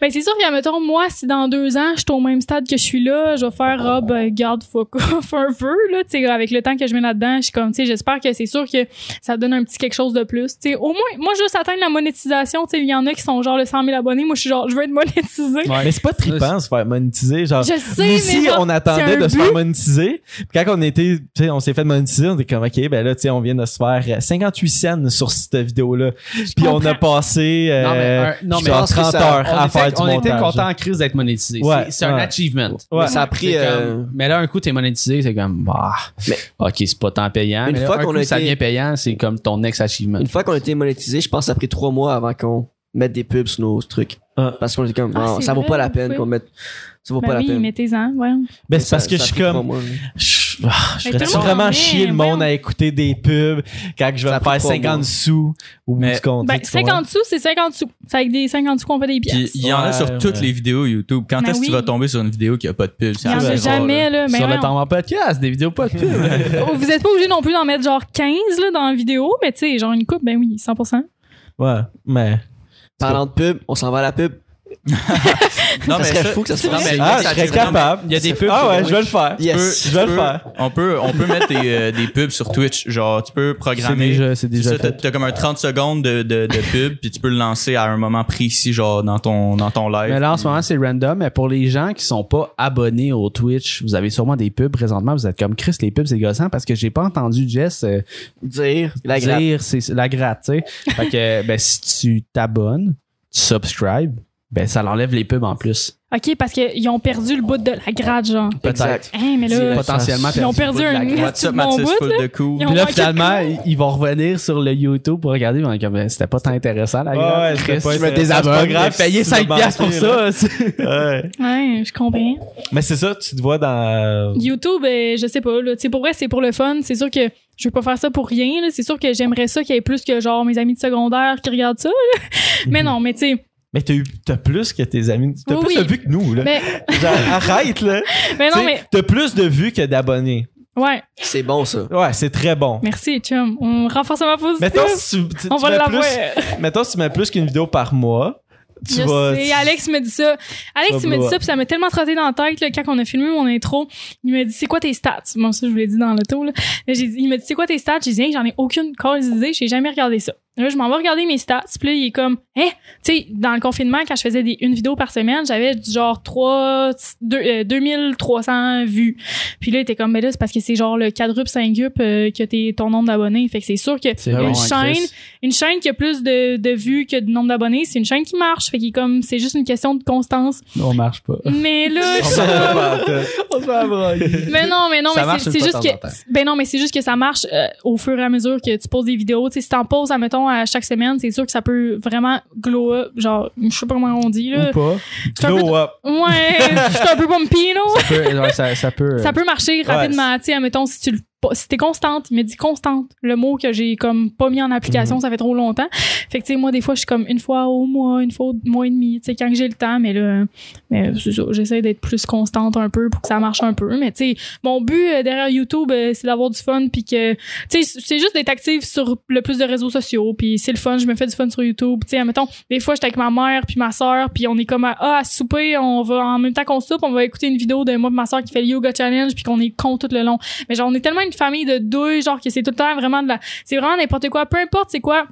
Ben, c'est sûr que, mettons, moi, si dans deux ans, je suis au même stade que je suis là, je vais faire, ah, ben, garde, fuck off un peu, là, tu sais, avec le temps que je mets là-dedans, je suis comme, tu sais, j'espère que c'est sûr que ça donne un petit quelque chose de plus, tu sais. Au moins, moi, juste atteindre la monétisation, tu sais, il y en a qui sont genre le 100 000 abonnés, moi, je suis genre, je veux être monétisé. Ouais. Mais c'est pas trippant se faire monétiser. Genre, Je sais, genre, on attendait de se faire monétiser. Puis quand on était, tu sais, on s'est fait monétiser, on était comme, OK, ben là, tu sais, on vient de se faire euh, 58 cents sur cette vidéo-là. Puis on a passé, euh, Non, mais un- non, mais genre je pense que 30 ça- heures on à était, faire du on était montage. content en crise d'être monétisé. Ouais, C'est- un achievement. Ouais. Mais ça a pris. Euh, comme- mais là, un coup, t'es monétisé, c'est comme, bah, Mais- ok, c'est pas tant payant. Une mais là, fois un qu'on coup, a ça été- devient payant, c'est comme ton next achievement. Une fois qu'on a été monétisé, je pense que ça a pris trois mois avant qu'on mette des pubs sur nos trucs. Ah. Parce qu'on était comme, Ah, non, c'est ça vaut vrai, pas la peine qu'on mette. Ça vaut Ben pas la peine. mettez-en. Ben, c'est Ça- parce que ça je suis comme, je ah, je Mais ferais vraiment bien, chier le monde à écouter des pubs quand je vais me faire coûte pas 50 beau. sous au bout Mais- du compte. Ben, tu comprends? 50 sous, c'est 50 sous. C'est avec des 50 sous qu'on fait des pièces. il y en a Ouais, sur toutes les vidéos YouTube. Quand Ben est-ce que tu vas tomber sur une vidéo qui a pas de pub? Il y en a jamais, là. Mais Sur le temps en podcast, des vidéos pas de pub. <laughs> Oh, Vous êtes pas obligé non plus d'en mettre genre 15 là, dans la vidéo, mais tu sais, genre une coupe, ben oui, 100%. Ouais, mais. Parlant de pub, on s'en va à la pub. Non, ça serait fou que ça se non, fasse. mais- Ah, je serais capable. Il y a des pubs. Ah ouais, je vais le faire. Yes. Je vais le faire. On peut, on peut mettre des, euh, des pubs sur Twitch. Genre, tu peux C'est programmer. déjà, c'est déjà ça, t'as, fait. t'as comme un 30 secondes de, de, de pub, puis tu peux le lancer à un moment précis, genre dans ton, dans ton live. Mais là, en ce moment, c'est random. Mais pour les gens qui sont pas abonnés au Twitch, vous avez sûrement des pubs présentement. Vous êtes comme Chris, les pubs, c'est gossant parce que j'ai pas entendu Jess euh, Dire la gratte. dire c'est c'est la gratte, tu sais. fait que, <laughs> ben, si tu t'abonnes, tu subscribes, ben, ça l'enlève les pubs en plus. OK, parce qu'ils ont perdu le bout de la gratte, genre. Peut-être. Hein, mais là, Potentiellement ils ont perdu un What's up, bon bout, de ont Puis là, finalement, ils- vont revenir sur le YouTube pour regarder. mais comme, ben, c'était pas tant intéressant, la gratte. ouais, Chris, pas je me désabonne. payer si tu 5 vas piastres pour ça. Ouais. Ouais, je comprends. Mais c'est ça, tu te vois dans. YouTube, euh, je sais pas, là. Tu sais, pour vrai, c'est pour le fun. C'est sûr que je veux pas faire ça pour rien, là. C'est sûr que j'aimerais ça qu'il y ait plus que, genre, mes amis de secondaire qui regardent ça, là. <laughs> Mais non, mais tu sais. Mais t'as eu, t'as plus que tes amis. T'as Oui, plus oui. de vues que nous, là. Mais, <laughs> Genre, arrête, là. <laughs> mais non, T'sais, mais. T'as plus de vues que d'abonnés. Ouais. C'est bon, ça. Ouais, c'est très bon. Merci, chum. On renforce ma position. Mettons, si tu, tu- On tu va plus, mettons, si tu mets plus qu'une vidéo par mois, tu Je vas. sais, Alex me dit ça. Alex, il me dit ça, puis ça m'a tellement trotté dans la tête, là, quand on a filmé mon intro. Il m'a dit, c'est quoi tes stats? Bon, ça, je vous l'ai dit dans l'auto, là. Mais j'ai dit, il m'a dit, c'est quoi tes stats? J'ai dit, j'en ai aucune cause d'idée, j'ai jamais regardé ça. Là, je m'en vais regarder mes stats, puis là, il est comme, hein? Tu sais, dans le confinement, quand je faisais des, une vidéo par semaine, j'avais genre 3, deux- euh, 2300 vues. Puis là, il était comme, mais là, c'est parce que c'est genre le quadruple, cinquuple euh, que t'es ton nombre d'abonnés. Fait que c'est sûr que une chaîne, une chaîne qui a plus de, de vues que de nombre d'abonnés, c'est une chaîne qui marche. Fait qu'il est comme, c'est juste une question de constance. On marche pas. Mais là, je <laughs> On. On se fait abroyer. mais non, mais non, Ça mais c'est juste que, ben non, mais c'est juste que ça marche euh, au fur et à mesure que tu poses des vidéos. Tu sais, si t'en poses, admettons, à chaque semaine, c'est sûr que ça peut vraiment glow up. Genre, je sais pas comment on dit, là. Ou pas. Glow up. Ouais, je suis un peu bumpy, là. Ça peut, ouais, ça, ça peut. euh, Ça peut marcher rapidement. Tu sais, admettons, si tu le si t'es constante, il me dit constante, le mot que j'ai comme pas mis en application, Mhm. ça fait trop longtemps. Fait que tu sais, moi des fois je suis comme une fois au mois, une fois au mois et demi, tu sais quand j'ai le temps, mais là, mais j'essaie d'être plus constante un peu pour que ça marche un peu. Mais tu sais, mon but euh, derrière YouTube, euh, c'est d'avoir du fun, puis que tu sais, c'est juste d'être active sur le plus de réseaux sociaux, puis c'est le fun, je me fais du fun sur YouTube. Tu sais, admettons, des fois j'étais avec ma mère puis ma soeur, puis on est comme à, ah à souper, on va en même temps qu'on soupe, on va écouter une vidéo de moi et ma soeur qui fait le yoga challenge, puis qu'on est con tout le long. Mais genre, on est tellement une famille de douilles, genre que c'est tout le temps vraiment de la. C'est vraiment n'importe quoi. Peu importe c'est quoi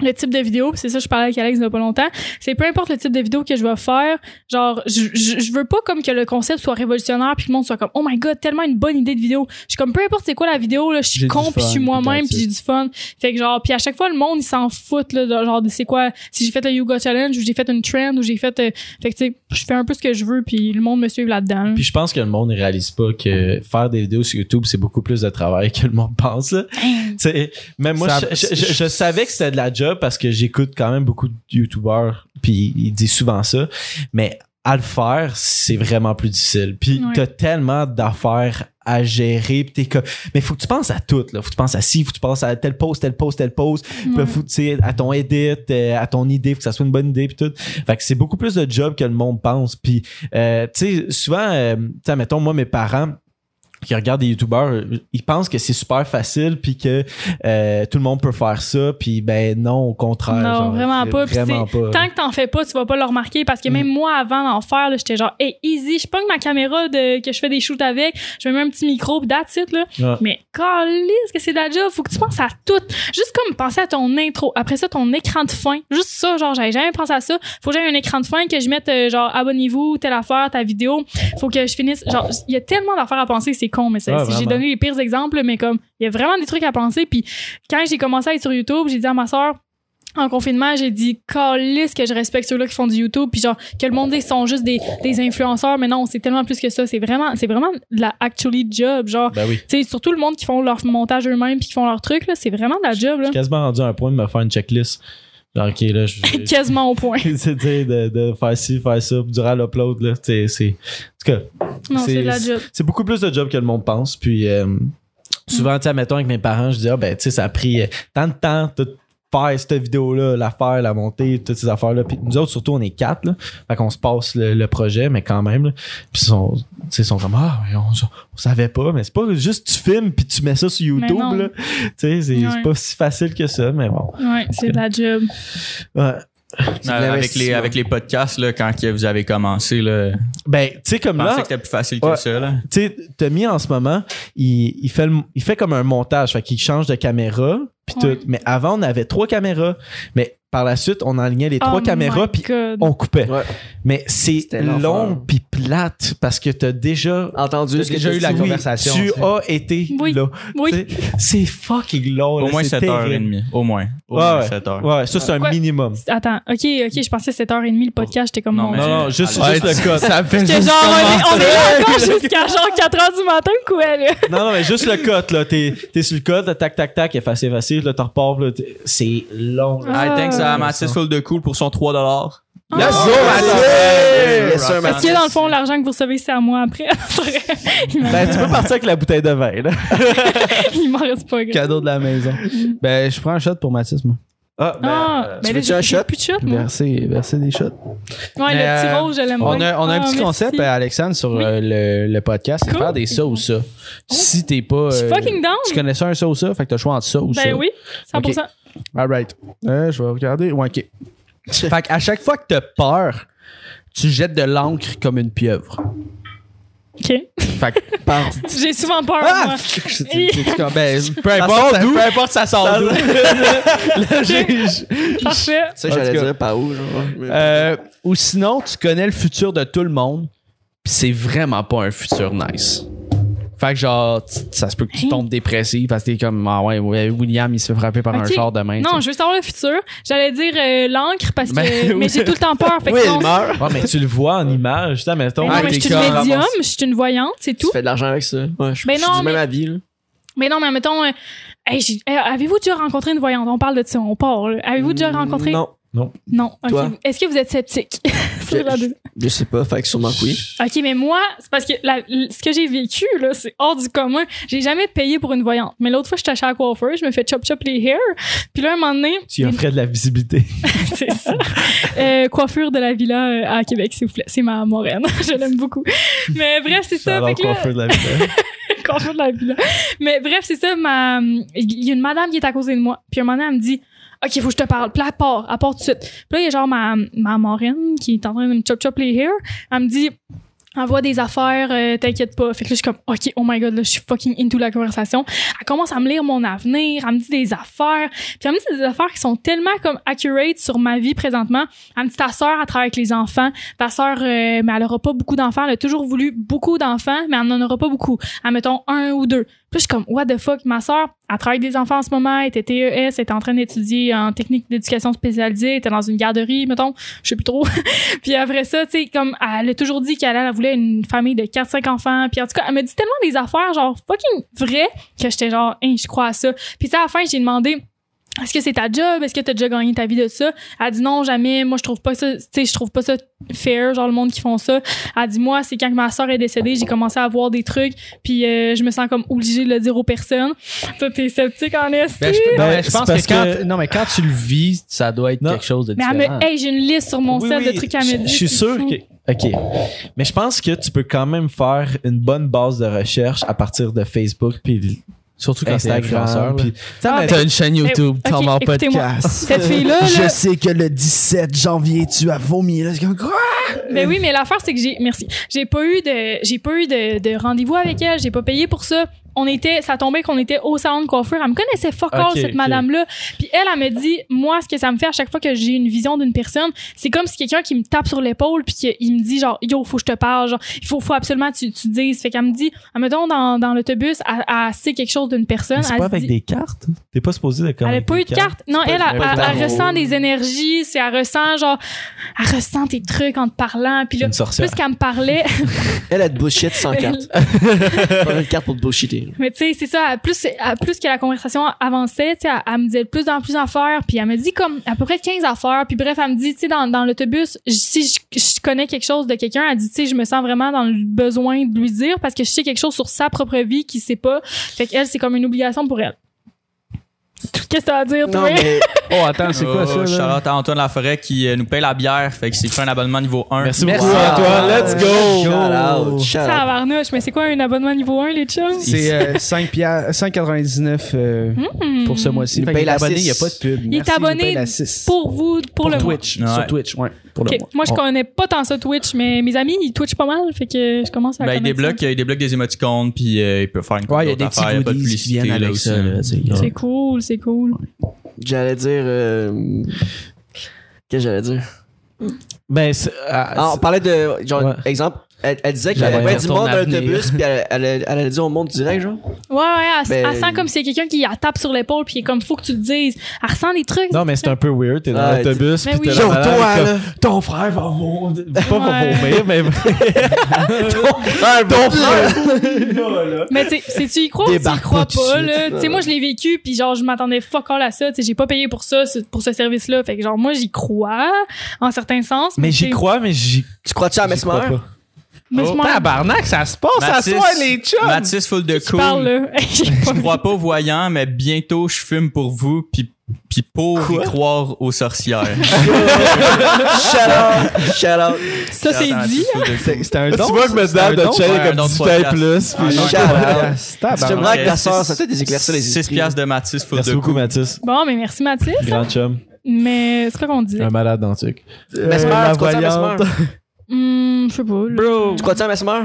le type de vidéo, c'est ça je parlais avec Alex il y a pas longtemps, c'est peu importe le type de vidéo que je vais faire, genre je, je, je veux pas comme que le concept soit révolutionnaire puis que le monde soit comme oh my god, tellement une bonne idée de vidéo. Je suis comme peu importe c'est quoi la vidéo là, je suis con puis je suis fun, moi-même puis j'ai du fun. Fait que genre puis à chaque fois le monde il s'en fout là, de- genre de c'est quoi si j'ai fait le yoga challenge ou j'ai fait une trend ou j'ai fait euh, fait que tu sais, je fais un peu ce que je veux puis le monde me suit là-dedans. là. Puis je pense que le monde ne réalise pas que faire des vidéos sur YouTube, c'est beaucoup plus de travail que le monde pense. là. Tu sais, même moi, Ça- je, je- je- je savais que c'était de la job parce que j'écoute quand même beaucoup de YouTubeurs, puis ils disent souvent ça. Mais à le faire, c'est vraiment plus difficile. Puis Ouais. t'as tellement d'affaires à gérer, puis t'es comme... Mais faut que tu penses à tout, là. Faut que tu penses à ci, faut que tu penses à telle pause, telle pause, telle pause. Ouais. faut, à ton edit, euh, à ton idée, faut que ça soit une bonne idée, puis tout. Fait que c'est beaucoup plus de job que le monde pense. Puis, euh, tu sais, souvent, euh, tu mettons, moi, mes parents qui regardent des youtubeurs, ils pensent que c'est super facile puis que euh, tout le monde peut faire ça puis ben non au contraire Non, genre, vraiment pas. Vraiment pas Tant que t'en fais pas, tu vas pas le remarquer parce que même moi, avant d'en faire, j'étais genre, hey, easy, je pogne ma caméra de, que je fais des shoots avec, je mets un petit micro, pis that's it, là. Ouais. Mais, calisse que c'est la job, faut que tu penses à tout. Juste comme penser à ton intro. Après ça, ton écran de fin. Juste ça, genre, j'avais jamais pensé à ça. Faut que j'aie un écran de fin, que je mette, euh, genre, abonnez-vous, telle affaire, ta vidéo. Faut que je finisse. Genre, il y a tellement d'affaires à penser, c'est con, mais si j'ai donné les pires exemples, mais comme, il y a vraiment des trucs à penser. Puis, quand j'ai commencé à être sur YouTube, j'ai dit à ma soeur, en confinement, j'ai dit calisse que je respecte ceux-là qui font du YouTube puis genre que le monde ils sont juste des, des influenceurs mais non, c'est tellement plus que ça, c'est vraiment c'est vraiment de la actually job genre ben oui tu sais surtout le monde qui font leur montage eux-mêmes puis qui font leur truc là, c'est vraiment de la job je là. suis quasiment rendu à un point de me faire une checklist Genre, ok, là, je. <laughs> Quasiment au point. <laughs> c'est de, de faire ci, faire ça durant l'upload, là. C'est, c'est. En tout cas, Non, C'est- c'est de la job. c'est beaucoup plus de job que le monde pense. Puis euh, souvent, tu sais, mettons avec mes parents, je dis, ah, ben, tu sais, ça a pris euh, tant de temps de faire cette vidéo-là, la faire, la monter, toutes ces affaires-là. Puis nous autres, surtout, on est quatre, là. Fait qu'on se passe le, le projet, mais quand même, là. Puis ils sont, tu sais, ils sont comme, ah, mais on, on savait pas. Mais c'est pas juste tu filmes puis tu mets ça sur YouTube, là. Tu sais, c'est Ouais. c'est pas si facile que ça, mais bon. Ouais, c'est de la job. Ouais. <laughs> Euh, avec, les, avec les podcasts, là, quand que vous avez commencé, là, Ben, tu sais, comme je là. pensais que c'était plus facile que ça. Tu sais, Tommy en ce moment, il, il fait le- il fait comme un montage, fait qu'il change de caméra puis Ouais. tout. Mais avant, on avait trois caméras, mais par la suite, on enlignait les trois Oh caméras my puis on coupait. Ouais. Mais c'est long puis plate parce que t'as déjà Entendu déjà eu la. Oui, conversation, Tu as été Oui. là. Oui. C'est fucking long. Au là, moins c'est 7h30. terrible. Au moins. Au Ouais, moins ouais. 7h. Ouais, ça c'est un Quoi? minimum. Attends, ok, ok, je pensais que c'était 7h30 le podcast, j'étais comme Non, mon Non, non, juste, Ouais, juste le code. Ça fait juste genre, on est, on commencer. est là encore <laughs> jusqu'à genre 4h du matin, quoi, là? Non, non, mais juste le code, là. T'es, t'es sur le code, là, tac, tac, tac, effacer, effacer, là, t'en repars, C'est long, Ah. Mathis full de cool pour son 3$. Let's go, Yes, sir, Parce que dans le fond, l'argent que vous recevez, c'est à moi après. <laughs> Ben, tu peux partir avec la bouteille de vin, là. <laughs> il m'en reste pas. Cadeau de la maison. ben, je prends un shot pour Mathis, moi. Ah, ben, Ah, euh, ben veux-tu j'ai un shot? plus de shot, moi. Verser, verser des shots. Ouais, Mais, le petit euh, rose, je l'aime On bien. a, on a un Ah, petit merci. concept, euh, Alexandre, sur Oui. le, le podcast. C'est Cool. faire des ça ou ça. Si t'es pas. Je suis euh, fucking down. Tu connais ça, un ça ou ça? Fait que t'as le choix entre ça ou ça. Ben oui, 100%. Alright. Euh, je vais regarder. Ouais, ok. fait qu'à chaque fois que t'as peur, tu jettes de l'encre comme une pieuvre. OK. Fait que. <laughs> J'ai souvent peur, Ah! moi. <laughs> C'est- c'est comme, ben, peu importe, d'où? peu importe, ça sort d'où. <laughs> Là, j'ai- Parfait. Ça, En j'allais dire par où, genre. Euh, ou sinon, tu connais le futur de tout le monde, pis c'est vraiment pas un futur nice. Fait que genre, ça se peut que tu Hein? tombes dépressif parce que t'es comme, ah ouais, William, il se fait frapper par un Ok. char demain. Non, je veux savoir le futur. J'allais dire euh, l'encre parce que. Ben, mais oui. j'ai tout le temps peur. Fait que Oui, non. il meurt. Ouais, mais tu le vois en image, tu sais, mettons. Mais non, Ah, mais je suis une médium, je suis une voyante, c'est Tu tout. fais de l'argent avec ça. Ouais, je, Ben suis non, du même avis, là. Mais non, mais mettons, euh, hey, j'ai- euh, avez-vous déjà rencontré une voyante? On parle de ça, on part. là. Avez-vous déjà rencontré? Non, Non. Toi? Est-ce que vous êtes sceptique? <laughs> Je sais pas, fait que sûrement que oui. Ok, mais moi, c'est parce que la- ce que j'ai vécu, là, c'est hors du commun. J'ai jamais payé pour une voyante. Mais l'autre fois, j'étais chez la coiffeur, je me fais chop chop les hair. Puis là, un moment donné, Tu offrais de la visibilité. <laughs> c'est ça. Euh, coiffure de la villa euh, à Québec, s'il vous plaît. C'est ma moraine. <laughs> je l'aime beaucoup. Mais bref, c'est ça. Alors, Fait que là, coiffeur de la vie. coiffure de la villa. Mais bref, c'est ça. Ma, il y a une madame qui est à côté de moi. Puis un moment donné, elle me dit, OK, faut que je te parle. Puis là, elle part, tout de suite. Puis là, il y a genre ma, ma moraine qui est en train de me chop chop les hair. Elle me dit, envoie des affaires, euh, t'inquiète pas. Fait que là, je suis comme, OK, oh my god, là, je suis fucking into la conversation. Elle commence à me lire mon avenir, elle me dit des affaires. Puis elle me dit des affaires qui sont tellement comme accurate sur ma vie présentement. Elle me dit, ta sœur, elle travaille avec les enfants. Ta sœur, euh, mais elle aura pas beaucoup d'enfants. Elle a toujours voulu beaucoup d'enfants, mais elle n'en aura pas beaucoup. Admettons un ou deux. Puis je suis comme, what the fuck, ma sœur, elle travaille des enfants en ce moment, elle était TES, elle était en train d'étudier en technique d'éducation spécialisée, elle était dans une garderie, mettons, je sais plus trop. <laughs> puis après ça, tu sais, comme, elle a toujours dit qu'elle elle voulait une famille de 4-5 enfants. Puis en tout cas, elle me dit tellement des affaires, genre, fucking vraies, que j'étais genre, hein, je crois à ça. Puis sais, à la fin, j'ai demandé, est-ce que c'est ta job? Est-ce que t'as déjà gagné ta vie de ça? Elle a dit non, jamais. Moi, je trouve pas ça, tu sais, je trouve pas ça fair, genre le monde qui font ça. Elle a dit moi, c'est quand ma soeur est décédée, j'ai commencé à voir des trucs, puis euh, je me sens comme obligée de le dire aux personnes. Toi, t'es sceptique en esti. Ben, je, non, Ben, mais je c'est pense parce que quand, que- non, mais quand tu le vis, ça doit être Non. quelque chose de mais elle différent. me, hey, j'ai une liste sur mon Oui, set oui, de trucs à me dire. Je suis sûr fou. que. OK. Mais je pense que tu peux quand même faire une bonne base de recherche à partir de Facebook puis Surtout quand t'es influenceur. Puis, Ah, T'as une chaîne YouTube, t'en ok, vas en écoutez-moi. podcast. Cette fille-là, <laughs> là, sais que le 17 janvier, tu as vomi. Là, c'est comme quoi? Ben oui, mais l'affaire c'est que j'ai merci. J'ai pas eu de j'ai pas eu de, de rendez-vous avec elle, j'ai pas payé pour ça. On était ça tombait qu'on était au salon de coiffure, elle me connaissait fuck all cette ok. madame là. Puis elle elle me dit moi ce que ça me fait à chaque fois que j'ai une vision d'une personne, c'est comme si quelqu'un qui me tape sur l'épaule puis qu'il me dit genre yo faut que je te parle, genre il faut faut absolument que tu tu dises. Fait qu'elle me dit admettons dans dans l'autobus, elle, elle sait quelque chose d'une personne, c'est elle pas avec dit- des cartes? T'es pas supposé de elle a pas eu de carte. Non, elle, elle, elle, elle ressent des énergies, c'est, elle ressent genre, elle ressent tes trucs en te parlant. Puis là, Une sorcière. plus qu'elle me parlait, Elle a de bullshit sans <laughs> carte. <laughs> Pas une carte pour te Mais tu sais, c'est ça, plus, plus que la conversation avançait, tu sais, elle, me disait de plus en plus d'affaires, puis elle me dit comme à peu près 15 affaires, puis bref, elle me dit, tu sais, dans, dans l'autobus, si je, je connais quelque chose de quelqu'un, elle dit, tu sais, je me sens vraiment dans le besoin de lui dire parce que je sais quelque chose sur sa propre vie qu'il sait pas. Fait qu'elle, c'est comme une obligation pour elle. Qu'est-ce que t'as à dire, Non, toi? mais <laughs> Oh, attends, c'est quoi ça? là? Charlotte à Antoine Laforêt qui euh, nous paye la bière. Fait que c'est fait un abonnement niveau 1. Merci Merci. beaucoup, Wow. Antoine. Let's go! shout out, shout Ça mais c'est quoi un abonnement niveau 1, les chums? C'est euh, 5 piastres- 5,99 euh, Hmm. pour ce mois-ci. Il paye qu'il est la abonné, il n'y a pas de pub. Il est Merci, abonné paye la six. Pour vous, pour, Pour le. Twitch. Ouais. Sur Twitch, ouais. Pour le. Moi, je On- connais pas tant ça Twitch, mais mes amis, ils twitchent pas mal, fait que je commence à Ben, il connaître débloque, il débloque des émoticônes, puis euh, il peut faire une couple Ouais, il y a des petits affaires, de goodies qui publicité, viennent là, avec ça. C'est cool, c'est cool. J'allais dire. euh, Qu'est-ce que j'allais dire? Ben, c'est- ah, Ah, on parlait de. Genre, Ouais. exemple, elle, elle disait y J'allais avait du monde dans l'autobus, puis elle, elle, elle, allait dire au monde direct, genre. Ouais, ouais, elle, Ben- elle sent comme si c'est quelqu'un qui la tape sur l'épaule, puis il est comme, faut que tu le dises. Elle ressent des trucs. Non, mais c'est un peu weird. T'es dans Ouais, l'autobus, Mais pis oui. t'es là, toi, là. Ton frère va vomir. Pas va Ouais. vomir, mais. <laughs> ton frère, ton frère! <laughs> Mais tu sais, si tu y crois ou tu y crois pas là? Tu sais, moi, je l'ai vécu, puis genre, je m'attendais fuck all à ça. Tu sais, j'ai pas payé pour ça, pour ce service-là. Fait que genre, moi, j'y crois, en certains sens. Mais j'y crois, mais j'y Tu crois-tu à Mesmer? Oh, tabarnak, ça se passe à soir, les chums! Mathis full de je parle, cool. <laughs> Je crois pas aux voyants, mais bientôt je fume pour vous, puis puis pour y Quoi? croire aux sorcières. <laughs> Shout out! Shout out! Ça, c'est dit. C'est- C'était un don. Tu vois que Madame de un comme don de 18 ans podcast. plus. puis- Shout out! Tabarnak. J'aimerais avec ta soeur, six- ça peut-être déséclaircir les 6 esprits. piastres de Mathis full Merci de beaucoup, cool. Mathis. Bon, mais merci, Mathis. Grand chum. Mais c'est quoi qu'on dit? Un malade dans le truc. Mesmer, la tu crois-tu à voyante. Mesmer? Hum, je sais pas. là. Bro! Tu crois-tu à Mesmer?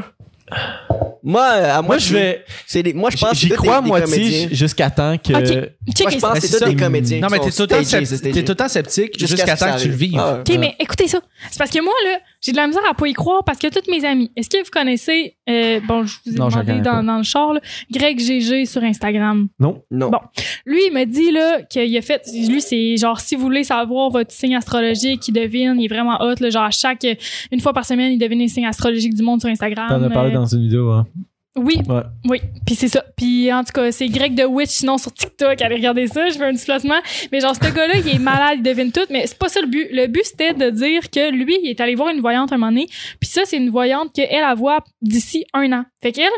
Moi, à Moi, je vais. C'est des, moi, je pense que J'y c'est tous crois à des, des moitié comédiens. jusqu'à temps que. Ok. Check Moi, je pense que c'est tous des comédiens. Non, mais qui t'es sont tout, le temps stagés, c'est sceptique- stagé. t'es tout le temps sceptique Jusqu'à temps que tu le arrive. vives. Ah ouais. OK, mais écoutez ça. C'est parce que moi, là, j'ai de la misère à pas y croire parce que toutes mes amies, est-ce que vous connaissez, euh, bon, je vous ai Non, demandé dans, le char, là, Greg GG sur Instagram? Non. Bon. Lui, il me dit, là, qu'il a fait, lui, c'est genre, si vous voulez savoir votre signe astrologique, il devine, il est vraiment hot, là, genre, à chaque, une fois par semaine, il devine les signes astrologiques du monde sur Instagram. T'en as parlé Euh, dans une vidéo, hein. Oui, Ouais. oui. Puis c'est ça. Puis en tout cas, c'est Greg de Witch, sinon sur TikTok, allez regarder ça, je fais un petit placement. Mais genre, ce gars-là, il est malade, il devine tout, mais c'est pas ça le but. Le but, c'était de dire que lui, il est allé voir une voyante un moment donné, puis ça, c'est une voyante qu'elle, elle voit d'ici un an. Fait qu'elle,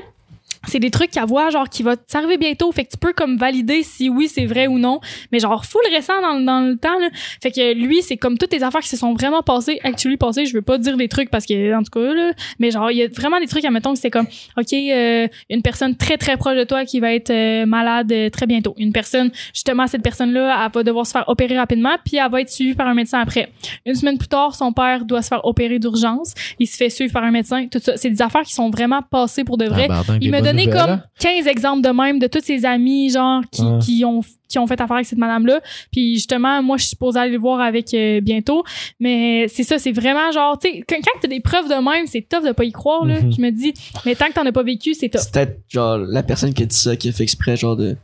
c'est des trucs qu'elle voit, genre, qui va t'arriver bientôt. Fait que tu peux comme valider si oui, c'est vrai ou non. Mais genre, full récent dans, dans le temps, là. Fait que lui, c'est comme toutes les affaires qui se sont vraiment passées, actually passées. Je veux pas dire des trucs parce que, en tout cas, là. Mais genre, il y a vraiment des trucs, admettons que c'est comme, OK, euh, une personne très, très proche de toi qui va être euh, malade euh, très bientôt. Une personne, justement, cette personne-là, elle va devoir se faire opérer rapidement, puis elle va être suivie par un médecin après. Une semaine plus tard, son père doit se faire opérer d'urgence. Il se fait suivre par un médecin. Tout ça, c'est des affaires qui sont vraiment passées pour de vrai. Il donné comme 15 exemples de même de tous ses amis, genre, qui, qui ont qui ont fait affaire avec cette madame-là. Puis justement, moi, je suis supposée aller le voir avec euh, bientôt. Mais c'est ça, c'est vraiment genre, tu sais, quand, quand t'as des preuves de même, c'est tough de pas y croire, là. Mhm. Je me dis, mais tant que t'en as pas vécu, c'est tough. C'est peut-être genre la personne qui a dit ça qui a fait exprès genre de,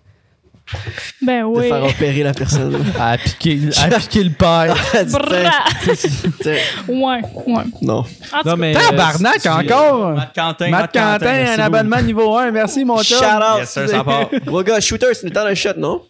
Ben de oui. faire opérer la personne. <laughs> À piquer, à piquer le père. <laughs> Tiens, Ouais, ouais. non. Non, mais. Tabarnak, euh, encore! Matt Quentin. Matt Quentin, merci un beaucoup. abonnement niveau 1. Merci, mon chum. Shout out. Yes, sir, ça part. <laughs> Gros gars, shooter, c'est le temps d'un shot, non?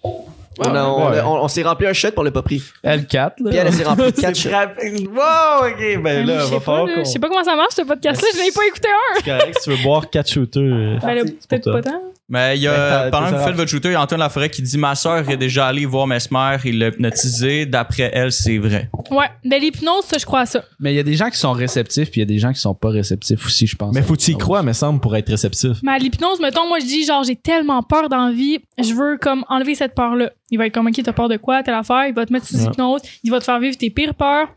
On, a- on, ouais. a- on- on s'est rempli un shot pour on l'a pas pris. L4, là. Puis elle, s'est remplie de 4 shots. Wow, ok, ben là, je va sais pas, falloir je sais pas comment ça marche, ce podcast-là. Je l'ai pas écouté un. C'est correct, si tu veux boire 4 shooters. euh, Ben là, peut-être pas tant. Mais il y Ben, a, t'as- pendant que vous faites votre shooter, il y a Antoine Laforêt qui dit Ma soeur est déjà allée voir Mesmer, il l'a hypnotisé. D'après elle, c'est vrai. Ouais. De l'hypnose, ça, je crois à ça. Mais il y a des gens qui sont réceptifs, puis il y a des gens qui sont pas réceptifs aussi, je pense. Mais faut que tu y croire, me semble, pour être réceptif. Mais à l'hypnose, mettons, moi, je dis, genre, j'ai tellement peur dans la vie, je veux, comme, enlever cette peur-là. Il va être comme, OK, t'as peur de quoi, telle affaire, il va te mettre sous Ouais. hypnose, il va te faire vivre tes pires peurs.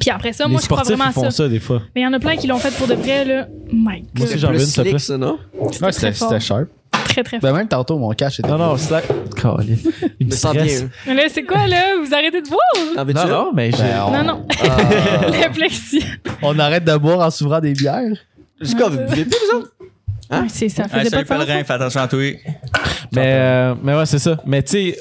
Puis après ça, Les moi, je crois vraiment ils font ça. ça des fois. Mais il y en a plein qui l'ont fait pour de vrai, là. My Moi aussi, j'en veux Plus une, s'il te plaît. Ouais, c'était sharp. <laughs> Très, très fort. Ben même tantôt, mon cash était. Non, non, c'est là. Calé. Il me sens bien. Mais là, c'est quoi, là? Vous arrêtez de veux-tu? Non, non, mais j'ai. Ben, on, Non, non. Ah. <laughs> Le plexi. on arrête de boire en s'ouvrant des bières. Quoi, vous buvez plus, vous autres? C'est ça. Faisait pas de sens. pèlerin, fais attention à toi. Mais, euh, mais ouais, c'est ça. Mais tu sais,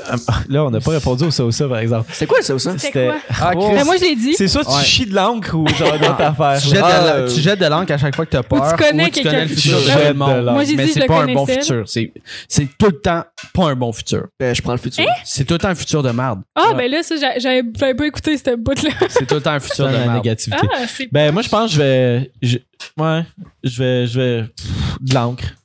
là, on n'a pas répondu au ça ou ça, par exemple. C'est quoi ça ou ça? C'était quoi? Ah. Mais moi, je l'ai dit. C'est soit tu Ouais. chies de l'encre ou genre <laughs> d'autres affaires. Tu jettes, Ah, de, la- euh, tu jettes de l'encre à chaque fois que t'as peur. tu connais ou tu quelqu'un. connais le futur Tu de le l'encre. Moi, j'ai mais dit, c'est le pas un bon futur. C'est, c'est tout le temps pas un bon futur. Ben, je prends le futur. C'est tout le temps un futur de merde. Ah, ben là, ça, j'a- j'avais pas écouté cette bout-là. <laughs> C'est tout le temps un futur de négativité. Ah. Ben, moi, je pense que je vais. ouais, je vais. Je vais. De l'encre.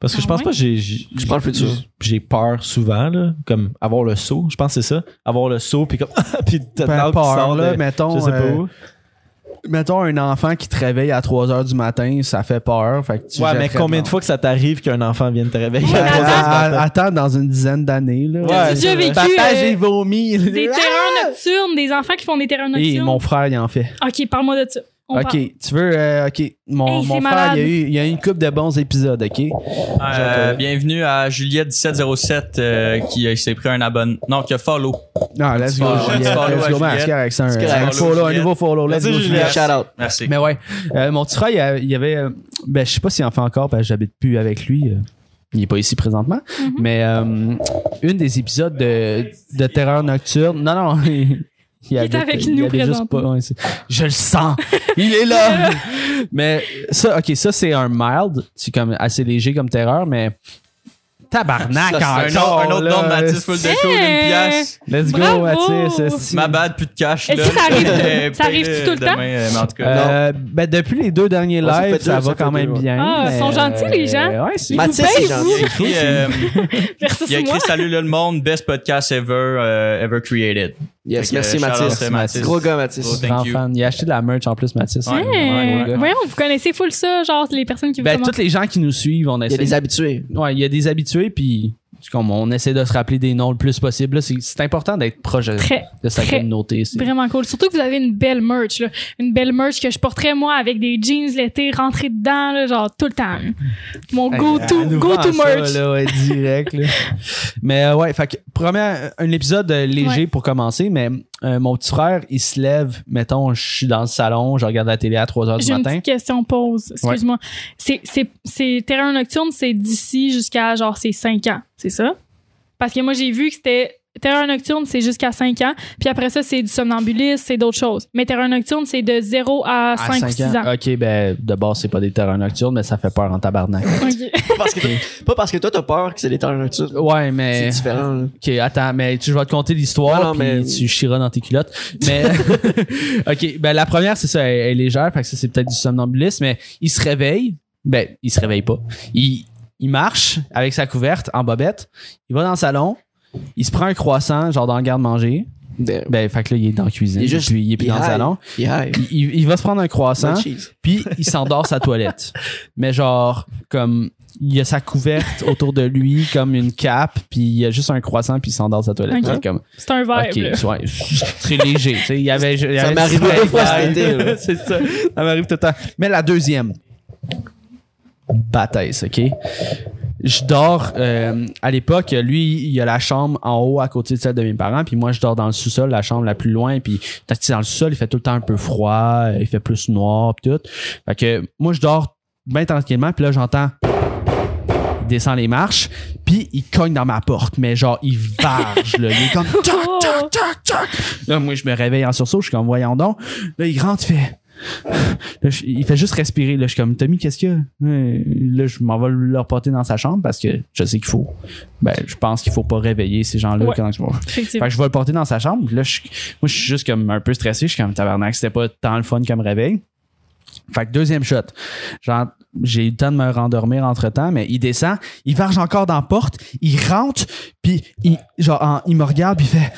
Parce que Ah je pense ouais? pas que j'ai. j'ai- Je futur. j'ai- J'ai peur souvent, là. Comme avoir le saut. Je pense que c'est ça. Avoir le saut, puis comme. <laughs> puis t'as qui peur, sort là, de- mettons. Je sais pas euh, où. Mettons un enfant qui te réveille à 3 h du matin, ça fait peur. Fait que tu Ouais, mais combien de fois que ça t'arrive qu'un enfant vienne te réveiller Ouais, à 3 heures du Ah, matin? Attends, dans une dizaine d'années. Là. Ouais, J'ai déjà vécu Papa, euh, j'ai vomi. des terreurs nocturnes, des enfants qui font des terreurs Et nocturnes. mon frère, il en fait. Ok, parle-moi de ça. On ok, parle. tu veux. euh, ok, mon, Hey, mon frère, il y, a eu, il y a eu une couple de bons épisodes, ok? Euh, bienvenue à Juliette1707 euh, qui s'est pris un abonnement. Non, qui a follow. Non, let's go, Follow- Juliette. follow Let's go, man. C'est un, Follow follow, un nouveau follow. Let's Merci, go, Juliette. Shout out. Merci. Mais ouais, euh, mon petit frère, il, y avait. euh, ben, je sais pas s'il en fait encore, parce que j'habite plus avec lui. il est pas ici présentement. Mhm. Mais euh, une des épisodes de, de Terreur Nocturne. Non, non. <laughs> Il, est avec nous c'est- je le sens. Il est là. <laughs> mais ça, ok, ça c'est un mild. C'est comme assez léger comme terreur, mais tabarnak Ça, Un encore, un autre là. nom de Mathis full de show d'une pièce. Let's go, Bravo. Mathis. Ma bad, plus de cash. Est-ce là. que ça arrive- <laughs> Euh, ça tout le demain, temps? euh, Mais en tout cas, Euh, ben depuis les deux derniers lives, ça deux, va ça quand même bien. Ah, ils sont gentils, les gens. euh, Ouais, Mathis, c'est gentil. vous? <laughs> il a écrit, euh, Salut le monde, best podcast ever, euh, ever created. Yes, Fait merci euh, Mathis. c'est Mathis. Gros gars, Mathis. Grand you. fan. Il a acheté de la merch en plus, Mathis. Ouais. Ouais, ouais, ouais. voyons, vous connaissez full ça, genre les personnes qui vous Ben, tous les gens qui nous suivent, on Il y essaie. a des habitués. Ouais, il y a des habitués, puis comme on essaie de se rappeler des noms le plus possible. là, C'est important d'être proche de- Très, de sa très, communauté. c'est- vraiment cool. Surtout que vous avez une belle merch, là. Une belle merch que je porterais, moi, avec des jeans l'été, rentrés dedans, là, genre, tout le temps. Mon go-to, vend ça, merch. là, ouais, direct. là. <laughs> mais euh, ouais, fait que, premier, un épisode euh, léger Ouais. pour commencer, mais euh, mon petit frère, il se lève, mettons, je suis dans le salon, je regarde la télé à 3 h du J'ai une matin. petite question pause. Excuse-moi. C'est, c'est, Terreur Nocturne, c'est d'ici jusqu'à genre c'est 5 ans, c'est ça? Parce que moi j'ai vu que c'était Terreur Nocturne, c'est jusqu'à 5 ans. Puis après ça, c'est du somnambulisme, c'est d'autres choses. Mais Terreur Nocturne, c'est de 0 à À 5 ou 6 ans. Ok, ben, de base, c'est pas des terrains nocturnes, mais ça fait peur en tabarnak. <laughs> Ok. <laughs> Pas parce que toi- pas parce que toi, t'as peur que c'est des terres nocturnes. Ouais, C'est mais. différent. là. Ok, attends, mais tu, je vais te conter l'histoire, puis mais- tu chieras dans tes culottes. Mais, <laughs> ok, ben la première, c'est ça, elle, elle est légère, fait que ça, c'est peut-être du somnambulisme, mais il se réveille, ben, il se réveille pas. Il, il marche avec sa couverte en bobette, il va dans le salon, il se prend un croissant, genre dans le garde-manger. Ben, fait que là, il est dans la cuisine, Il est juste- puis il est plus dans le salon. Il, il- il va se prendre un croissant, puis il s'endort sa toilette. <laughs> Mais genre, comme, il a sa couverte autour de lui, comme une cape, puis il y a juste un croissant, puis il s'endort sa toilette. C'est Comme, C'est un ok, ouais, c'est léger. tu sais, Il y avait, il y Ça avait une deux fois cet été, <laughs> c'est ça. Ça m'arrive tout le temps. Mais la deuxième, bataille, ok? Je dors, euh, à l'époque, lui, il a la chambre en haut à côté de celle de mes parents, puis moi, je dors dans le sous-sol, la chambre la plus loin, puis dans le sous-sol, il fait tout le temps un peu froid, il fait plus noir, puis tout. Fait que moi, je dors bien tranquillement, puis là, j'entends il descend les marches, puis il cogne dans ma porte, mais genre, il varge, là. Il est comme <laughs> tac, tac, tac, tac. Là, moi, je me réveille en sursaut, je suis comme, voyons donc. Là, il rentre, il fait. Là, je- il fait juste respirer. Là, je suis comme, Tommy, qu'est-ce qu'il y a? Là, je m'en vais le reporter dans sa chambre parce que je sais qu'il faut. Ben, je pense qu'il faut pas réveiller ces gens-là Ouais. quand je Fait que je vais le porter dans sa chambre. Là, je, moi, je suis juste comme un peu stressé. Je suis comme tabarnak. C'était pas tant le fun comme réveil. Fait que deuxième shot. Genre, j'ai eu le temps de me rendormir entre temps, mais il descend, il varge encore dans la porte, il rentre, puis il, genre, en- il me regarde, puis il fait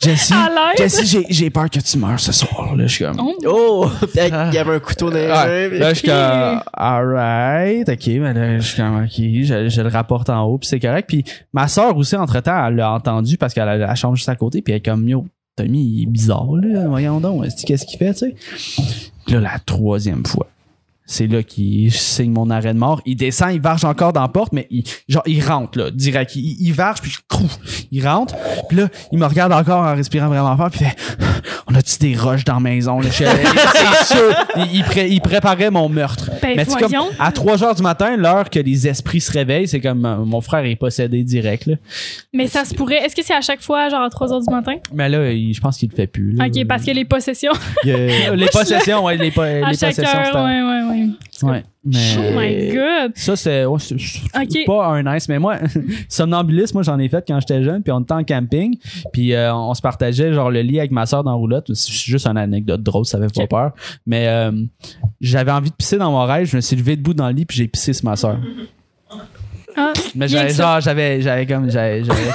Jessie. Jessie, j'ai, j'ai peur que tu meurs ce soir. Là, je suis comme. Oh. Oh! Qu'il y avait un couteau dans les Ah, là, je suis comme, <laughs> alright, ok, mais là, je suis comme, ok, je, je le rapporte en haut, puis c'est correct. Puis ma soeur aussi, entre-temps, elle l'a entendu parce qu'elle a la chambre juste à côté, puis elle est comme, yo, Tommy, il est bizarre, là, voyons donc, est-ce que- qu'est-ce qu'il fait, tu sais? Puis là, la troisième fois, c'est là qu'il signe mon arrêt de mort. Il descend, il varge encore dans la porte, mais il, genre, il rentre, là, direct. Il, il varge, puis crou, il rentre. Puis là, il me regarde encore en respirant vraiment fort, puis il fait on a-tu des roches dans la maison? Suis <laughs> allé, c'est sûr. Il, il pré- il préparait mon meurtre. Ben, Mais comme à 3 heures du matin, l'heure que les esprits se réveillent, c'est comme euh, mon frère est possédé direct. Là. Mais ça se pourrait. Est-ce que c'est à chaque fois, genre à 3 h du matin? Mais là, il- je pense qu'il le fait plus. là. Ok, parce que les possessions <laughs> les possessions, ouais, les, po- les à chaque possessions, heure, un- ouais, ouais, ouais. Ouais, mais Oh my god! ça c'est pas un nice mais moi <laughs> somnambulisme moi j'en ai fait quand j'étais jeune puis on était en camping puis euh, on se partageait genre le lit avec ma soeur dans la roulotte c'est juste une anecdote drôle ça fait pas peur mais euh, j'avais envie de pisser dans mon rêve je me suis levé debout dans le lit puis j'ai pissé sur ma soeur Ah, mais j'avais genre j'avais j'avais comme j'avais j'avais <laughs>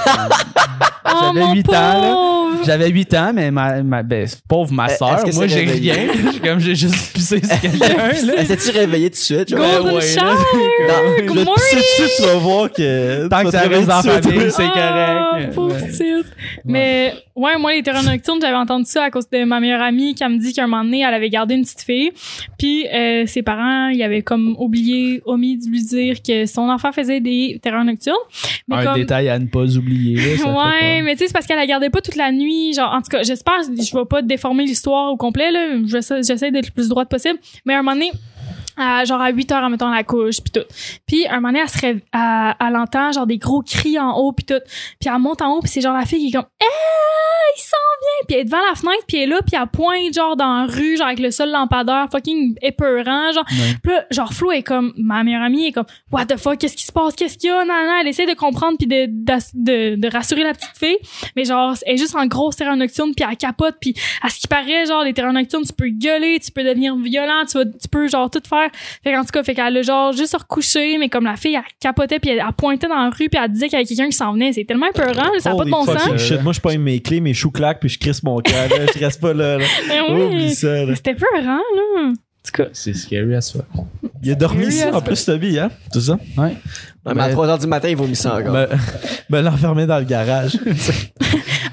oh, J'avais mon huit ans, là. pauvre! j'avais 8 ans mais ma, ma ben, pauvre ma soeur moi j'ai rien <laughs> J'ai comme j'ai juste pissé sur quelqu'un <laughs> s'est-tu réveillée tout de suite? genre? Ouais, Golden ouais, shower! Good Le morning! pisser dessus, tu vas voir que. Tant que ça reste en famille, c'est Ah, correct. pauvre petite. Mais ouais, moi, les terrains nocturnes, j'avais entendu ça à cause de ma meilleure amie qui me dit qu'un moment donné, elle avait gardé une petite fille. Puis euh, ses parents, ils avaient comme oublié, omis de lui dire que son enfant faisait des terrains nocturnes. Mais un comme, détail à ne pas oublier. ça <laughs> Ouais, pas- mais tu sais, c'est parce qu'elle la gardait pas toute la nuit. Genre, en tout cas, j'espère, je vais pas déformer l'histoire au complet, là. J'essaie j'essaie d'être le plus droite possible. Mais à un à, genre à 8 heures, en mettant la couche, puis tout. Puis, un moment donné, elle, se réve- elle, elle entend, genre, des gros cris en haut, puis tout. Puis, elle monte en haut, puis c'est genre la fille qui est comme, hey, il s'en vient! Puis, elle est devant la fenêtre, puis elle est là, puis elle pointe, genre, dans la rue, genre, avec le seul lampadaire, fucking épeurant, genre. Ouais. Puis là, genre, Flo est comme, ma meilleure amie est comme, what the fuck, qu'est-ce qui se passe, qu'est-ce qu'il y a, nan, nan. Elle essaie de comprendre puis de, d'ass- de, de rassurer la petite fille. Mais genre, elle est juste en grosse terrain nocturne puis elle capote puis à ce qui paraît, genre, les terrains nocturnes, tu peux gueuler, tu peux devenir violent, tu vas, tu peux, genre, tout faire. Fait qu'en tout cas, fait qu'elle a, genre, juste se recoucher, mais comme la fille, elle capotait puis elle, elle pointait dans la rue puis elle disait qu'il y avait quelqu'un qui s'en venait. C'est tellement épeurant, ça n'a pas de bon sens. shit. Moi, je pogne mes clés, mes choux claquent, puis je crisse mon cœur. là. Je reste pas là. là. <laughs> Mais Oublie oui. ça. là. C'était peurant, là. C'est scary as fuck. Il a dormi ici, en plus, Toby, hein? Tout ça? Ouais. Ouais, mais à 3h du matin, il vomit ça encore. Ben, <laughs> ben l'enfermer dans le garage. <laughs>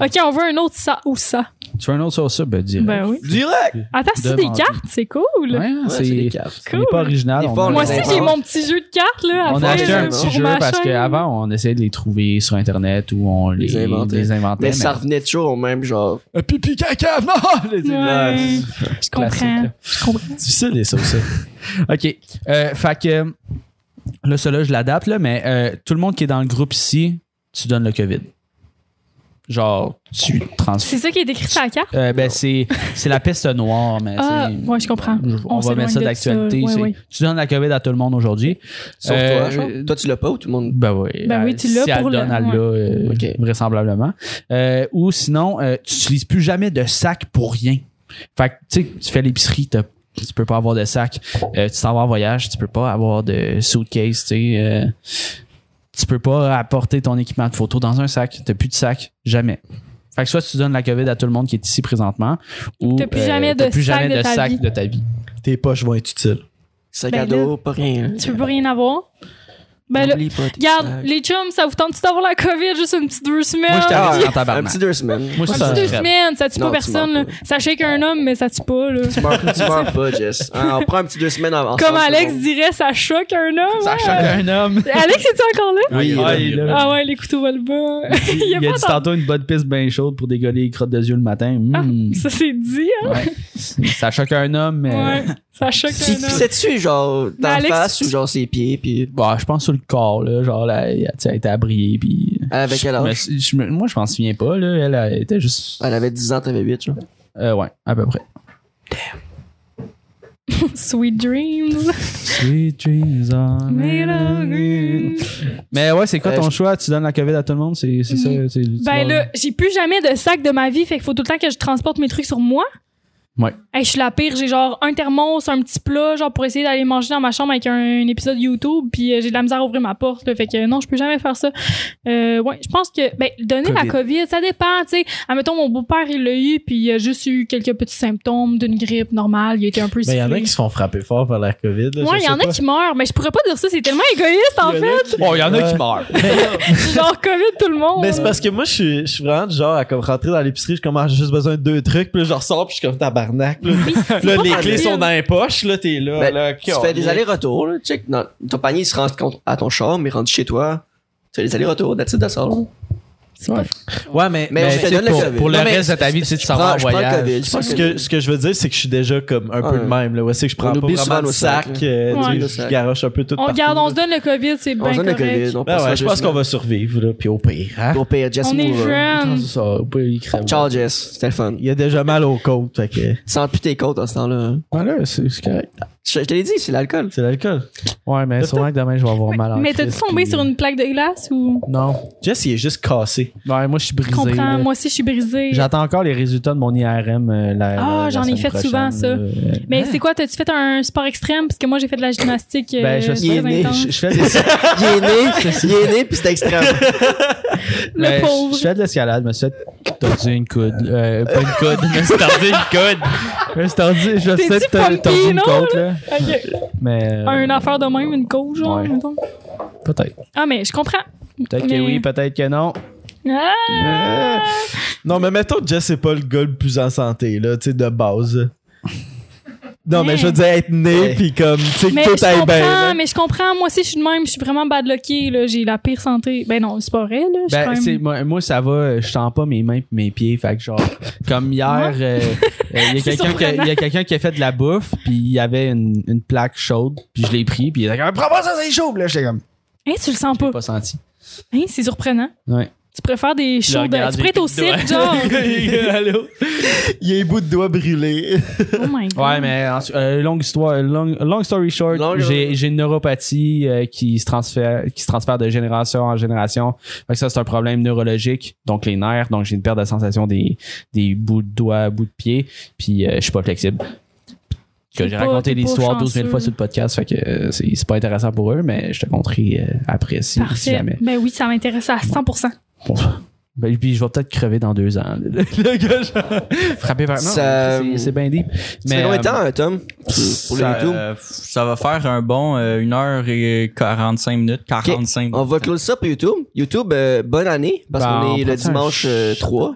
Ok, on veut un autre ça ou ça. Tu veux un autre sur ça? Ben, dis. Ben oui. Direct! Attends, c'est des cartes, c'est cool. Ouais, Ouais, c'est c'est des cartes. c'est pas original. On Moi aussi, j'ai mon petit jeu de cartes, là. à On a acheté un euh, petit jeu parce qu'avant, on essayait de les trouver sur Internet ou on les, Les inventait. les inventait. Mais ça revenait toujours au même genre. Un pipi caca! Non! <laughs> Les Ouais. Je comprends. Je comprends. difficile, les ça aussi. <laughs> OK. Euh, fait que là, cela, je l'adapte, là, mais euh, tout le monde qui est dans le groupe ici, tu donnes le COVID. Genre, tu transfères. C'est ça qui est écrit sur la carte? Euh, ben, c'est, c'est la peste noire, mais Ah, c'est- ouais, je comprends. On, va mettre ça d'actualité. ça. c'est- Ouais, ouais. Tu donnes la COVID à tout le monde aujourd'hui. Sauf Euh, toi, genre. Toi, tu l'as pas ou tout le monde? Ben oui. Ben oui, tu l'as si elle pour le le- donne, elle euh, Ok. vraisemblablement. Euh, ou sinon, euh, tu n'utilises plus jamais de sac pour rien. Fait que, tu sais, tu fais l'épicerie, t'as- tu peux pas avoir de sac. Euh, tu t'en vas en voyage, tu peux pas avoir de suitcase, tu sais. euh, tu peux pas apporter ton équipement de photo dans un sac. T'as plus de sac. Jamais. Fait que soit tu donnes la COVID à tout le monde qui est ici présentement, ou T'as plus jamais t'as de plus sac jamais de de ta sac vie. de ta vie. Tes poches vont être utiles. Sac Ben à dos, pas rien. hein. Tu peux plus rien avoir. Ben là, regarde, les chums, ça vous tente d'avoir la COVID juste une petite deux semaines? Moi, je Ah, t'avais dit en Un petit deux semaines. Moi, Un ça, petit deux semaines, ça tue Non, pas personne. Ça shake un homme, mais ça tue pas. Là. Tu meurs, tu meurs pas, Jess. Hein, on prend un petit deux semaines avant. Comme Alex dirait, ça choque un homme. Ça hein? choque un homme. Alex, es-tu encore là? Oui, Ah. Ah ouais, les couteaux volent bas. Il, <laughs> Il a dit tantôt une bonne piste bien chaude pour dégoller les crottes de yeux le matin. Hmm. Ça c'est dit, hein? Ça choque un homme, mais. Ouais. Ça choque un homme. c'est-tu genre Alex- face ou genre ses pieds puis Bah, je pense sur le corps, là. Genre, là, elle, elle était abriée, puis. avec quel âge? je me- moi, je m'en souviens pas, là. Elle, elle était juste. Elle avait 10 ans, t'avais 8, genre. Euh, ouais, à peu près. <laughs> Sweet dreams. Sweet dreams are <laughs> made of green. Mais ouais, c'est quoi Euh, ton je- choix? Tu donnes la COVID à tout le monde? C'est c'est ça? c'est- tu Ben là, j'ai plus jamais de sac de ma vie, fait qu'il faut tout le temps que je transporte mes trucs sur moi. Ouais. Hey, je suis la pire, j'ai genre un thermos, un petit plat, genre pour essayer d'aller manger dans ma chambre avec un, un épisode YouTube, puis euh, j'ai de la misère à ouvrir ma porte, là, fait que non, je peux jamais faire ça. Euh, ouais, je pense que ben donner la COVID, ça dépend, tu sais. Admettons mon beau-père il l'a eu, puis il a juste eu quelques petits symptômes d'une grippe normale, il a été un peu Ben, il y en a qui se font frapper fort par la COVID. là, Ouais, il y en a qui meurent, mais je pourrais pas dire ça, c'est tellement égoïste en fait. Oh, il y en a Ouais. qui meurent. <laughs> <laughs> genre COVID tout le monde. Mais c'est parce que moi, je suis, vraiment du genre à comme rentrer dans l'épicerie, je commence j'ai juste besoin de deux trucs, puis là, je ressors, puis je suis comme tabarnak. Là, les clés sont dans les poches, là, t'es là. Ben, là, Tu fais des allers-retours, là. Check, non, ton panier il se rend compte à ton char, mais rendu chez toi, tu fais des allers-retours, that's it, that's all. Pas- Ouais, mais, Mais je te tu donne le pour, COVID. Pour le Non, mais reste de ta vie, tu sais, tu s'en vas en le voyage. COVID. ce le que, ce que je veux dire, c'est que je suis déjà comme un peu Ouais. de même. Là. Ouais, c'est que je prends On pas vraiment de sac. sacs, euh, Ouais. tu sais, je garoche un peu tout On partout. garde, on se donne le COVID, c'est On bien se donne le correct. COVID. On Ben ouais, je pense qu'on va survivre, là, puis au pire. hein? Au pire, Jess On est il crève. Ciao, Jess. C'était le fun. Il y a déjà mal aux côtes, que... Sens plus tes côtes à ce temps-là. hein. Voilà, c'est c'est correct. Je, je te l'ai dit, c'est l'alcool. C'est l'alcool. Ouais, mais sûrement que demain, je vais avoir mal en Mais t'as-tu tombé puis- sur une plaque de glace ou? Non. Jess, il est juste cassé. Ouais, moi, je suis Je brisé. comprends, là. moi aussi, je suis brisée. J'attends encore les résultats de mon IRM. euh, la, Ah, la- j'en ai semaine fait prochaine, souvent, ça. là. Mais c'est quoi, t'as-tu fait un sport extrême? Parce que moi, j'ai fait de la gymnastique. euh, Ben, je très suis né, intense. Je, je fais de, <laughs> Il est né, il est né, puis c'était extrême. <laughs> Le ben, je- pauvre. Je fais de l'escalade, je me suis fait tordu une coude. Euh, pas une coude, je me suis tordu une coude. Je me suis tordu, je me suis T'es-tu fait tor- funky, tordu une non, côte, là? Mais. euh, Un affaire de même, une cause, genre, Ouais. mettons? Peut-être. Ah, mais je comprends. Peut-être Mais- que oui, peut-être que non. Ah! Non, mais mettons que Jess, c'est pas le gars le plus en santé, là, tu sais, de base. Non, mais je veux dire, être né, puis comme, tu sais, que tout je aille comprends, bien. là. mais je comprends. Moi aussi, je suis de même. Je suis vraiment bad lucky, là. J'ai la pire santé. Ben non, c'est pas vrai, là. Je suis Ben, même- c'est- moi, moi, ça va, je tends pas mes mains pis mes pieds. Fait que genre, comme hier, euh, euh, <laughs> il y a quelqu'un qui, a- surprenant. il y a quelqu'un qui a fait de la bouffe, puis il y avait une, une plaque chaude, puis je l'ai pris, puis il a dit Prends pas ça, c'est chaud, là, j'étais comme, Hein, tu le sens j'ai pas. pas senti. Hein, c'est surprenant. Ouais. Tu préfères des shows de... Tu pourrais être au cirque, genre? <laughs> Allô? Il y a un bout de doigt brûlé. Oh my god. Ouais, mais euh, longue histoire, long, long story short, Long- j'ai j'ai une neuropathie euh, qui se transfère qui se transfère de génération en génération. Fait que ça c'est un problème neurologique, donc les nerfs, donc j'ai une perte de sensation des des bouts de doigts, bouts de pied, puis euh, je suis pas flexible. Que j'ai pas- raconté l'histoire 12 000 chanceux. fois sur le podcast, fait que euh, c'est c'est pas intéressant pour eux, mais je te conterai euh, après si, jamais. Ben oui, ça m'intéresse à 100%. Bon. Ben, puis je vais peut-être crever dans deux ans. Le, <laughs> le gars, frappé. Non, Ça- c'est- bien deep. Fait combien de temps, euh, Tom? Pour le ça, YouTube? euh, ça va faire un bon euh, 1h45 minutes, 45 On va close ça pour YouTube. YouTube, euh, bonne année, parce Ben, qu'on on est le dimanche euh, 3.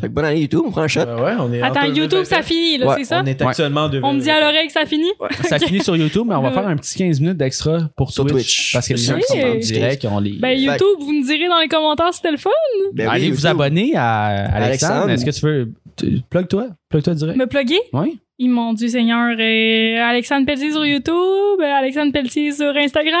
Fait que bonne année, YouTube. On prend un shot. ouais, on est Attends, YouTube, ça finit, là, Ouais, c'est ça? On est actuellement en On me dit à l'oreille que ça finit? <laughs> Ça finit sur YouTube, mais on va Ouais. faire un petit 15 minutes d'extra pour Sur Twitch, Twitch. Parce que les gens qui sont en direct, on les. Ben YouTube, vous me direz dans les commentaires si c'était le fun. Ben oui, Allez vous YouTube. abonner à Alexandre. Alexandre. Est-ce que tu veux. Plug-toi. Plug-toi direct. Me plugger? Oui. Ils m'ont dit Seigneur euh, Alexandre Pelletier sur YouTube, euh, Alexandre Pelletier sur Instagram,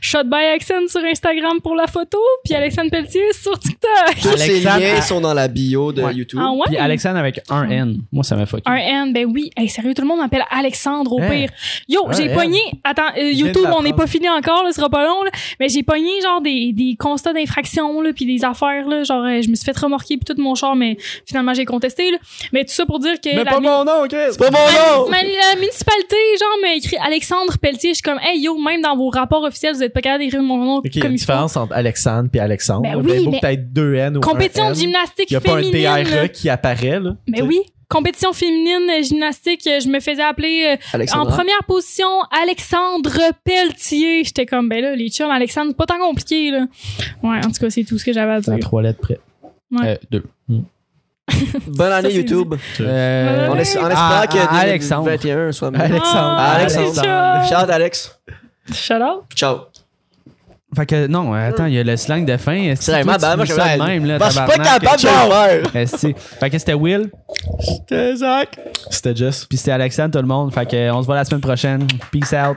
Shot by Alexandre sur Instagram pour la photo, puis Alexandre Pelletier sur TikTok. Tous ces Alexandre- liens sont dans la bio de Ouais. YouTube. Ah ouais? Puis Alexandre avec un N. Moi, ça m'a fucké. Un N, ben oui. Hey, sérieux, tout le monde m'appelle Alexandre au Hein? pire. Yo, j'ai N. pogné. Attends, euh, YouTube, on n'est pas fini encore, là, ce sera pas long, là. Mais j'ai pogné genre des, des constats d'infraction, là, puis des affaires, là. Genre, euh, je me suis fait remorquer puis tout mon char, mais finalement j'ai contesté, là. Mais tout ça pour dire que. Mais pas mon nom, Chris! C'est pas Ma- mon nom! ma- la municipalité, genre, m'a écrit Alexandre Pelletier. Je suis comme, hey yo, même dans vos rapports officiels, vous êtes pas capable d'écrire mon nom Ok, il y a comme une il faut. différence entre Alexandre et Alexandre. Ben oui, mais- t'aies deux N ou Compétition un de N. gymnastique Il y a pas un féminine. TRE qui apparaît, là. Mais oui, compétition féminine euh, gymnastique, euh, je me faisais appeler euh, en première position Alexandre Pelletier. J'étais comme ben là les chums Alexandre, pas tant compliqué là. Ouais, en tout cas, c'est tout ce que j'avais à C'est à dire. trois lettres près. Ouais. Euh, deux. Bonne année, Ça, YouTube. Euh, En, Ouais. es- en Ah, espérant que ah, Alexandre. 2021 soit mieux. Alexandre. Ah, Alexandre. Alex. Shout out. Ciao. Fait que non, attends, il y a le slang de fin. C'est vraiment tu ben, moi, je ça même, là, Bah, Je suis pas tabarnak? capable de le faire. Fait que c'était Will, C'était Zach. C'était Jess. puis c'était Alexandre, tout le monde. Fait que on se voit la semaine prochaine. Peace out.